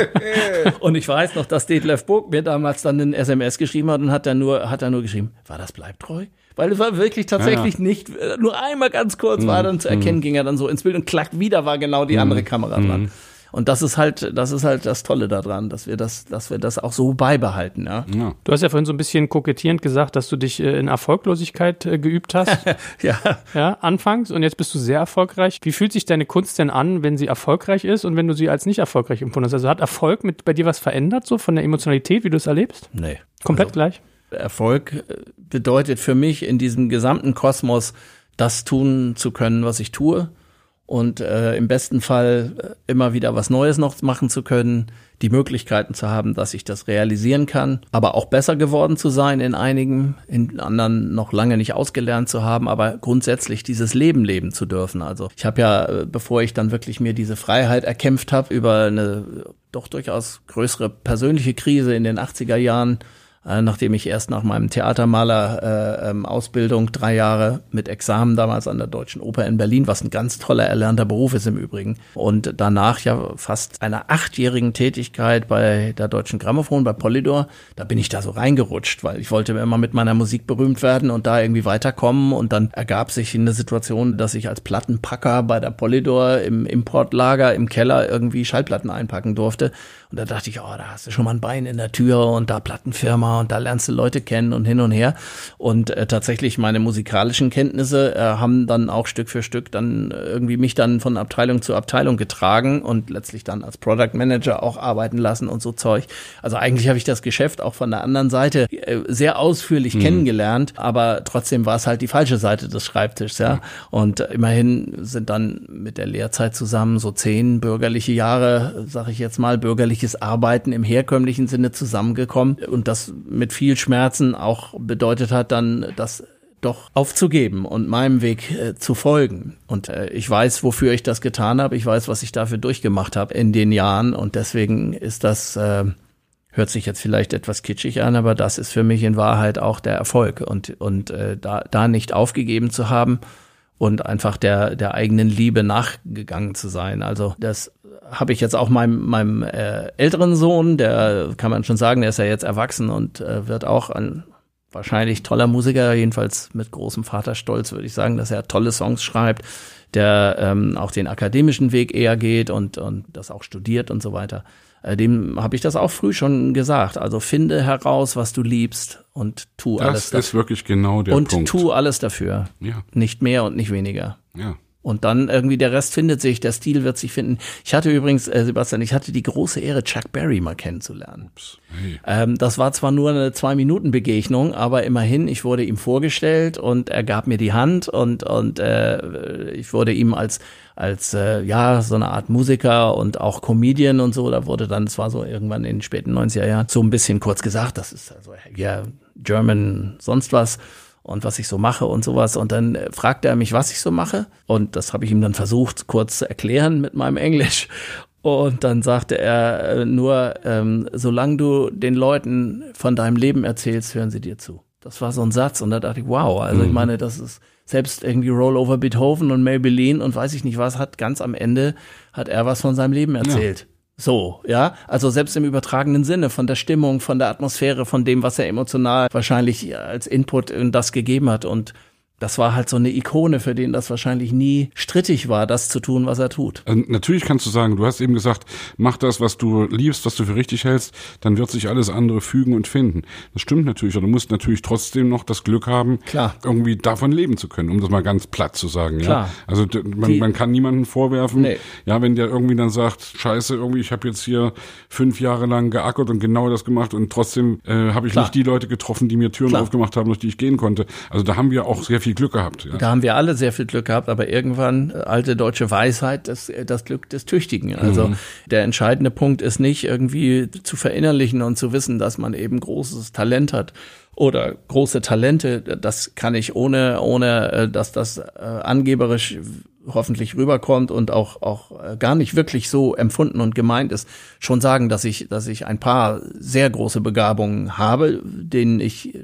und ich weiß noch, dass Detlef Burg mir damals dann ein SMS geschrieben hat und hat dann nur, hat er nur geschrieben, war das Bleibtreu? Weil es war wirklich tatsächlich ja, ja. nicht, äh, nur einmal ganz kurz mhm. war dann zu erkennen, mhm. ging er dann so ins Bild und klack, wieder war genau die mhm. andere Kamera dran. Und das ist halt, das ist halt das Tolle daran, dass wir das, dass wir das auch so beibehalten. Ja. ja. Du hast ja vorhin so ein bisschen kokettierend gesagt, dass du dich äh, in Erfolglosigkeit äh, geübt hast. ja. Ja, anfangs und jetzt bist du sehr erfolgreich. Wie fühlt sich deine Kunst denn an, wenn sie erfolgreich ist und wenn du sie als nicht erfolgreich empfunden hast? Also hat Erfolg mit bei dir was verändert, so von der Emotionalität, wie du es erlebst? Nee. Komplett also, gleich? Erfolg äh, bedeutet für mich in diesem gesamten Kosmos, das tun zu können, was ich tue und äh, im besten Fall äh, immer wieder was Neues noch machen zu können, die Möglichkeiten zu haben, dass ich das realisieren kann, aber auch besser geworden zu sein in einigen, in anderen noch lange nicht ausgelernt zu haben, aber grundsätzlich dieses Leben leben zu dürfen. Also ich habe ja, äh, bevor ich dann wirklich mir diese Freiheit erkämpft habe über eine doch durchaus größere persönliche Krise in den 80er Jahren, nachdem ich erst nach meinem Theatermaler äh, ähm, Ausbildung drei Jahre mit Examen damals an der Deutschen Oper in Berlin, was ein ganz toller erlernter Beruf ist im Übrigen, und danach ja fast einer achtjährigen Tätigkeit bei der Deutschen Grammophon, bei Polydor, da bin ich da so reingerutscht, weil ich wollte immer mit meiner Musik berühmt werden und da irgendwie weiterkommen. Und dann ergab sich eine Situation, dass ich als Plattenpacker bei der Polydor im Importlager im Keller irgendwie Schallplatten einpacken durfte und da dachte ich, oh, da hast du schon mal ein Bein in der Tür und da Plattenfirma und da lernst du Leute kennen und hin und her. Und äh, tatsächlich meine musikalischen Kenntnisse äh, haben dann auch Stück für Stück dann irgendwie mich dann von Abteilung zu Abteilung getragen und letztlich dann als Product Manager auch arbeiten lassen und so Zeug. Also eigentlich habe ich das Geschäft auch von der anderen Seite äh, sehr ausführlich mhm. kennengelernt, aber trotzdem war es halt die falsche Seite des Schreibtischs, ja. Mhm. Und immerhin sind dann mit der Lehrzeit zusammen so zehn bürgerliche Jahre, sag ich jetzt mal, bürgerliche berufliches Arbeiten im herkömmlichen Sinne zusammengekommen und das mit viel Schmerzen auch bedeutet hat, dann das doch aufzugeben und meinem Weg äh, zu folgen. Und äh, ich weiß, wofür ich das getan habe. Ich weiß, was ich dafür durchgemacht habe in den Jahren. Und deswegen ist das, äh, hört sich jetzt vielleicht etwas kitschig an, aber das ist für mich in Wahrheit auch der Erfolg. Und, und äh, da, da nicht aufgegeben zu haben und einfach der, der eigenen Liebe nachgegangen zu sein. Also das habe ich jetzt auch meinem, meinem äh, älteren Sohn, der kann man schon sagen, der ist ja jetzt erwachsen und äh, wird auch ein wahrscheinlich toller Musiker, jedenfalls mit großem Vaterstolz würde ich sagen, dass er tolle Songs schreibt, der ähm, auch den akademischen Weg eher geht und, und das auch studiert und so weiter. Äh, dem habe ich das auch früh schon gesagt. Also finde heraus, was du liebst und tu das alles dafür. Das ist wirklich genau der und Punkt. Und tu alles dafür. Ja. Nicht mehr und nicht weniger. Ja. Und dann irgendwie der Rest findet sich, der Stil wird sich finden. Ich hatte übrigens, äh, Sebastian, ich hatte die große Ehre, Chuck Berry mal kennenzulernen. Hey. Ähm, das war zwar nur eine Zwei-Minuten-Begegnung, aber immerhin, ich wurde ihm vorgestellt und er gab mir die Hand und, und äh, ich wurde ihm als, als äh, ja, so eine Art Musiker und auch Comedian und so, da wurde dann, es war so irgendwann in den späten 90er Jahren, so ein bisschen kurz gesagt, das ist also ja German sonst was und was ich so mache und sowas. Und dann äh, fragte er mich, was ich so mache. Und das habe ich ihm dann versucht, kurz zu erklären mit meinem Englisch. Und dann sagte er äh, nur, ähm, solange du den Leuten von deinem Leben erzählst, hören sie dir zu. Das war so ein Satz und da dachte ich, wow, also mhm. ich meine, das ist selbst irgendwie Rollover Beethoven und Maybelline und weiß ich nicht was, hat ganz am Ende, hat er was von seinem Leben erzählt. Ja. So, ja. Also selbst im übertragenen Sinne von der Stimmung, von der Atmosphäre, von dem, was er emotional wahrscheinlich als Input in das gegeben hat. Und das war halt so eine Ikone, für den das wahrscheinlich nie strittig war, das zu tun, was er tut. Also natürlich kannst du sagen, du hast eben gesagt, mach das, was du liebst, was du für richtig hältst, dann wird sich alles andere fügen und finden. Das stimmt natürlich, aber du musst natürlich trotzdem noch das Glück haben, Klar. irgendwie davon leben zu können, um das mal ganz platt zu sagen. Klar. Ja? Also man, man kann niemanden vorwerfen, Nee. ja, wenn der irgendwie dann sagt, scheiße, irgendwie, ich habe jetzt hier fünf Jahre lang geackert und genau das gemacht und trotzdem äh, habe ich Klar. nicht die Leute getroffen, die mir Türen Klar. aufgemacht haben, durch die ich gehen konnte. Also da haben wir auch sehr viel Glück gehabt. Ja. Da haben wir alle sehr viel Glück gehabt, aber irgendwann äh, alte deutsche Weisheit, das, äh, das Glück des Tüchtigen. Also der entscheidende Punkt ist nicht irgendwie zu verinnerlichen und zu wissen, dass man eben großes Talent hat oder große Talente. Das kann ich ohne, ohne, äh, dass das angeberisch hoffentlich rüberkommt und auch auch gar nicht wirklich so empfunden und gemeint ist, schon sagen, dass ich dass ich ein paar sehr große Begabungen habe, denen ich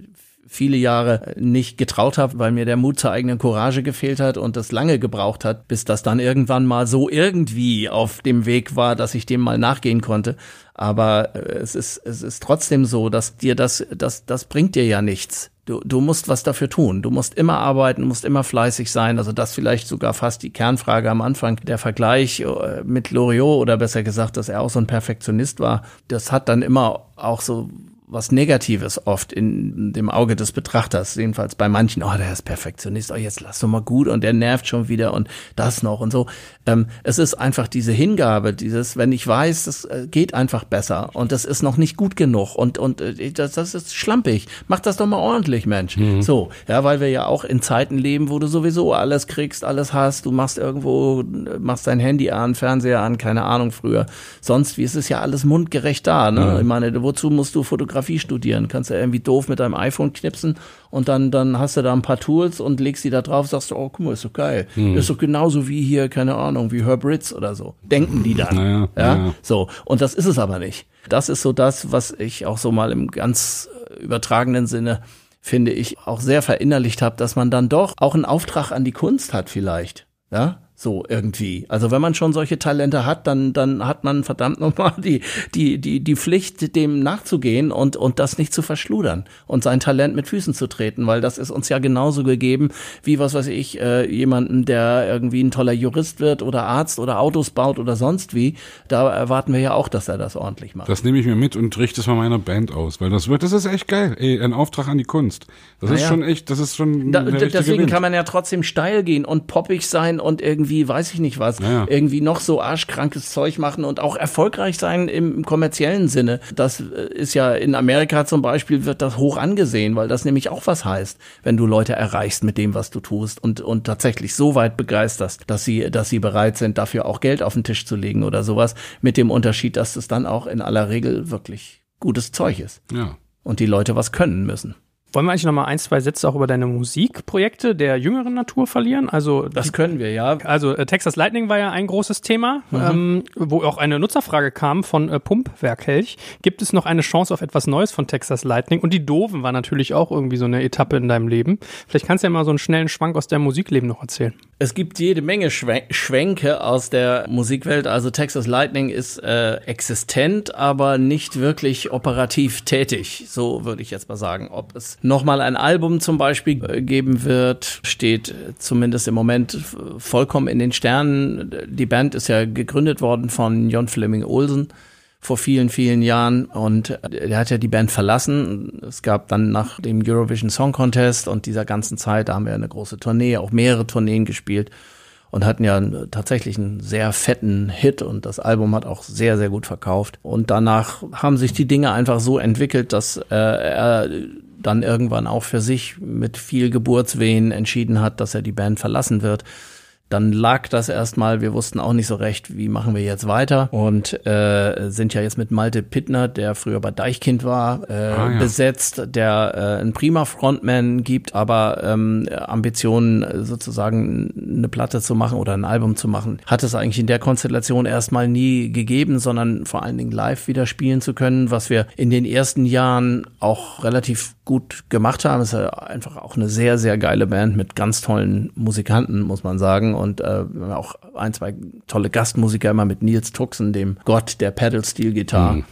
viele Jahre nicht getraut habe, weil mir der Mut zur eigenen Courage gefehlt hat und das lange gebraucht hat, bis das dann irgendwann mal so irgendwie auf dem Weg war, dass ich dem mal nachgehen konnte. Aber äh, es ist, es ist trotzdem so, dass dir das, das, das bringt dir ja nichts. Du, du musst was dafür tun. Du musst immer arbeiten, musst immer fleißig sein. Also das vielleicht sogar fast die Kernfrage am Anfang. Der Vergleich äh, mit Loriot oder besser gesagt, dass er auch so ein Perfektionist war, das hat dann immer auch so was Negatives oft in dem Auge des Betrachters, jedenfalls bei manchen, oh, der ist Perfektionist, oh, jetzt lass doch mal gut und der nervt schon wieder und das noch und so. Ähm, es ist einfach diese Hingabe, dieses, wenn ich weiß, das äh, geht einfach besser und das ist noch nicht gut genug und, und äh, das, das ist schlampig, mach das doch mal ordentlich, Mensch. So, ja, weil wir ja auch in Zeiten leben, wo du sowieso alles kriegst, alles hast, du machst irgendwo, machst dein Handy an, Fernseher an, keine Ahnung, früher. Sonst, wie ist es ja alles mundgerecht da, ne? Ich meine, wozu musst du Fotografie studieren? Kannst ja irgendwie doof mit deinem iPhone knipsen und dann, dann hast du da ein paar Tools und legst die da drauf, sagst du, oh, guck mal, ist doch geil. Ist doch genauso wie hier, keine Ahnung, wie Herb Ritz oder so. Denken die dann. Naja, ja? naja. So. Und das ist es aber nicht. Das ist so das, was ich auch so mal im ganz äh, übertragenen Sinne finde ich auch sehr verinnerlicht habe, dass man dann doch auch einen Auftrag an die Kunst hat vielleicht. Ja, so irgendwie. Also wenn man schon solche Talente hat, dann dann hat man verdammt nochmal die die die die Pflicht, dem nachzugehen und und das nicht zu verschludern und sein Talent mit Füßen zu treten, weil das ist uns ja genauso gegeben wie was weiß ich äh, jemanden, der irgendwie ein toller Jurist wird oder Arzt oder Autos baut oder sonst wie. Da erwarten wir ja auch, dass er das ordentlich macht. Das nehme ich mir mit und richte es mal meiner Band aus, weil das wird, das ist echt geil. Ey, ein Auftrag an die Kunst. Das ist Naja. schon echt, das ist schon Da, deswegen Wind. kann man ja trotzdem steil gehen und poppig sein und irgendwie, weiß ich nicht was, Ja, ja. irgendwie noch so arschkrankes Zeug machen und auch erfolgreich sein im kommerziellen Sinne. Das äh, ist ja in Amerika zum Beispiel wird das hoch angesehen, weil das nämlich auch was heißt, wenn du Leute erreichst mit dem, was du tust und, und tatsächlich so weit begeisterst, dass sie, dass sie bereit sind, dafür auch Geld auf den Tisch zu legen oder sowas, mit dem Unterschied, dass es dann auch in aller Regel wirklich gutes Zeug ist Ja. und die Leute was können müssen. Wollen wir eigentlich noch mal ein, zwei Sätze auch über deine Musikprojekte der jüngeren Natur verlieren? Also Das können wir, ja. Also äh, Texas Lightning war ja ein großes Thema, ähm, wo auch eine Nutzerfrage kam von äh, Pumpwerkhelch. Gibt es noch eine Chance auf etwas Neues von Texas Lightning? Und die Doofen war natürlich auch irgendwie so eine Etappe in deinem Leben. Vielleicht kannst du ja mal so einen schnellen Schwank aus deinem Musikleben noch erzählen. Es gibt jede Menge Schwen Schwenke aus der Musikwelt. Also Texas Lightning ist äh, existent, aber nicht wirklich operativ tätig. So würde ich jetzt mal sagen. Ob es nochmal ein Album zum Beispiel äh, geben wird, steht äh, zumindest im Moment vollkommen in den Sternen. Die Band ist ja gegründet worden von Jon Fleming Olsen vor vielen, vielen Jahren und äh, er hat ja die Band verlassen. Es gab dann nach dem Eurovision Song Contest und dieser ganzen Zeit, da haben wir eine große Tournee, auch mehrere Tourneen gespielt und hatten ja tatsächlich einen sehr fetten Hit und das Album hat auch sehr, sehr gut verkauft. Und danach haben sich die Dinge einfach so entwickelt, dass äh, er dann irgendwann auch für sich mit viel Geburtswehen entschieden hat, dass er die Band verlassen wird. Dann lag das erstmal, wir wussten auch nicht so recht, wie machen wir jetzt weiter und äh, sind ja jetzt mit Malte Pittner, der früher bei Deichkind war, äh, Ah, ja. besetzt, der äh, einen prima Frontman gibt, aber ähm, Ambitionen sozusagen eine Platte zu machen oder ein Album zu machen, hat es eigentlich in der Konstellation erstmal nie gegeben, sondern vor allen Dingen live wieder spielen zu können, was wir in den ersten Jahren auch relativ gut gemacht haben. Es ist ja einfach auch eine sehr, sehr geile Band mit ganz tollen Musikanten, muss man sagen. Und äh, auch ein, zwei tolle Gastmusiker, immer mit Nils Tuxen, dem Gott der Pedal-Steel-Gitarre. Mhm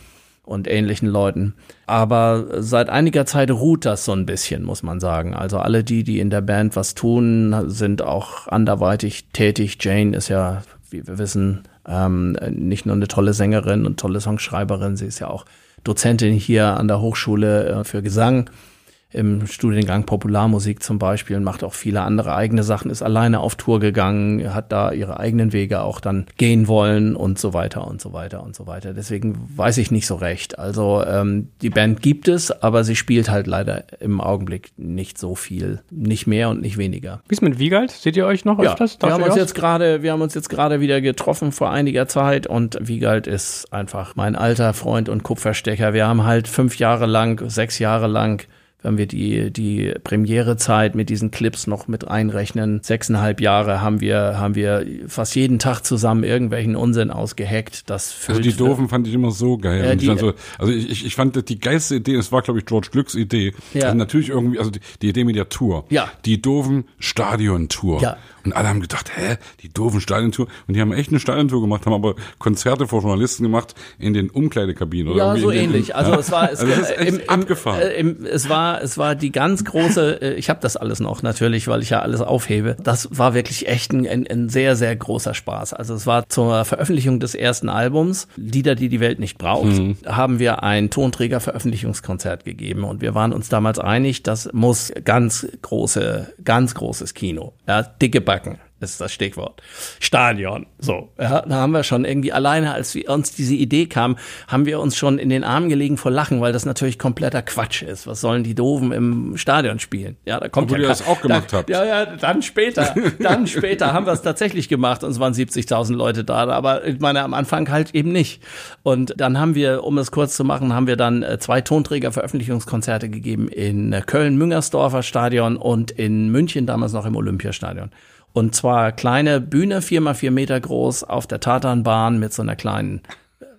und ähnlichen Leuten. Aber seit einiger Zeit ruht das so ein bisschen, muss man sagen. Also alle die, die in der Band was tun, sind auch anderweitig tätig. Jane ist ja, wie wir wissen, ähm, nicht nur eine tolle Sängerin und tolle Songschreiberin, sie ist ja auch Dozentin hier an der Hochschule äh, für Gesang im Studiengang Popularmusik zum Beispiel und macht auch viele andere eigene Sachen, ist alleine auf Tour gegangen, hat da ihre eigenen Wege auch dann gehen wollen und so weiter und so weiter und so weiter. Deswegen weiß ich nicht so recht. Also ähm, die Band gibt es, aber sie spielt halt leider im Augenblick nicht so viel, nicht mehr und nicht weniger. Wie ist mit Wiegald? Seht ihr euch noch ja, öfters? Wir haben uns jetzt gerade, wir haben uns jetzt gerade wieder getroffen vor einiger Zeit und Wiegald ist einfach mein alter Freund und Kupferstecher. Wir haben halt fünf Jahre lang, sechs Jahre lang wenn wir die, die Premierezeit mit diesen Clips noch mit einrechnen, sechseinhalb Jahre haben wir, haben wir fast jeden Tag zusammen irgendwelchen Unsinn ausgeheckt. Das also die Doofen fand ich immer so geil. Äh, die, also, also ich, ich fand die geilste Idee, das war glaube ich George Glücks Idee. Ja. Also natürlich irgendwie, also die, die Idee mit der Tour. Ja. Die Doofen Stadion-Tour. Ja. Und alle haben gedacht, hä, die doofen Stadiontour. Und die haben echt eine Stadiontour gemacht, haben aber Konzerte vor Journalisten gemacht in den Umkleidekabinen. Oder ja, so ähnlich. Den, also es war es, also echt im, abgefahren. Äh, im, es war es war die ganz große. Äh, ich habe das alles noch natürlich, weil ich ja alles aufhebe. Das war wirklich echt ein, ein, ein sehr sehr großer Spaß. Also es war zur Veröffentlichung des ersten Albums Lieder, die die Welt nicht braucht, mhm. haben wir ein Tonträger-Veröffentlichungskonzert gegeben und wir waren uns damals einig, das muss ganz große, ganz großes Kino, ja, dicke Backen Backen ist das Stichwort. Stadion. So, ja, da haben wir schon irgendwie alleine, als wir uns diese Idee kam, haben wir uns schon in den Armen gelegen vor Lachen, weil das natürlich kompletter Quatsch ist. Was sollen die Doofen im Stadion spielen? Ja, da kommt Obwohl ja ihr das auch gemacht da, habt. Ja, ja, dann später, dann später haben wir es tatsächlich gemacht und es waren 70.000 Leute da, aber ich meine am Anfang halt eben nicht. Und dann haben wir, um es kurz zu machen, haben wir dann äh, zwei Tonträger-Veröffentlichungskonzerte gegeben in äh, Köln-Müngersdorfer Stadion und in München damals noch im Olympiastadion. Und zwar kleine Bühne, vier mal vier Meter groß, auf der Tatanbahn mit so einer kleinen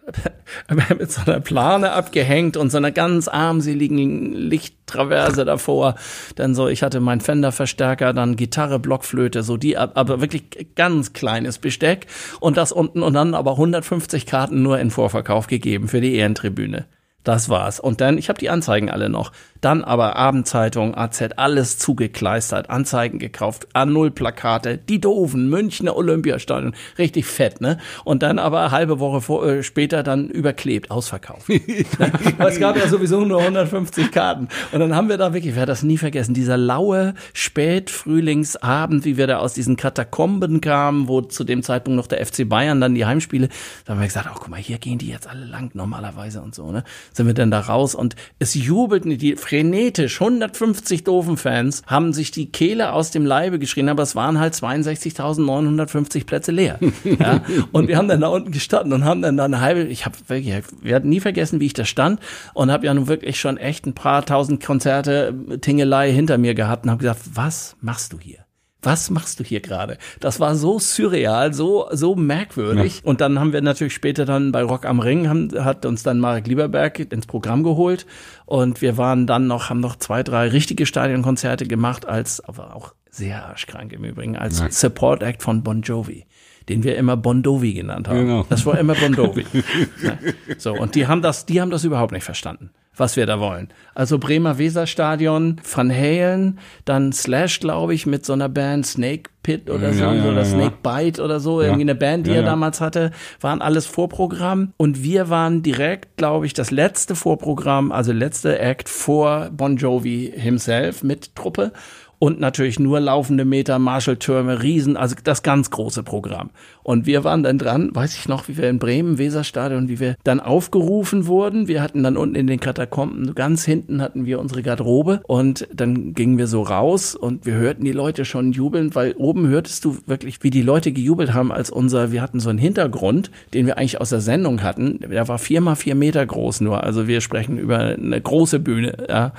mit so einer Plane abgehängt und so einer ganz armseligen Lichttraverse davor. Dann so, ich hatte meinen Fender-Verstärker, dann Gitarre, Blockflöte, so die, aber wirklich ganz kleines Besteck und das unten und dann aber 150 Karten nur in Vorverkauf gegeben für die Ehrentribüne. Das war's. Und dann, ich habe die Anzeigen alle noch. Dann aber Abendzeitung, AZ, alles zugekleistert, Anzeigen gekauft, A0-Plakate, die doofen, Münchner Olympiastadion, richtig fett, ne? Und dann aber halbe Woche vor, äh, später dann überklebt, ausverkauft. es gab ja sowieso nur 150 Karten. Und dann haben wir da wirklich, ich werde das nie vergessen, dieser laue Spätfrühlingsabend, wie wir da aus diesen Katakomben kamen, wo zu dem Zeitpunkt noch der FC Bayern dann die Heimspiele, da haben wir gesagt, oh guck mal, hier gehen die jetzt alle lang normalerweise und so, ne? Sind wir denn da raus und es jubelten die frenetisch. 150 doofen Fans haben sich die Kehle aus dem Leibe geschrien, aber es waren halt 62.950 Plätze leer. ja? Und wir haben dann da unten gestanden und haben dann da eine halbe, ich habe wirklich, wir hatten nie vergessen, wie ich da stand und habe ja nun wirklich schon echt ein paar tausend Konzerte Tingelei hinter mir gehabt und habe gesagt, was machst du hier? Was machst du hier gerade? Das war so surreal, so, so merkwürdig. Ja. Und dann haben wir natürlich später dann bei Rock am Ring, haben, hat uns dann Marek Lieberberg ins Programm geholt. Und wir waren dann noch, haben noch zwei, drei richtige Stadionkonzerte gemacht, als, aber auch sehr arschkrank im Übrigen, als ja. Support Act von Bon Jovi den wir immer Bondovi genannt haben. Genau. Das war immer Bondovi. So, und die haben das, die haben das überhaupt nicht verstanden was wir da wollen. Also Bremer Weserstadion, Van Halen, dann Slash, glaube ich, mit so einer Band Snake Pit oder so, ja, ja, oder ja, Snake Bite oder so, irgendwie eine Band, die er damals hatte, waren alles Vorprogramm. Und wir waren direkt, glaube ich, das letzte Vorprogramm, also letzte Act vor Bon Jovi himself mit Truppe und natürlich nur laufende Meter, Marshalltürme, Riesen, also das ganz große Programm. Und wir waren dann dran, weiß ich noch, wie wir in Bremen, Weserstadion, wie wir dann aufgerufen wurden. Wir hatten dann unten in den Katakomben, ganz hinten hatten wir unsere Garderobe und dann gingen wir so raus und wir hörten die Leute schon jubeln, weil oben hörtest du wirklich, wie die Leute gejubelt haben, als unser, wir hatten so einen Hintergrund, den wir eigentlich aus der Sendung hatten. Der war vier mal vier Meter groß nur. Also wir sprechen über eine große Bühne, ja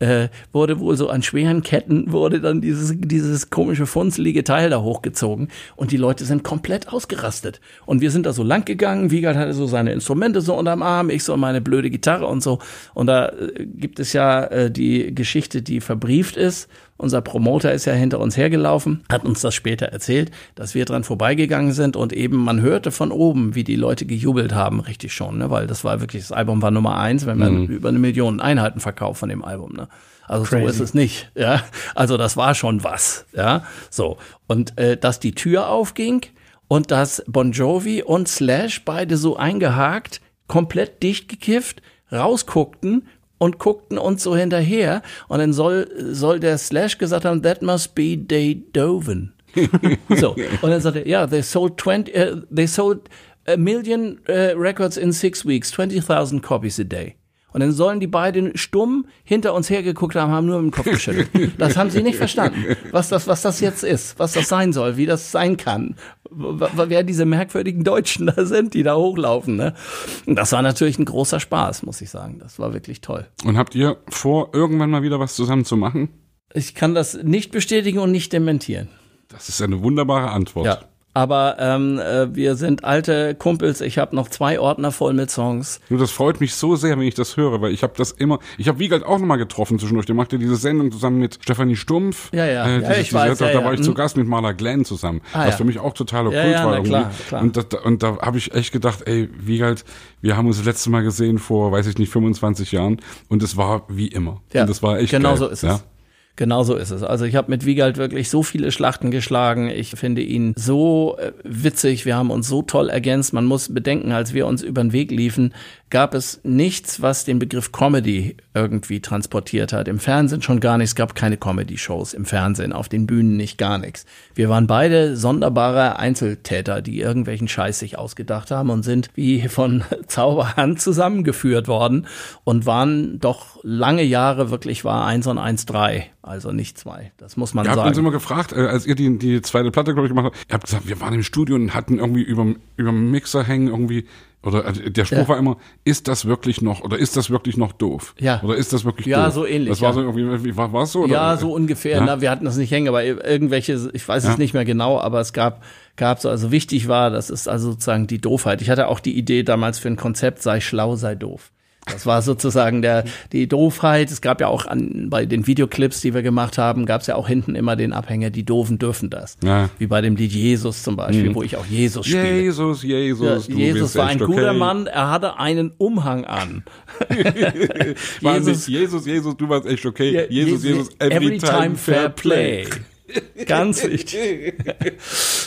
äh, wurde wohl so an schweren Ketten, wurde dann dieses, dieses komische funzelige Teil da hochgezogen und die Leute sind komplett ausgerastet. Und wir sind da so lang gegangen, Wiegald hatte so seine Instrumente so unterm Arm, ich so meine blöde Gitarre und so. Und da äh, gibt es ja äh, die Geschichte, die verbrieft ist unser Promoter ist ja hinter uns hergelaufen, hat uns das später erzählt, dass wir dran vorbeigegangen sind und eben man hörte von oben, wie die Leute gejubelt haben, richtig schon, ne? weil das war wirklich, das Album war Nummer eins, wenn man mhm. über eine Million Einheiten verkauft von dem Album. Ne? Also Crazy. so ist es nicht. Ja, also das war schon was. Ja, so und äh, dass die Tür aufging und dass Bon Jovi und Slash beide so eingehakt, komplett dicht gekifft, rausguckten und guckten uns so hinterher und dann soll, soll der Slash gesagt haben, that must be Dave Doven. so. Und dann sagte er, ja, yeah, they sold 20, uh, they sold a million uh, records in six weeks, 20.000 copies a day. Und dann sollen die beiden stumm hinter uns hergeguckt haben, haben nur im Kopf geschüttelt. Das haben sie nicht verstanden, was das, was das jetzt ist, was das sein soll, wie das sein kann, wer diese merkwürdigen Deutschen da sind, die da hochlaufen. Ne? Und das war natürlich ein großer Spaß, muss ich sagen. Das war wirklich toll. Und habt ihr vor, irgendwann mal wieder was zusammen zu machen? Ich kann das nicht bestätigen und nicht dementieren. Das ist eine wunderbare Antwort. Ja, aber ähm, äh, wir sind alte Kumpels. Ich habe noch zwei Ordner voll mit Songs. Nur das freut mich so sehr, wenn ich das höre, weil ich habe das immer. Ich habe Wiegald auch nochmal getroffen zwischendurch. Der machte diese Sendung zusammen mit Stefanie Stumpf. Ja, ja. Äh, ja ich weiß, da, ja, da war ich zu hm. Gast mit Marla Glenn zusammen. Ah, was für mich auch total okkult ja, ja, war. Irgendwie. Klar, klar. Und, das, und da habe ich echt gedacht, ey, Wiegald, wir haben uns das letzte Mal gesehen vor, weiß ich nicht, 25 Jahren. Und es war wie immer. Ja, und das war echt Genau geil. so ist es. Genau so ist es. Also ich habe mit Wiegald wirklich so viele Schlachten geschlagen. Ich finde ihn so äh, witzig. Wir haben uns so toll ergänzt. Man muss bedenken, als wir uns über den Weg liefen, gab es nichts, was den Begriff Comedy irgendwie transportiert hat. Im Fernsehen schon gar nichts. Es gab keine Comedy-Shows im Fernsehen, auf den Bühnen nicht gar nichts. Wir waren beide sonderbare Einzeltäter, die irgendwelchen Scheiß sich ausgedacht haben und sind wie von Zauberhand zusammengeführt worden und waren doch lange Jahre wirklich war eins und eins drei, also nicht zwei. Das muss man ihr sagen. Ihr habt uns immer gefragt, äh, als ihr die, die zweite Platte, glaube ich, gemacht habt, ihr habt gesagt, wir waren im Studio und hatten irgendwie über, über Mixer hängen irgendwie oder äh, der Spruch ja. war immer, ist das wirklich noch, oder ist das wirklich noch doof? Ja. Oder ist das wirklich ja, doof? Ja, so ähnlich. Das war so irgendwie, war, war so? Oder? Ja, so ungefähr. Ja? Na, wir hatten das nicht hängen, aber irgendwelche, ich weiß es nicht mehr genau, aber es gab, gab so, also wichtig war, das ist also sozusagen die Doofheit. Ich hatte auch die Idee damals für ein Konzept, sei schlau, sei doof. Das war sozusagen der, die Doofheit. Es gab ja auch an, bei den Videoclips, die wir gemacht haben, gab es ja auch hinten immer den Abhänger, die Doofen dürfen das. Ja. Wie bei dem Lied Jesus zum Beispiel, mhm. wo ich auch Jesus spiele. Jesus, Jesus, ja, Jesus war ein guter okay. Mann, er hatte einen Umhang an. Jesus, Jesus, Jesus, du warst echt okay. Ja, Jesus, Jesus, every, every time, time, fair play. play. Ganz wichtig.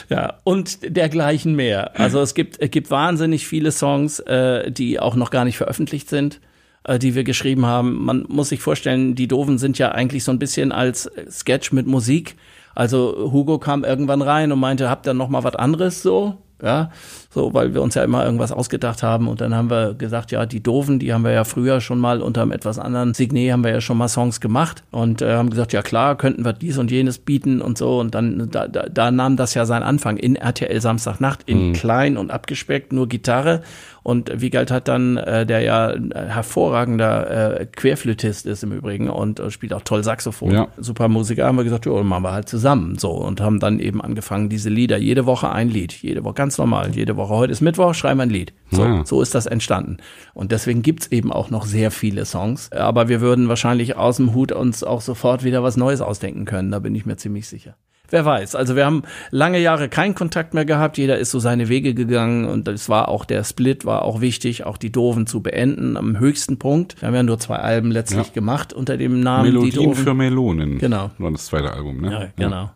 ja, und dergleichen mehr. Also es gibt, es gibt wahnsinnig viele Songs, äh, die auch noch gar nicht veröffentlicht sind, äh, die wir geschrieben haben. Man muss sich vorstellen, die Doofen sind ja eigentlich so ein bisschen als Sketch mit Musik. Also Hugo kam irgendwann rein und meinte, habt ihr noch mal was anderes so? Ja, so, weil wir uns ja immer irgendwas ausgedacht haben und dann haben wir gesagt, ja, die Doofen, die haben wir ja früher schon mal unter einem etwas anderen Signet haben wir ja schon mal Songs gemacht und äh, haben gesagt, ja klar, könnten wir dies und jenes bieten und so und dann da, da, da nahm das ja seinen Anfang in RTL Samstagnacht in mhm. klein und abgespeckt, nur Gitarre und Wiegald hat dann, äh, der ja ein hervorragender äh, Querflötist ist im Übrigen und äh, spielt auch toll Saxophon. Ja. Super Musiker, haben wir gesagt, ja, machen wir halt zusammen. So und haben dann eben angefangen, diese Lieder, jede Woche ein Lied, jede Woche ganz normal, jede Woche. Heute ist Mittwoch, schreiben wir ein Lied. So, ja. so ist das entstanden. Und deswegen gibt's eben auch noch sehr viele Songs. Aber wir würden wahrscheinlich aus dem Hut uns auch sofort wieder was Neues ausdenken können, da bin ich mir ziemlich sicher. Wer weiß. Also wir haben lange Jahre keinen Kontakt mehr gehabt. Jeder ist so seine Wege gegangen und es war auch der Split war auch wichtig, auch die Doofen zu beenden am höchsten Punkt. Wir haben ja nur zwei Alben letztlich ja. gemacht unter dem Namen Melodien die Doofen. für Melonen. Genau. War das zweite Album, ne? Ja, genau. Ja.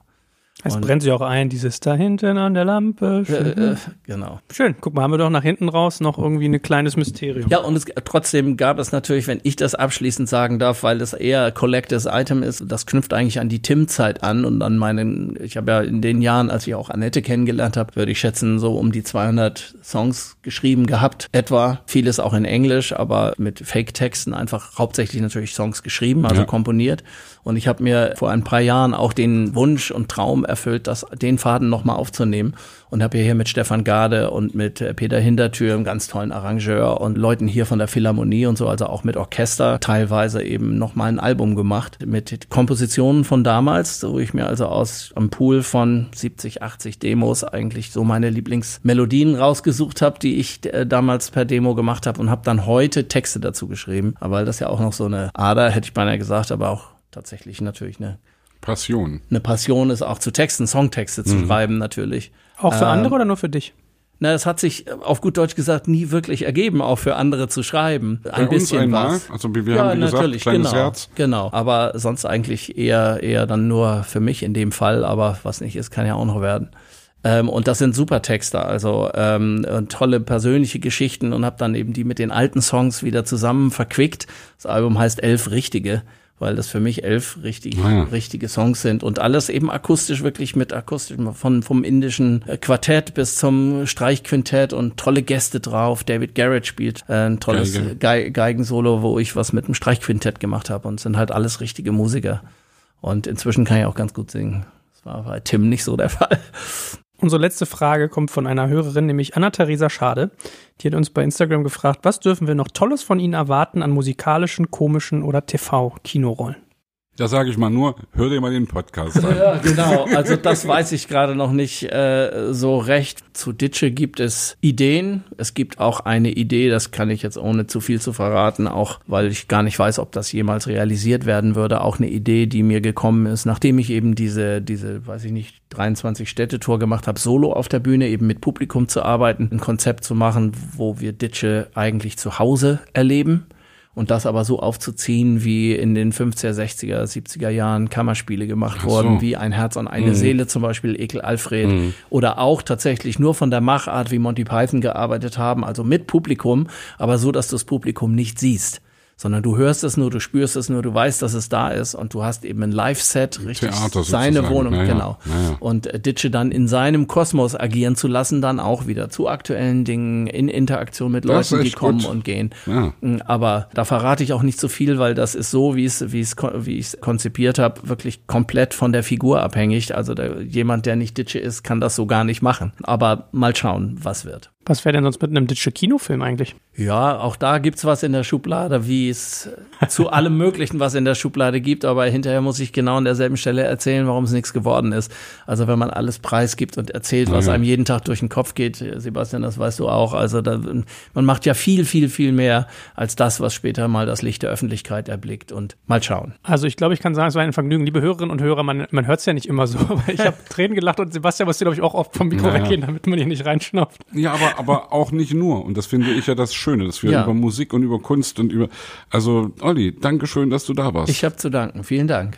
Es und brennt sich auch ein, dieses da hinten an der Lampe. Äh, äh, genau. Schön. Guck mal, haben wir doch nach hinten raus noch irgendwie ein kleines Mysterium. Ja, und es, trotzdem gab es natürlich, wenn ich das abschließend sagen darf, weil das eher Collectors Item ist, das knüpft eigentlich an die Tim-Zeit an und an meinen, ich habe ja in den Jahren, als ich auch Annette kennengelernt habe, würde ich schätzen, so um die 200 Songs geschrieben gehabt. Etwa vieles auch in Englisch, aber mit Fake-Texten einfach hauptsächlich natürlich Songs geschrieben, also ja. komponiert. Und ich habe mir vor ein paar Jahren auch den Wunsch und Traum erfüllt, das, den Faden nochmal aufzunehmen. Und habe hier mit Stefan Gade und mit äh, Peter Hintertür, einem ganz tollen Arrangeur und Leuten hier von der Philharmonie und so, also auch mit Orchester, teilweise eben nochmal ein Album gemacht mit Kompositionen von damals, wo ich mir also aus am Pool von 70, 80 Demos eigentlich so meine Lieblingsmelodien rausgesucht habe, die ich äh, damals per Demo gemacht habe und habe dann heute Texte dazu geschrieben. Aber das ja auch noch so eine Ader, hätte ich beinahe gesagt, aber auch tatsächlich natürlich eine Passion. Eine Passion ist auch zu Texten, Songtexte zu mhm. schreiben natürlich. Auch für ähm, andere oder nur für dich? Na, es hat sich auf gut Deutsch gesagt nie wirklich ergeben, auch für andere zu schreiben. Ein Bei bisschen einmal, was. also wie wir ja, haben gesagt, natürlich, kleines genau, Herz. Genau, aber sonst eigentlich eher eher dann nur für mich in dem Fall, aber was nicht ist, kann ja auch noch werden. Ähm, und das sind super Texte, also ähm, tolle persönliche Geschichten und habe dann eben die mit den alten Songs wieder zusammen verquickt. Das Album heißt Elf Richtige weil das für mich elf richtig, ah ja. richtige Songs sind und alles eben akustisch wirklich mit akustisch von vom indischen äh, Quartett bis zum Streichquintett und tolle Gäste drauf. David Garrett spielt äh, ein tolles Geige. Geigensolo, wo ich was mit dem Streichquintett gemacht habe und sind halt alles richtige Musiker. Und inzwischen kann ich auch ganz gut singen. Das war bei Tim nicht so der Fall. Unsere letzte Frage kommt von einer Hörerin, nämlich Anna-Theresa Schade. Die hat uns bei Instagram gefragt, was dürfen wir noch Tolles von Ihnen erwarten an musikalischen, komischen oder TV-Kinorollen? Da sage ich mal nur, hör dir mal den Podcast an. Ja, genau. Also das weiß ich gerade noch nicht äh, so recht. Zu Ditsche gibt es Ideen. Es gibt auch eine Idee, das kann ich jetzt ohne zu viel zu verraten, auch weil ich gar nicht weiß, ob das jemals realisiert werden würde. Auch eine Idee, die mir gekommen ist, nachdem ich eben diese, diese, weiß ich nicht, 23 Städtetour gemacht habe, solo auf der Bühne, eben mit Publikum zu arbeiten, ein Konzept zu machen, wo wir Ditsche eigentlich zu Hause erleben und das aber so aufzuziehen, wie in den 50er, 60er, 70er Jahren Kammerspiele gemacht so. wurden, wie Ein Herz und eine mhm. Seele zum Beispiel, Ekel Alfred mhm. oder auch tatsächlich nur von der Machart, wie Monty Python gearbeitet haben, also mit Publikum, aber so, dass du das Publikum nicht siehst sondern du hörst es nur, du spürst es nur, du weißt, dass es da ist und du hast eben ein Live-Set, richtig Theater seine Wohnung, naja, genau. Naja. Und äh, Ditsche dann in seinem Kosmos agieren zu lassen, dann auch wieder zu aktuellen Dingen, in Interaktion mit Leuten, die kommen gut. und gehen. Ja. Mm, aber da verrate ich auch nicht so viel, weil das ist so, wie es, wie es, wie ich es konzipiert habe, wirklich komplett von der Figur abhängig. Also der, jemand, der nicht Ditsche ist, kann das so gar nicht machen. Aber mal schauen, was wird. Was wäre denn sonst mit einem Ditsche Kinofilm eigentlich? Ja, auch da gibt's was in der Schublade, wie es zu allem Möglichen was in der Schublade gibt, aber hinterher muss ich genau an derselben Stelle erzählen, warum es nichts geworden ist. Also wenn man alles preisgibt und erzählt, was ja. einem jeden Tag durch den Kopf geht, Sebastian, das weißt du auch. Also da, man macht ja viel, viel, viel mehr als das, was später mal das Licht der Öffentlichkeit erblickt und mal schauen. Also ich glaube, ich kann sagen, es war ein Vergnügen. Liebe Hörerinnen und Hörer, man, man hört es ja nicht immer so, aber ich habe Tränen gelacht und Sebastian musste, glaube ich, auch oft vom Mikro naja. weggehen, damit man hier nicht reinschnauft. Ja, aber aber auch nicht nur. Und das finde ich ja das Schöne, dass wir ja. über Musik und über Kunst und über. Also, Olli, danke schön, dass du da warst. Ich habe zu danken. Vielen Dank.